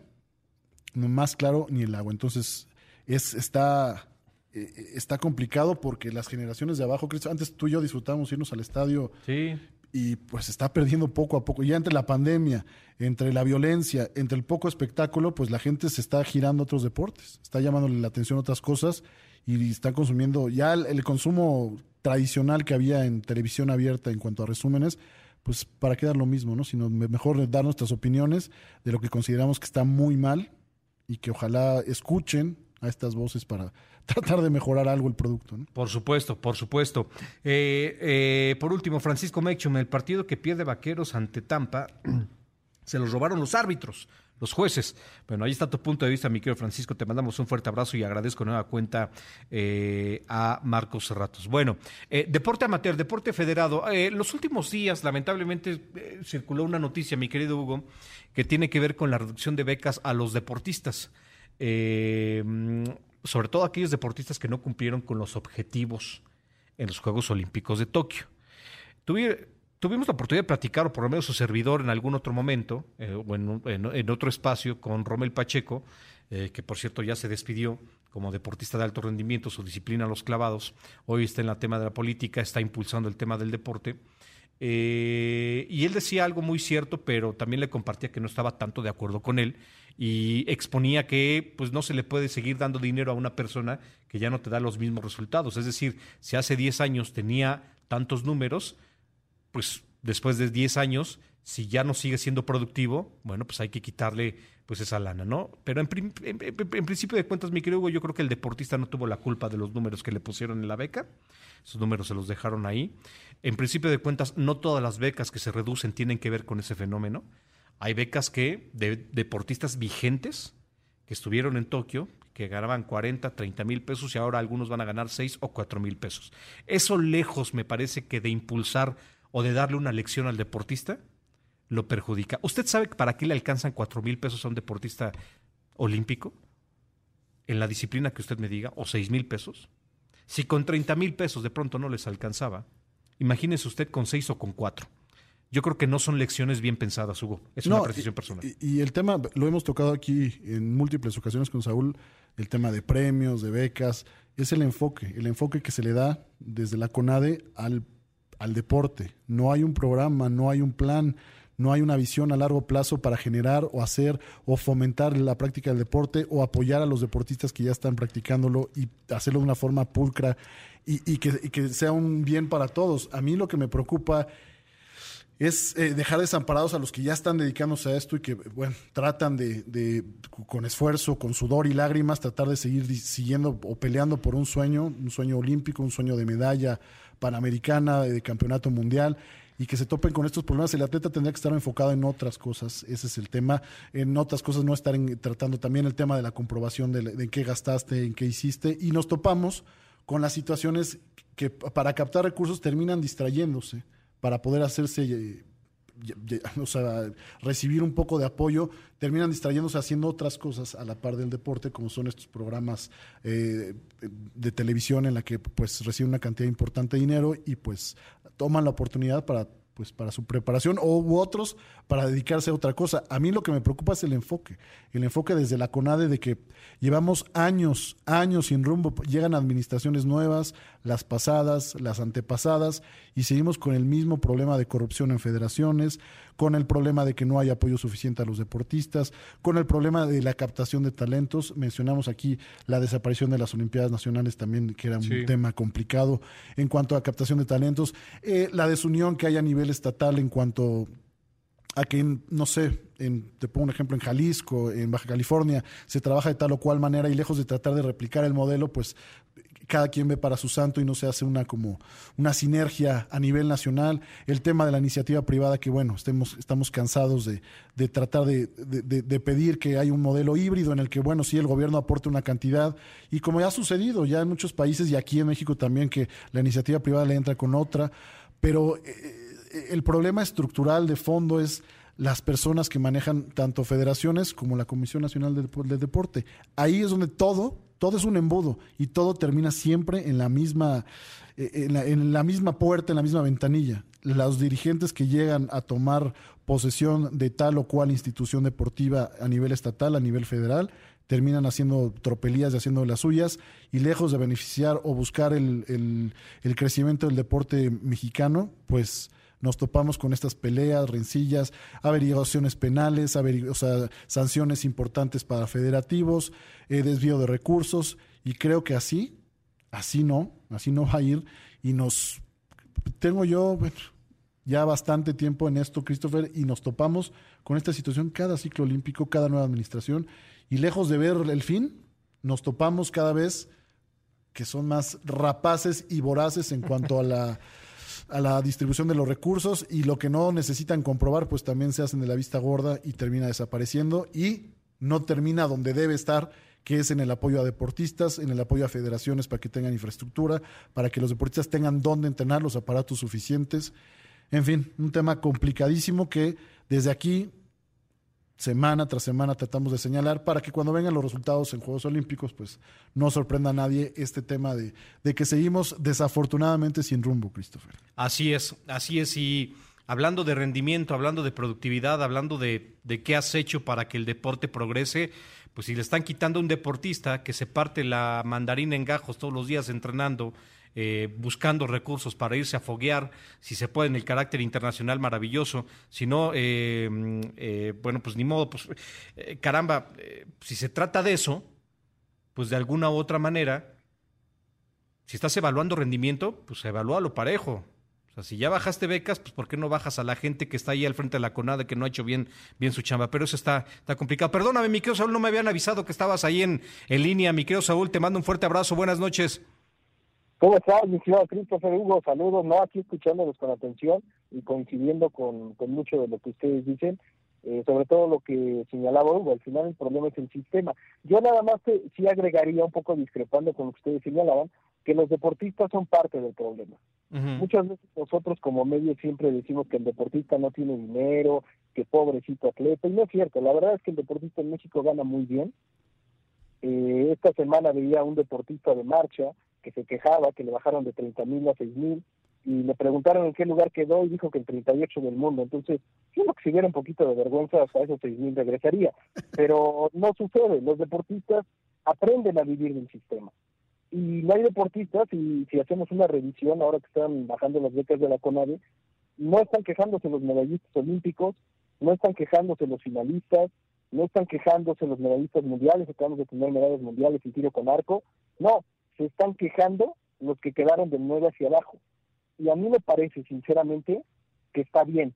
no más claro ni el agua. Entonces es está eh, está complicado porque las generaciones de abajo Cristo, antes tú y yo disfrutábamos irnos al estadio Sí, y pues está perdiendo poco a poco. Ya entre la pandemia, entre la violencia, entre el poco espectáculo, pues la gente se está girando a otros deportes, está llamándole la atención a otras cosas y está consumiendo ya el, el consumo tradicional que había en televisión abierta en cuanto a resúmenes, pues para qué dar lo mismo, ¿no? Sino me- mejor dar nuestras opiniones de lo que consideramos que está muy mal y que ojalá escuchen a estas voces para tratar de mejorar algo el producto, ¿no? Por supuesto, por supuesto. Eh, eh, por último, Francisco Mechum, el partido que pierde Vaqueros ante Tampa, se los robaron los árbitros, los jueces. Bueno, ahí está tu punto de vista, mi querido Francisco. Te mandamos un fuerte abrazo y agradezco nueva cuenta eh, a Marcos Serratos. Bueno, eh, deporte amateur, deporte federado. Eh, los últimos días, lamentablemente, eh, circuló una noticia, mi querido Hugo, que tiene que ver con la reducción de becas a los deportistas. Sobre todo aquellos deportistas que no cumplieron con los objetivos en los Juegos Olímpicos de Tokio. Tuvi- tuvimos la oportunidad de platicar, o por lo menos su servidor, en algún otro momento, eh, o en, otro espacio, con Romel Pacheco, eh, que por cierto ya se despidió como deportista de alto rendimiento, su disciplina los clavados. Hoy está en el tema de la política, está impulsando el tema del deporte. Eh, y él decía algo muy cierto, pero también le compartía que no estaba tanto de acuerdo con él y exponía que pues no se le puede seguir dando dinero a una persona que ya no te da los mismos resultados. Es decir, si hace 10 años tenía tantos números, pues después de 10 años, si ya no sigue siendo productivo, bueno, pues hay que quitarle pues esa lana, ¿no? Pero en, en- en principio de cuentas, mi querido Hugo, yo creo que el deportista no tuvo la culpa de los números que le pusieron en la beca. Esos números se los dejaron ahí. En principio de cuentas, no todas las becas que se reducen tienen que ver con ese fenómeno. Hay becas que de deportistas vigentes que estuvieron en Tokio, que ganaban 40, 30 mil pesos y ahora algunos van a ganar 6 o 4 mil pesos. Eso lejos me parece que de impulsar o de darle una lección al deportista, lo perjudica. ¿Usted sabe para qué le alcanzan 4 mil pesos a un deportista olímpico? En la disciplina que usted me diga, o 6 mil pesos. Si con 30 mil pesos de pronto no les alcanzaba, imagínese usted con 6 o con 4. Yo creo que no son lecciones bien pensadas, Hugo. Es una precisión personal. Y, y el tema, lo hemos tocado aquí en múltiples ocasiones con Saúl, el tema de premios, de becas, es el enfoque, el enfoque que se le da desde la CONADE al, al deporte. No hay un programa, no hay un plan, no hay una visión a largo plazo para generar o hacer o fomentar la práctica del deporte o apoyar a los deportistas que ya están practicándolo y hacerlo de una forma pulcra y, que, que sea un bien para todos. A mí lo que me preocupa es eh, dejar desamparados a los que ya están dedicándose a esto y que, bueno, tratan de, con esfuerzo, con sudor y lágrimas, tratar de seguir siguiendo o peleando por un sueño, un sueño olímpico, un sueño de medalla panamericana, de campeonato mundial, y que se topen con estos problemas. El atleta tendría que estar enfocado en otras cosas, ese es el tema. En otras cosas no estar en- tratando también el tema de la comprobación de, de en qué gastaste, en qué hiciste, y nos topamos con las situaciones que para captar recursos terminan distrayéndose para poder hacerse, eh, recibir un poco de apoyo, terminan distrayéndose haciendo otras cosas a la par del deporte, como son estos programas eh, de televisión en la que pues reciben una cantidad importante de dinero y pues toman la oportunidad para pues para su preparación o u otros para dedicarse a otra cosa. A mí lo que me preocupa es el enfoque, el enfoque desde la CONADE de que llevamos años, años sin rumbo, llegan administraciones nuevas, las pasadas, las antepasadas, y seguimos con el mismo problema de corrupción en federaciones, con el problema de que no hay apoyo suficiente a los deportistas, con el problema de la captación de talentos. Mencionamos aquí la desaparición de las Olimpiadas Nacionales también, que era un Sí. tema complicado en cuanto a captación de talentos, eh, la desunión que hay a nivel estatal en cuanto a que, no sé, en, te pongo un ejemplo, en Jalisco, en Baja California, se trabaja de tal o cual manera y lejos de tratar de replicar el modelo, pues cada quien ve para su santo y no se hace una como una sinergia a nivel nacional. El tema de la iniciativa privada, que bueno, estamos cansados de, de tratar de, de, pedir que haya un modelo híbrido en el que, bueno, sí, el gobierno aporte una cantidad, y como ya ha sucedido ya en muchos países y aquí en México también, que la iniciativa privada le entra con otra, pero eh, el problema estructural de fondo es las personas que manejan tanto federaciones como la Comisión Nacional del Deporte. Ahí es donde todo todo es un embudo y todo termina siempre en la misma, eh, en la, misma puerta, en la misma ventanilla. Los dirigentes que llegan a tomar posesión de tal o cual institución deportiva a nivel estatal, a nivel federal, terminan haciendo tropelías y haciendo las suyas y lejos de beneficiar o buscar el, el crecimiento del deporte mexicano, pues nos topamos con estas peleas, rencillas, averiguaciones penales, o sea, sanciones importantes para federativos, eh, desvío de recursos, y creo que así, así no, así no va a ir, y nos, tengo yo ya bastante tiempo en esto, Christopher, y nos topamos con esta situación cada ciclo olímpico, cada nueva administración, y lejos de ver el fin, nos topamos cada vez que son más rapaces y voraces en cuanto a la a la distribución de los recursos y lo que no necesitan comprobar, pues también se hacen de la vista gorda y termina desapareciendo y no termina donde debe estar, que es en el apoyo a deportistas, en el apoyo a federaciones para que tengan infraestructura, para que los deportistas tengan dónde entrenar los aparatos suficientes. En fin, un tema complicadísimo que desde aquí semana tras semana tratamos de señalar para que cuando vengan los resultados en Juegos Olímpicos, pues no sorprenda a nadie este tema de, de que seguimos desafortunadamente sin rumbo, Christopher. Así es, así es. Y hablando de rendimiento, hablando de productividad, hablando de, de qué has hecho para que el deporte progrese, pues si le están quitando a un deportista que se parte la mandarina en gajos todos los días entrenando, eh, buscando recursos para irse a foguear, si se puede en el carácter internacional maravilloso, si no, eh, mm, eh, bueno, pues ni modo, pues caramba, si se trata de eso, pues de alguna u otra manera, si estás evaluando rendimiento, pues evalúalo parejo. O sea, si ya bajaste becas, pues ¿por qué no bajas a la gente que está ahí al frente de la CONADE que no ha hecho bien, bien su chamba? Pero eso está, está complicado. Perdóname, mi querido Saúl, no me habían avisado que estabas ahí en, en línea. Mi querido Saúl, te mando un fuerte abrazo. Buenas noches. ¿Cómo estás, mi señor Christopher Hugo? Saludos, no, aquí escuchándolos con atención y coincidiendo con, con mucho de lo que ustedes dicen, eh, sobre todo lo que señalaba Hugo, al final el problema es el sistema. Yo nada más te, sí agregaría un poco discrepando con lo que ustedes señalaban, que los deportistas son parte del problema. Muchas veces nosotros como medios siempre decimos que el deportista no tiene dinero, que pobrecito atleta, y no es cierto, la verdad es que el deportista en México gana muy bien. Eh, esta semana veía a un deportista de marcha, que se quejaba que le bajaron de 30 mil a 6 mil y le preguntaron en qué lugar quedó y dijo que el 38 del mundo. Entonces, si uno que si hubiera un poquito de vergüenza, hasta esos 6 mil regresaría. Pero no sucede. Los deportistas aprenden a vivir del sistema. Y no hay deportistas, y si hacemos una revisión, ahora que están bajando las becas de la CONADE, no están quejándose los medallistas olímpicos, no están quejándose los finalistas, no están quejándose los medallistas mundiales, acabamos de tener medallas mundiales y tiro con arco. No, se están quejando los que quedaron de nuevo hacia abajo. Y a mí me parece, sinceramente, que está bien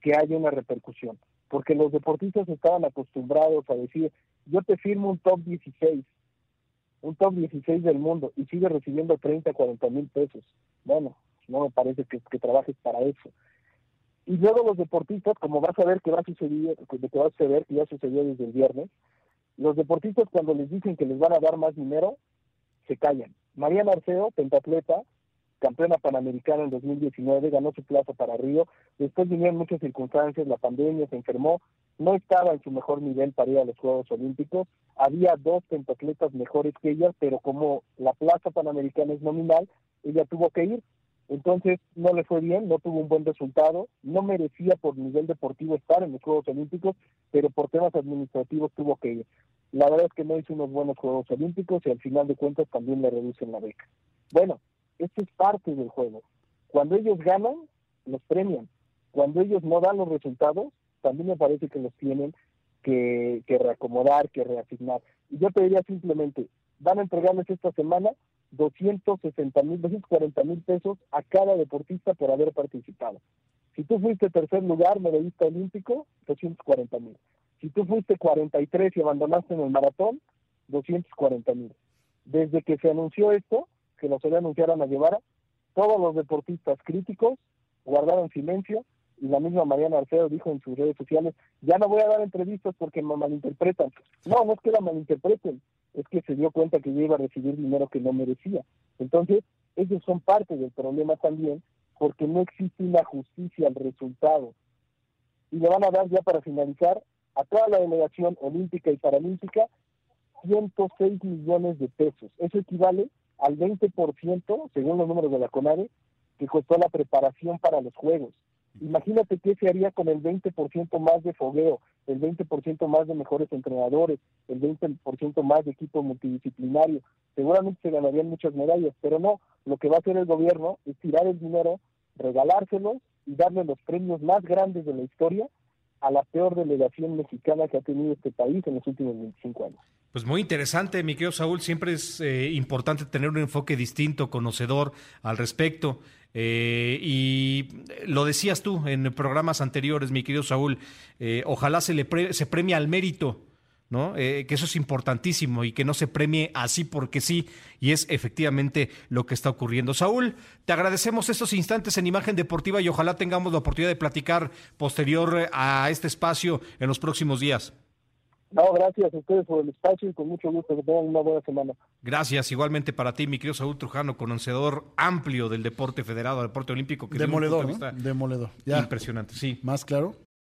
que haya una repercusión, porque los deportistas estaban acostumbrados a decir, yo te firmo un top 16, un top 16 del mundo, y sigue recibiendo 30, 40 mil pesos. Bueno, no me parece que, que trabajes para eso. Y luego los deportistas, como vas a ver que va a suceder, que va a suceder, que ya sucedió desde el viernes, los deportistas cuando les dicen que les van a dar más dinero, se callan. Mariana Arceo, pentatleta, campeona panamericana en 2019, ganó su plaza para Río. Después vinieron muchas circunstancias, la pandemia, se enfermó, no estaba en su mejor nivel para ir a los Juegos Olímpicos. Había dos pentatletas mejores que ella, pero como la plaza panamericana es nominal, ella tuvo que ir. Entonces no le fue bien, no tuvo un buen resultado, no merecía por nivel deportivo estar en los Juegos Olímpicos, pero por temas administrativos tuvo que ir. La verdad es que no hizo unos buenos Juegos Olímpicos y al final de cuentas también le reducen la beca. Bueno, esto es parte del juego. Cuando ellos ganan, los premian. Cuando ellos no dan los resultados, también me parece que los tienen que, que reacomodar, que reasignar. Y yo pediría simplemente, van a entregarles esta semana 260 mil, 240 mil pesos a cada deportista por haber participado. Si tú fuiste tercer lugar, medallista olímpico, 240 mil. Si tú fuiste 43 y abandonaste en el maratón, 240 mil. Desde que se anunció esto, que lo se le anunciaron a Guevara, todos los deportistas críticos guardaron silencio y la misma Mariana Arceo dijo en sus redes sociales, ya no voy a dar entrevistas porque me malinterpretan. No, no es que la malinterpreten, es que se dio cuenta que yo iba a recibir dinero que no merecía. Entonces, ellos son parte del problema también porque no existe una justicia al resultado. Y le van a dar ya para finalizar a toda la delegación olímpica y paralímpica 106 millones de pesos. Eso equivale al 20%, según los números de la CONADE, que costó la preparación para los Juegos. Imagínate qué se haría con el 20% más de fogueo, el 20% más de mejores entrenadores, el 20% más de equipo multidisciplinario. Seguramente se ganarían muchas medallas, pero no, lo que va a hacer el gobierno es tirar el dinero, regalárselos y darle los premios más grandes de la historia a la peor delegación mexicana que ha tenido este país en los últimos 25 años. Pues muy interesante, mi querido Saúl. Siempre es eh, importante tener un enfoque distinto, conocedor al respecto. Eh, y lo decías tú en programas anteriores, mi querido Saúl, eh, ojalá se le se premie al mérito, ¿no? que eso es importantísimo y que no se premie así porque sí, y es efectivamente lo que está ocurriendo. Saúl, te agradecemos estos instantes en Imagen Deportiva y ojalá tengamos la oportunidad de platicar posterior a este espacio en los próximos días. No, gracias a ustedes por el espacio y con mucho gusto que tengan una buena semana. Gracias, igualmente para ti, mi querido Saúl Trujano, conocedor amplio del deporte federado, del deporte olímpico. Que demoledor, ¿no? Demoledor. Ya. Impresionante, sí. ¿Más claro?